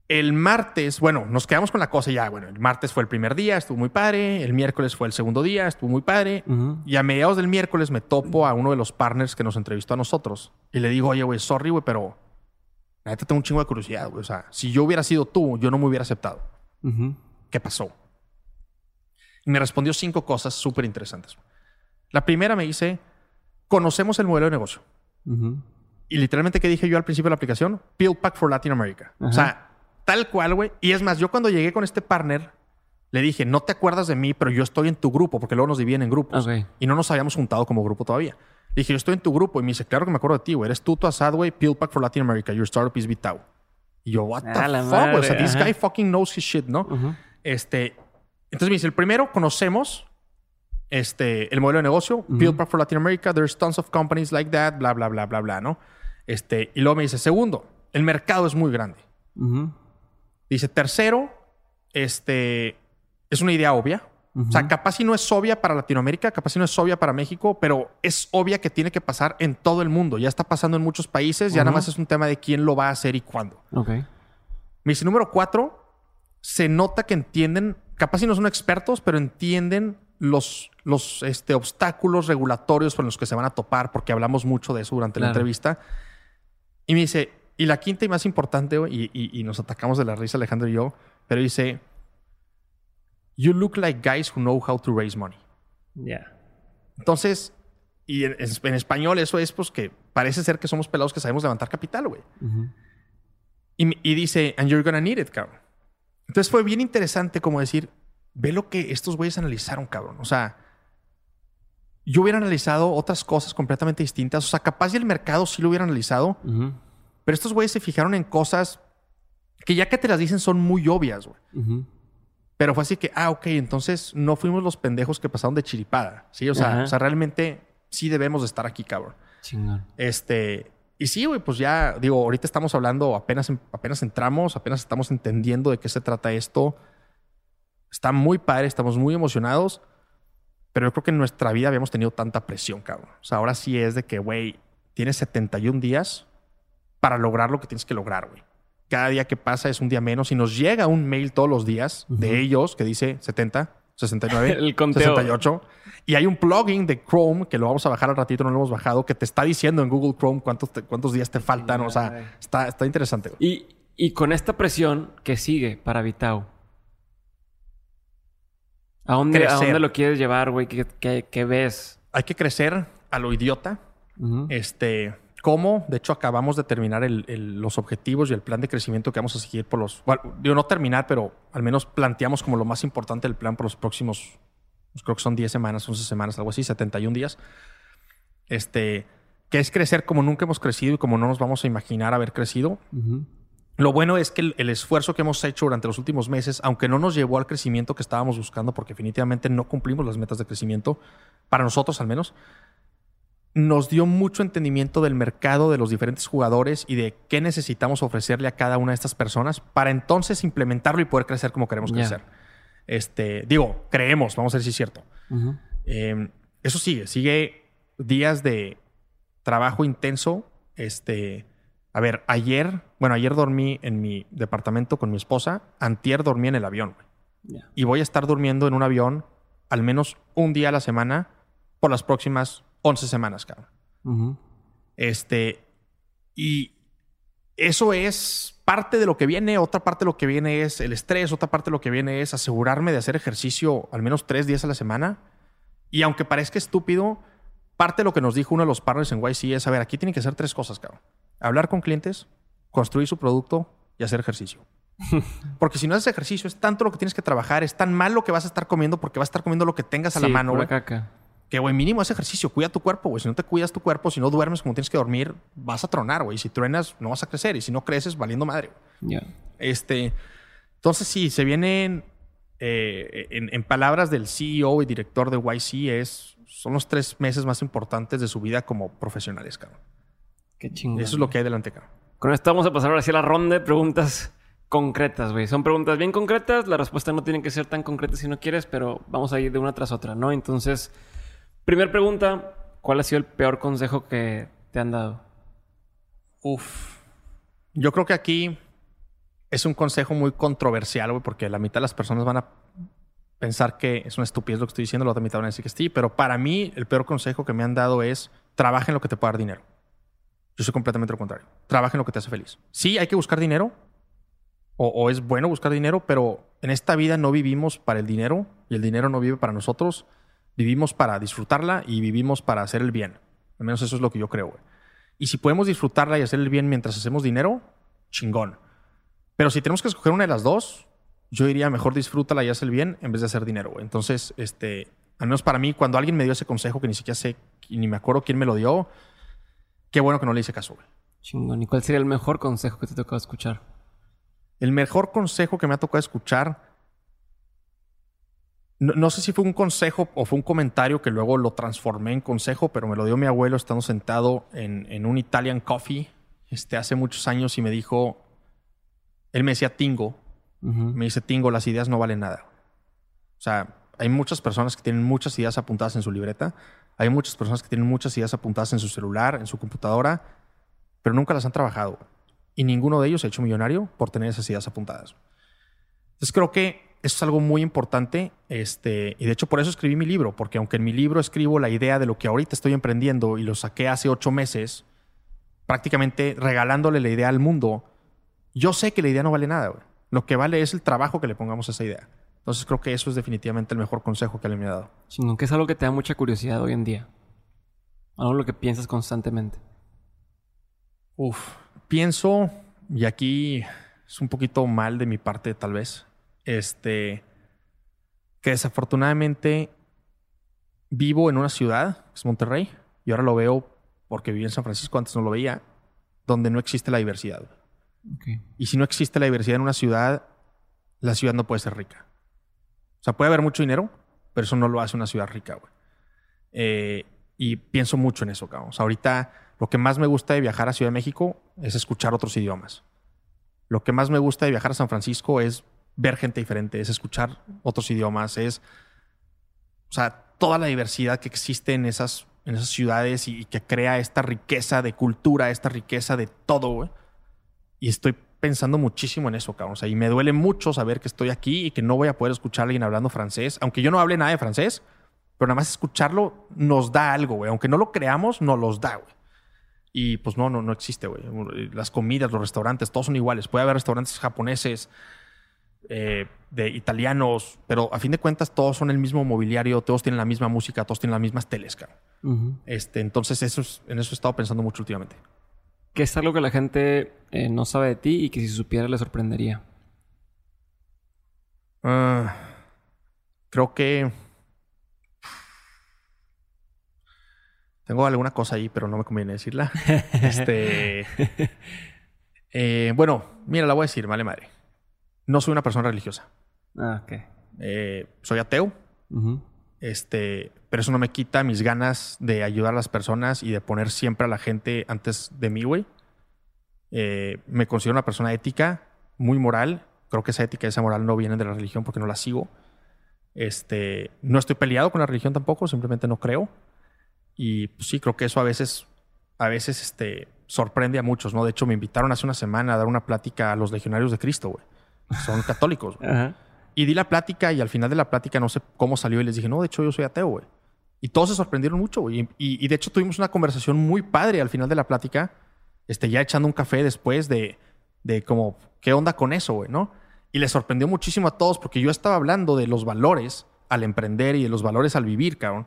el martes, bueno, nos quedamos con la cosa ya, bueno, el martes fue el primer día, estuvo muy padre, el miércoles fue el segundo día, estuvo muy padre, y a mediados del miércoles me topo a uno de los partners que nos entrevistó a nosotros y le digo, oye, güey, sorry, güey, pero la neta tengo un chingo de curiosidad, güey, o sea, si yo hubiera sido tú, yo no me hubiera aceptado. ¿Qué pasó? Y me respondió cinco cosas súper interesantes. La primera me dice, conocemos el modelo de negocio. Y literalmente, ¿qué dije yo al principio de la aplicación? Build Pack for Latin America. O sea, Tal cual, güey. Y es más, yo cuando llegué con este partner, le dije, no te acuerdas de mí, pero yo estoy en tu grupo, porque luego nos dividen en grupos. Y no nos habíamos juntado como grupo todavía. Le dije, yo estoy en tu grupo. Y me dice, claro que me acuerdo de ti, güey. Eres tú, tu Asadway, Pack for Latin America. Your startup is Vitao. Y yo, what the fuck, O sea, this guy fucking knows his shit, ¿no? Este... Entonces me dice, el primero, conocemos este, el modelo de negocio, Build Pack for Latin America, there's tons of companies like that, bla, bla, bla, bla, bla, ¿no? Este, y luego me dice, segundo, el mercado es muy grande. Dice, tercero, este, es una idea obvia. O sea, capaz si no es obvia para Latinoamérica, capaz si no es obvia para México, pero es obvia que tiene que pasar en todo el mundo. Ya está pasando en muchos países, ya nada más es un tema de quién lo va a hacer y cuándo. Me dice, número cuatro, se nota que entienden, capaz si no son expertos, pero entienden los, los este, obstáculos regulatorios con los que se van a topar, porque hablamos mucho de eso durante la entrevista. Y me dice, y la quinta y más importante, y, y, nos atacamos de la risa Alejandro y yo, pero dice, You look like guys who know how to raise money. Yeah. Entonces, y en, español eso es pues que parece ser que somos pelados que sabemos levantar capital, güey. y, y, dice, and you're gonna need it, cabrón. Entonces fue bien interesante como decir, ve lo que estos güeyes analizaron, cabrón. O sea, yo hubiera analizado otras cosas completamente distintas. O sea, capaz y el mercado sí lo hubiera analizado. Pero estos güeyes se fijaron en cosas que ya que te las dicen son muy obvias, güey. Pero fue así que, ah, ok, entonces no fuimos los pendejos que pasaron de chiripada. Sí, o sea, o sea realmente sí debemos de estar aquí, cabrón. Chingón. Este, y sí, güey, pues ya, digo, ahorita estamos hablando, apenas, apenas entramos, apenas estamos entendiendo de qué se trata esto. Está muy padre, estamos muy emocionados. Pero yo creo que en nuestra vida habíamos tenido tanta presión, cabrón. O sea, ahora sí es de que, güey, tienes 71 días para lograr lo que tienes que lograr, güey. Cada día que pasa es un día menos y nos llega un mail todos los días de ellos que dice 70, 69, (laughs) El 68. Y hay un plugin de Chrome que lo vamos a bajar al ratito, no lo hemos bajado, que te está diciendo en Google Chrome cuántos, cuántos días te faltan. O sea, está, está interesante. Y, y con esta presión que sigue para Vitao, ¿a dónde, ¿a dónde lo quieres llevar, güey? ¿Qué, ves? Hay que crecer a lo idiota. Este cómo. De hecho, acabamos de terminar los objetivos y el plan de crecimiento que vamos a seguir por los. Bueno, digo, no terminar, pero al menos planteamos como lo más importante del plan por los próximos. Pues, creo que son 10 semanas, 11 semanas, algo así, 71 días. Este. Que es crecer como nunca hemos crecido y como no nos vamos a imaginar haber crecido. Lo bueno es que el, el, esfuerzo que hemos hecho durante los últimos meses, aunque no nos llevó al crecimiento que estábamos buscando, porque definitivamente no cumplimos las metas de crecimiento, para nosotros al menos, nos dio mucho entendimiento del mercado, de los diferentes jugadores y de qué necesitamos ofrecerle a cada una de estas personas para entonces implementarlo y poder crecer como queremos crecer. Este, digo, creemos, vamos a ver si es cierto. Em, eso sigue, sigue días de trabajo intenso. Este, a ver, ayer, bueno, ayer dormí en mi departamento con mi esposa, antier dormí en el avión. Y voy a estar durmiendo en un avión al menos un día a la semana por las próximas 11 semanas, cabrón. Este, y eso es parte de lo que viene. Otra parte de lo que viene es el estrés. Otra parte de lo que viene es asegurarme de hacer ejercicio al menos tres días a la semana. Y aunque parezca estúpido, parte de lo que nos dijo uno de los partners en YC es, a ver, aquí tienen que hacer tres cosas, cabrón. Hablar con clientes, construir su producto y hacer ejercicio. (laughs) Porque si no haces ejercicio, es tanto lo que tienes que trabajar, es tan mal lo que vas a estar comiendo porque vas a estar comiendo lo que tengas a la mano, güey. Que, güey, mínimo ese ejercicio, cuida tu cuerpo, güey. Si no te cuidas tu cuerpo, si no duermes como tienes que dormir, vas a tronar, güey. Si truenas, no vas a crecer. Y si no creces, valiendo madre. Ya. Este, entonces, sí, se vienen, eh, en, palabras del CEO y director de YC, es, son los tres meses más importantes de su vida como profesionales, cabrón. Qué chingón. Eso es lo que hay delante, cabrón. Con esto vamos a pasar ahora hacia la ronda de preguntas concretas, güey. Son preguntas bien concretas. La respuesta no tiene que ser tan concreta si no quieres, pero vamos a ir de una tras otra, ¿no? Entonces, primera pregunta, ¿cuál ha sido el peor consejo que te han dado? Uf. Yo creo que aquí es un consejo muy controversial, güey, porque la mitad de las personas van a pensar que es una estupidez lo que estoy diciendo, la otra mitad van a decir que sí, pero para mí el peor consejo que me han dado es trabaja en lo que te pueda dar dinero. Yo soy completamente lo contrario. Trabaja en lo que te hace feliz. Sí, hay que buscar dinero, o, es bueno buscar dinero, pero en esta vida no vivimos para el dinero y el dinero no vive para nosotros. Vivimos para disfrutarla y vivimos para hacer el bien. Al menos eso es lo que yo creo. Y si podemos disfrutarla y hacer el bien mientras hacemos dinero, chingón. Pero si tenemos que escoger una de las dos, yo diría mejor disfrútala y haz el bien en vez de hacer dinero. Entonces, este, al menos para mí, cuando alguien me dio ese consejo que ni siquiera sé ni me acuerdo quién me lo dio, qué bueno que no le hice caso. Güey. Chingón. ¿Y cuál sería el mejor consejo que te tocó escuchar? El mejor consejo que me ha tocado escuchar, no, sé si fue un consejo o fue un comentario que luego lo transformé en consejo, pero me lo dio mi abuelo estando sentado en, un Italian Coffee este, hace muchos años y me dijo, él me decía Tingo, me dice Tingo, las ideas no valen nada. O sea, hay muchas personas que tienen muchas ideas apuntadas en su libreta, hay muchas personas que tienen muchas ideas apuntadas en su celular, en su computadora, pero nunca las han trabajado y ninguno de ellos se ha hecho millonario por tener esas ideas apuntadas. Entonces creo que eso es algo muy importante este, y de hecho por eso escribí mi libro, porque aunque en mi libro escribo la idea de lo que ahorita estoy emprendiendo y lo saqué hace ocho meses, prácticamente regalándole la idea al mundo, yo sé que la idea no vale nada. Lo que vale es el trabajo que le pongamos a esa idea. Entonces creo que eso es definitivamente el mejor consejo que le me ha dado. Sino que es algo que te da mucha curiosidad hoy en día. Algo lo que piensas constantemente. Uf, pienso, y aquí es un poquito mal de mi parte tal vez, este, que desafortunadamente vivo en una ciudad, que es Monterrey, y ahora lo veo porque viví en San Francisco, antes no lo veía, donde no existe la diversidad. Y si no existe la diversidad en una ciudad, la ciudad no puede ser rica. Sea, puede haber mucho dinero, pero eso no lo hace una ciudad rica, güey. Eh, y pienso mucho en eso, cabrón. O sea, ahorita lo que más me gusta de viajar a Ciudad de México es escuchar otros idiomas. Lo que más me gusta de viajar a San Francisco es ver gente diferente, es escuchar otros idiomas, es, o sea, toda la diversidad que existe en esas, en esas ciudades y, que crea esta riqueza de cultura, esta riqueza de todo, güey. Y estoy pensando muchísimo en eso, cabrón. O sea, y me duele mucho saber que estoy aquí y que no voy a poder escuchar a alguien hablando francés, aunque yo no hable nada de francés, pero nada más escucharlo nos da algo, güey. Aunque no lo creamos, nos los da, güey. Y pues no, no, no existe, güey. Las comidas, los restaurantes, todos son iguales. Puede haber restaurantes japoneses, eh, de italianos, pero a fin de cuentas todos son el mismo mobiliario, todos tienen la misma música, todos tienen las mismas teles, este, entonces eso en eso he estado pensando mucho últimamente. ¿Qué es algo que la gente eh, no sabe de ti y que si supiera le sorprendería? Ah, creo que Tengo alguna cosa ahí, pero no me conviene decirla. (laughs) este. Eh, bueno, mira, la voy a decir, vale madre. No soy una persona religiosa. Ah, ok. Eh, soy ateo. Este, pero eso no me quita mis ganas de ayudar a las personas y de poner siempre a la gente antes de mí, güey. Eh, me considero una persona ética, muy moral. Creo que esa ética y esa moral no vienen de la religión porque no la sigo. Este, no estoy peleado con la religión tampoco, simplemente no creo. Y pues, sí, creo que eso a veces, a veces este, sorprende a muchos, ¿no? De hecho, me invitaron hace una semana a dar una plática a los legionarios de Cristo, güey. Son católicos. Y di la plática y al final de la plática no sé cómo salió y les dije, no, de hecho yo soy ateo, güey. Y todos se sorprendieron mucho, güey. Y, de hecho tuvimos una conversación muy padre al final de la plática, este, ya echando un café después de, de como, ¿qué onda con eso, güey, no? Y les sorprendió muchísimo a todos porque yo estaba hablando de los valores al emprender y de los valores al vivir, cabrón.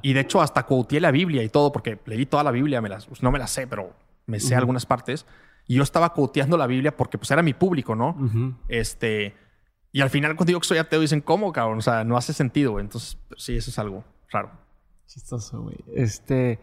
Y de hecho hasta quoteé la Biblia y todo, porque leí toda la Biblia, me las, pues, no me la sé, pero me sé algunas partes. Y yo estaba quoteando la Biblia porque pues era mi público, ¿no? Este... Y al final cuando digo que soy ateo dicen, ¿cómo, cabrón? O sea, no hace sentido, güey. Entonces, sí, eso es algo raro. Chistoso, güey. Este...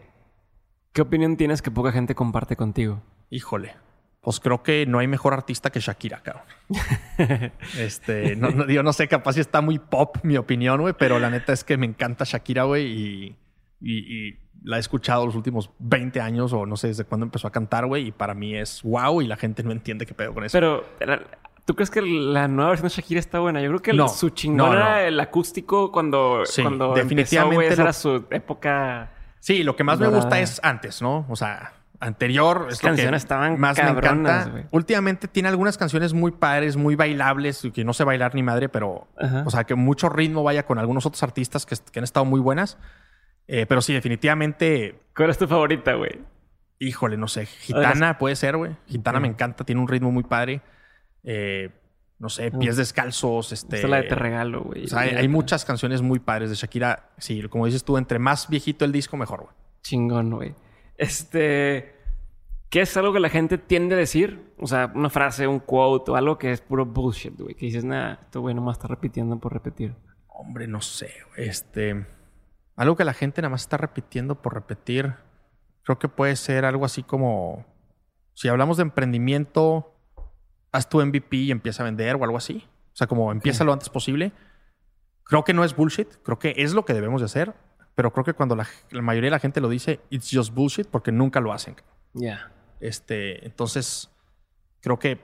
¿Qué opinión tienes que poca gente comparte contigo? Híjole pues creo que no hay mejor artista que Shakira, cabrón. (laughs) este, no, no, no sé, capaz si está muy pop mi opinión, güey, pero la neta es que me encanta Shakira, güey, y, y, la he escuchado los últimos 20 años o no sé desde cuándo empezó a cantar, güey, y para mí es wow y la gente no entiende qué pedo con eso. Pero ¿Tú crees que la nueva versión de Shakira está buena? Yo creo que No, su chingón no, no. era el acústico cuando, Sí, cuando definitivamente empezó, lo- era su época... Sí, lo que más me gusta es antes, ¿no? O sea, anterior es lo que canciones estaban más cabronas, me encanta. Últimamente tiene algunas canciones muy padres, muy bailables, que no sé bailar ni madre, pero Ajá. o sea, que mucho ritmo vaya con algunos otros artistas que, que han estado muy buenas. Eh, pero sí, definitivamente, ¿Cuál es tu favorita, güey? híjole, no sé, Gitana puede ser, güey. Gitana me encanta, tiene un ritmo muy padre. Eh, no sé, pies descalzos, este. Esta es la de Te Regalo, güey. o sea, hay, hay muchas canciones muy padres de Shakira. Sí, como dices tú, entre más viejito el disco, mejor, güey. Chingón, güey. Este... ¿Qué es algo que la gente tiende a decir? O sea, una frase, un quote o algo que es puro bullshit, güey. Que dices, nah, esto güey nomás está repitiendo por repetir. Hombre, no sé, güey. Este. Algo que la gente nada más está repitiendo por repetir. Creo que puede ser algo así como. Si hablamos de emprendimiento, haz tu MVP y empieza a vender o algo así. O sea, como empieza lo antes posible. Creo que no es bullshit. Creo que es lo que debemos de hacer. Pero creo que cuando la, la mayoría de la gente lo dice, it's just bullshit porque nunca lo hacen. Ya. Este, entonces, creo que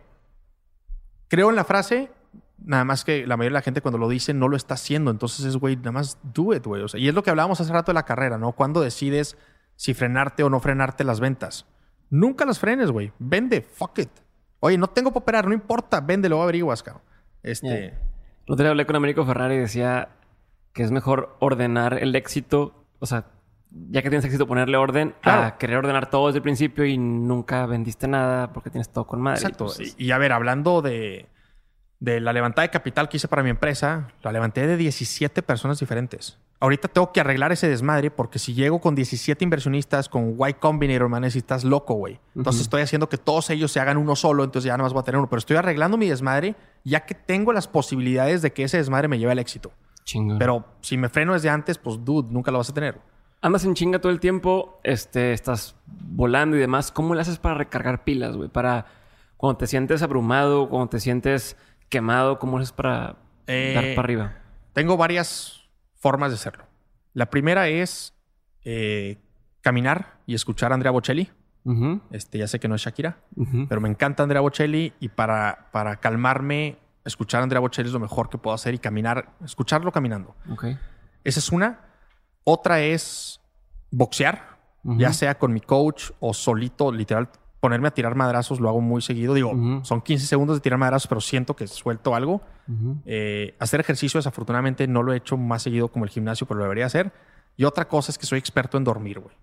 creo en la frase, nada más que la mayoría de la gente cuando lo dice no lo está haciendo. Entonces es, güey, nada más do it, güey. O sea, y es lo que hablábamos hace rato de la carrera, ¿no? Cuando decides si frenarte o no frenarte las ventas. Nunca las frenes, güey. Vende, fuck it. Oye, no tengo para operar, no importa, vende, lo averiguas, cabrón. Este, Yeah. El otro día hablé con Américo Ferrari y decía que es mejor ordenar el éxito, o sea, ya que tienes éxito, ponerle orden a querer ordenar todo desde el principio y nunca vendiste nada porque tienes todo con madre. Exacto. Y, y a ver, hablando de, de la levantada de capital que hice para mi empresa, la levanté de 17 personas diferentes. Ahorita tengo que arreglar ese desmadre porque si llego con 17 inversionistas, con Y Combinator, man, estás loco, güey. Entonces estoy haciendo que todos ellos se hagan uno solo, entonces ya nada más voy a tener uno. Pero estoy arreglando mi desmadre ya que tengo las posibilidades de que ese desmadre me lleve al éxito. chingón. Pero si me freno desde antes, pues dude, nunca lo vas a tener. Andas en chinga todo el tiempo, este, estás volando y demás. ¿Cómo le haces para recargar pilas, güey? Para cuando te sientes abrumado, cuando te sientes quemado, ¿cómo le haces para Eh, dar para arriba? Tengo varias formas de hacerlo. La primera es eh, caminar y escuchar a Andrea Bocelli. Este, ya sé que no es Shakira, pero me encanta Andrea Bocelli y para, para calmarme, escuchar a Andrea Bocelli es lo mejor que puedo hacer y caminar, escucharlo caminando. Esa es una. Otra es boxear, ya sea con mi coach o solito, literal, ponerme a tirar madrazos, lo hago muy seguido. Digo, Ujú. son 15 segundos de tirar madrazos, pero siento que suelto algo. Ujú. Eh, hacer ejercicio, desafortunadamente, no lo he hecho más seguido como el gimnasio, pero lo debería hacer. Y otra cosa es que soy experto en dormir, güey.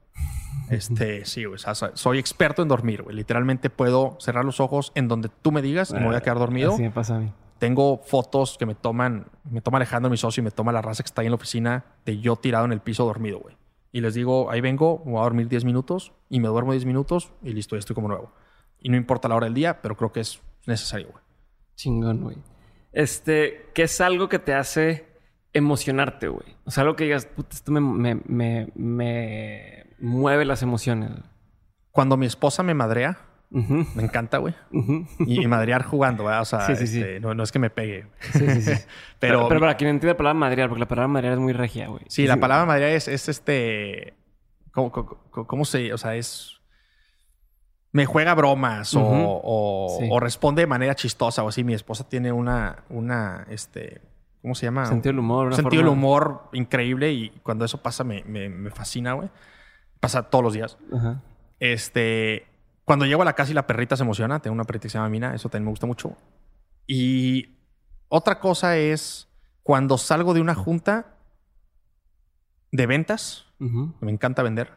Este, sí, güey. o sea, soy- soy experto en dormir, güey. Literalmente puedo cerrar los ojos en donde tú me digas y me voy a quedar dormido. Así me pasa a mí. Tengo fotos que me toman, me toma Alejandro, mi socio, y me toma la raza que está ahí en la oficina de yo tirado en el piso dormido, güey. Y les digo, ahí vengo, voy a dormir 10 minutos y me duermo 10 minutos y listo, ya estoy como nuevo. Y no importa la hora del día, pero creo que es necesario, güey. Chingón, güey. Este, ¿qué es algo que te hace emocionarte, güey? O sea, algo que digas, puta, esto me, me, me, me mueve las emociones. Cuando mi esposa me madrea, Me encanta, güey. Y, y madrear jugando, ¿verdad? O sea, Sí, sí, sí. este, No, no es que me pegue. Sí, sí, sí. (laughs) Pero, pero, pero para quien entienda la palabra madrear, porque la palabra madrear es muy regia, güey. sí, la palabra madrear es, es este. ¿cómo, cómo, cómo se.? O sea, es. Me juega bromas o- o, Sí. o responde de manera chistosa o así. Mi esposa tiene una. una este, ¿Cómo se llama? Sentido del humor. Un sentido del humor increíble y cuando eso pasa me, me, me fascina, güey. Pasa todos los días. Este, cuando llego a la casa y la perrita se emociona, tengo una perrita que se llama Mina, eso también me gusta mucho. Y otra cosa es cuando salgo de una junta de ventas, me encanta vender.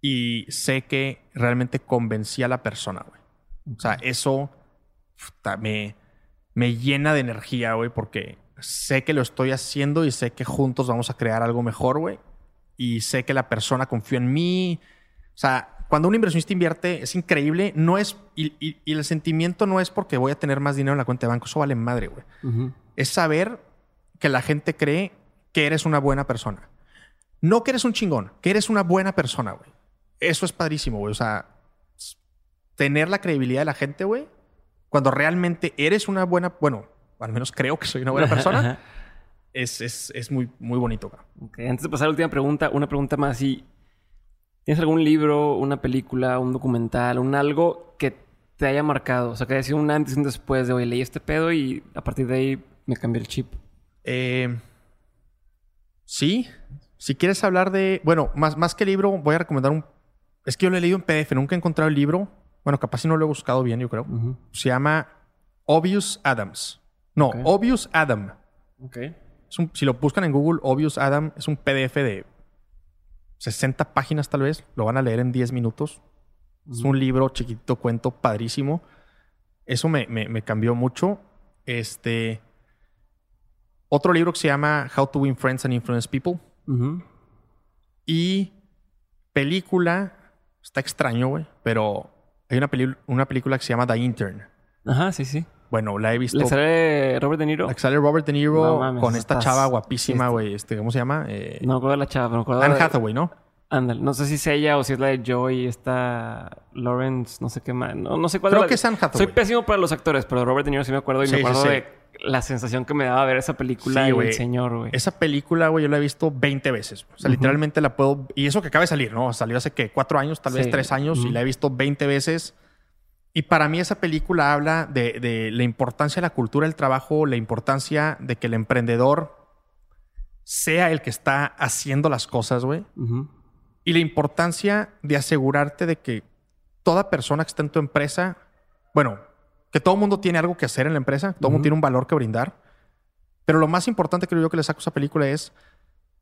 Y sé que realmente convencí a la persona, güey. O sea, eso puta, me, me llena de energía, güey, porque sé que lo estoy haciendo y sé que juntos vamos a crear algo mejor, güey. Y sé que la persona confió en mí. O sea, cuando un inversionista invierte, es increíble. No es. Y, y- y el sentimiento no es porque voy a tener más dinero en la cuenta de banco. Eso vale madre, güey. Es saber que la gente cree que eres una buena persona. No que eres un chingón, que eres una buena persona, güey. Eso es padrísimo, güey. O sea, tener la credibilidad de la gente, güey, cuando realmente eres una buena, bueno, al menos creo que soy una buena persona, (laughs) es, es, es muy, muy bonito, güey. Ok, Antes de pasar a la última pregunta, una pregunta más. Si ¿Tienes algún libro, una película, un documental, un algo que te haya marcado? O sea, que haya sido un antes y un después de, hoy leí este pedo y a partir de ahí me cambié el chip. Eh, sí. Si quieres hablar de... Bueno, más, más que libro, voy a recomendar un... Es que yo lo he leído en PDF, nunca he encontrado el libro. Bueno, capaz si no lo he buscado bien, yo creo. Se llama Obvious Adams. No, Obvious Adam. Ok. si lo buscan en Google, Obvious Adam es un PDF de 60 páginas tal vez. Lo van a leer en 10 minutos. Es un libro chiquito, cuento padrísimo. Eso me, cambió mucho. Este. Otro libro que se llama How to Win Friends and Influence People. Y película. Está extraño, güey. Pero hay una, una película que se llama The Intern. Ajá, sí, sí. Bueno, la he visto. ¿Le sale Robert De Niro? Le sale Robert De Niro con esta chava guapísima, güey. Este, ¿Cómo se llama? Eh, no recuerdo la chava, pero me acuerdo. Anne Hathaway, ¿no? Ándale, no sé si es ella o si es la de Joy, esta Lawrence, no sé qué más. No, no sé cuál Creo que es Anne Hathaway. Soy pésimo para los actores, pero Robert De Niro sí me acuerdo y me acuerdo de la sensación que me daba ver esa película y el señor, güey. Esa película, güey, yo la he visto 20 veces. O sea, literalmente la puedo... Y eso que acaba de salir, ¿no? Salió hace que cuatro años, tal vez tres años, y la he visto 20 veces. Y para mí esa película habla de, la importancia de la cultura del trabajo, la importancia de que el emprendedor sea el que está haciendo las cosas, güey. Y la importancia de asegurarte de que toda persona que está en tu empresa, bueno, que todo el mundo tiene algo que hacer en la empresa, todo el mundo tiene un valor que brindar. Pero lo más importante creo yo que le saco a esa película es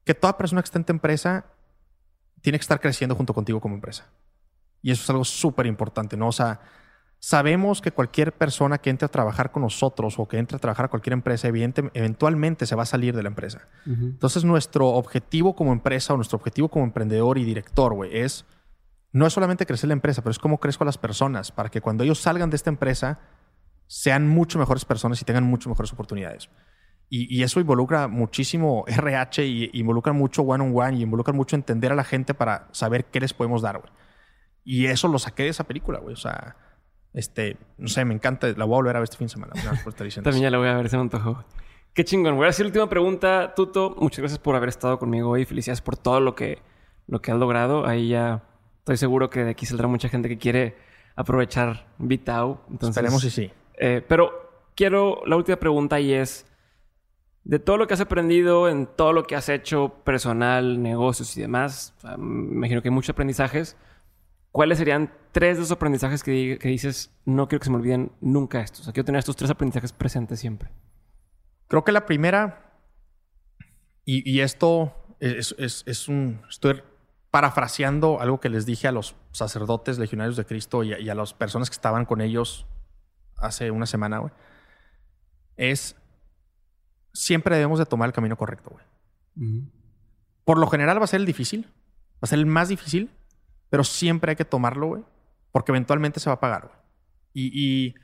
que toda persona que está en tu empresa tiene que estar creciendo junto contigo como empresa. Y eso es algo súper importante, ¿no? O sea, sabemos que cualquier persona que entre a trabajar con nosotros o que entre a trabajar a cualquier empresa, eventualmente se va a salir de la empresa. Entonces, nuestro objetivo como empresa o nuestro objetivo como emprendedor y director, güey, es no es solamente crecer la empresa, pero es cómo crezco a las personas para que cuando ellos salgan de esta empresa sean mucho mejores personas y tengan mucho mejores oportunidades. Y, eso involucra muchísimo (laughs) RH y involucra mucho one-on-one y involucra mucho entender a la gente para saber qué les podemos dar, güey. Y eso lo saqué de esa película, güey. O sea, este, no sé, me encanta. La voy a volver a ver este fin de semana. También ya la voy a ver, se me antojó. Qué chingón. Voy a hacer la última pregunta. Tuto, muchas gracias por haber estado conmigo hoy. Felicidades por todo lo que, lo que has logrado. Ahí ya estoy seguro que de aquí saldrá mucha gente que quiere aprovechar Vitao. Entonces, Esperemos y sí. Eh, pero quiero, la última pregunta y es, de todo lo que has aprendido en todo lo que has hecho personal, negocios y demás, me imagino que hay muchos aprendizajes. ¿Cuáles serían tres de esos aprendizajes que, dices, no quiero que se me olviden nunca estos? O sea, quiero tener estos tres aprendizajes presentes siempre. Creo que la primera, y, esto es, un... Estoy parafraseando algo que les dije a los sacerdotes legionarios de Cristo y a, las personas que estaban con ellos hace una semana, güey. Es... Siempre debemos de tomar el camino correcto, güey. Por lo general va a ser el difícil. Va a ser el más difícil pero siempre hay que tomarlo, güey. Porque eventualmente se va a pagar, güey. Y,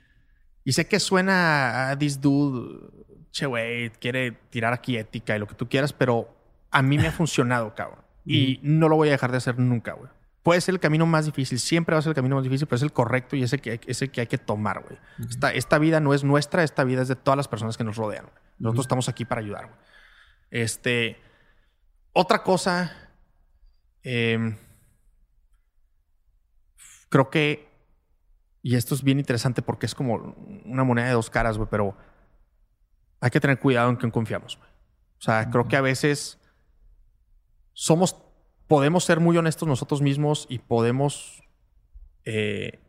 y, sé que suena a this dude, che, güey, quiere tirar aquí ética y lo que tú quieras, pero a mí me ha (laughs) funcionado, cabrón. Y no lo voy a dejar de hacer nunca, güey. Puede ser el camino más difícil, siempre va a ser el camino más difícil, pero es el correcto y ese que, ese que hay que tomar, güey. esta, esta, vida no es nuestra, esta vida es de todas las personas que nos rodean. Nosotros estamos aquí para ayudar, güey. Este. Otra cosa. Eh, creo que, y esto es bien interesante porque es como una moneda de dos caras, güey, pero hay que tener cuidado en quién confiamos. O sea, creo que a veces somos, podemos ser muy honestos nosotros mismos y podemos eh,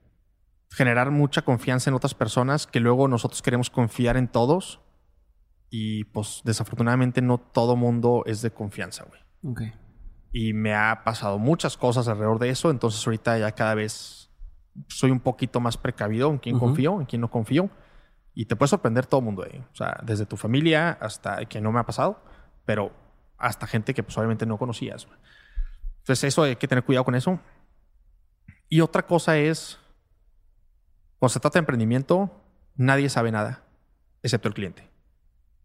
generar mucha confianza en otras personas que luego nosotros queremos confiar en todos y pues desafortunadamente no todo mundo es de confianza, güey. Okay y me ha pasado muchas cosas alrededor de eso, entonces ahorita ya cada vez soy un poquito más precavido en quién confío, en quién no confío. Y te puede sorprender todo el mundo, ahí. o sea, desde tu familia hasta que no me ha pasado, pero hasta gente que pues obviamente no conocías. Entonces eso hay que tener cuidado con eso. Y otra cosa es, cuando se trata de emprendimiento, nadie sabe nada, excepto el cliente.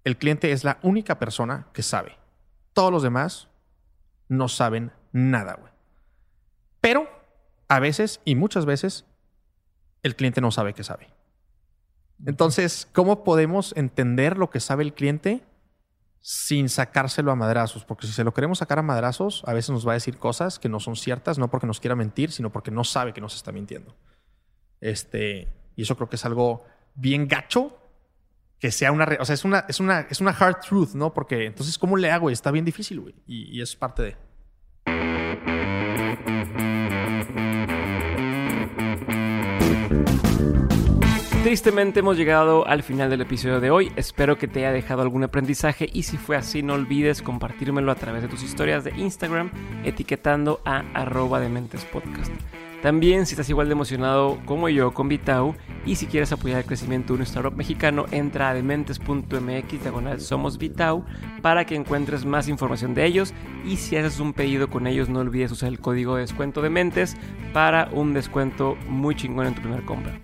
El cliente es la única persona que sabe. Todos los demás no saben nada, güey. Pero a veces y muchas veces el cliente no sabe que sabe. Entonces, ¿cómo podemos entender lo que sabe el cliente sin sacárselo a madrazos? Porque si se lo queremos sacar a madrazos, a veces nos va a decir cosas que no son ciertas, no porque nos quiera mentir, sino porque no sabe que nos está mintiendo. Este, Y eso creo que es algo bien gacho que sea una, o sea, es una, es una, es una hard truth, ¿no? Porque entonces, ¿cómo le hago? Está bien difícil, güey. Y, es parte de. Tristemente hemos llegado al final del episodio de hoy. Espero que te haya dejado algún aprendizaje y si fue así no olvides compartírmelo a través de tus historias de Instagram etiquetando a arroba de mentes podcast. También si estás igual de emocionado como yo con Vitao y si quieres apoyar el crecimiento de un startup mexicano, entra a dementes.mx diagonal somos Vitao para que encuentres más información de ellos y si haces un pedido con ellos no olvides usar el código de descuento de mentes para un descuento muy chingón en tu primera compra.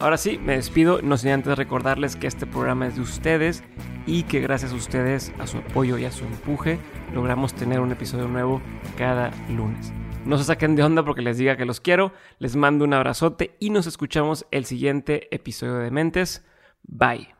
Ahora sí, me despido, no sin antes recordarles que este programa es de ustedes y que gracias a ustedes, a su apoyo y a su empuje, logramos tener un episodio nuevo cada lunes. No se saquen de onda porque les diga que los quiero, les mando un abrazote y nos escuchamos el siguiente episodio de Mentes. Bye.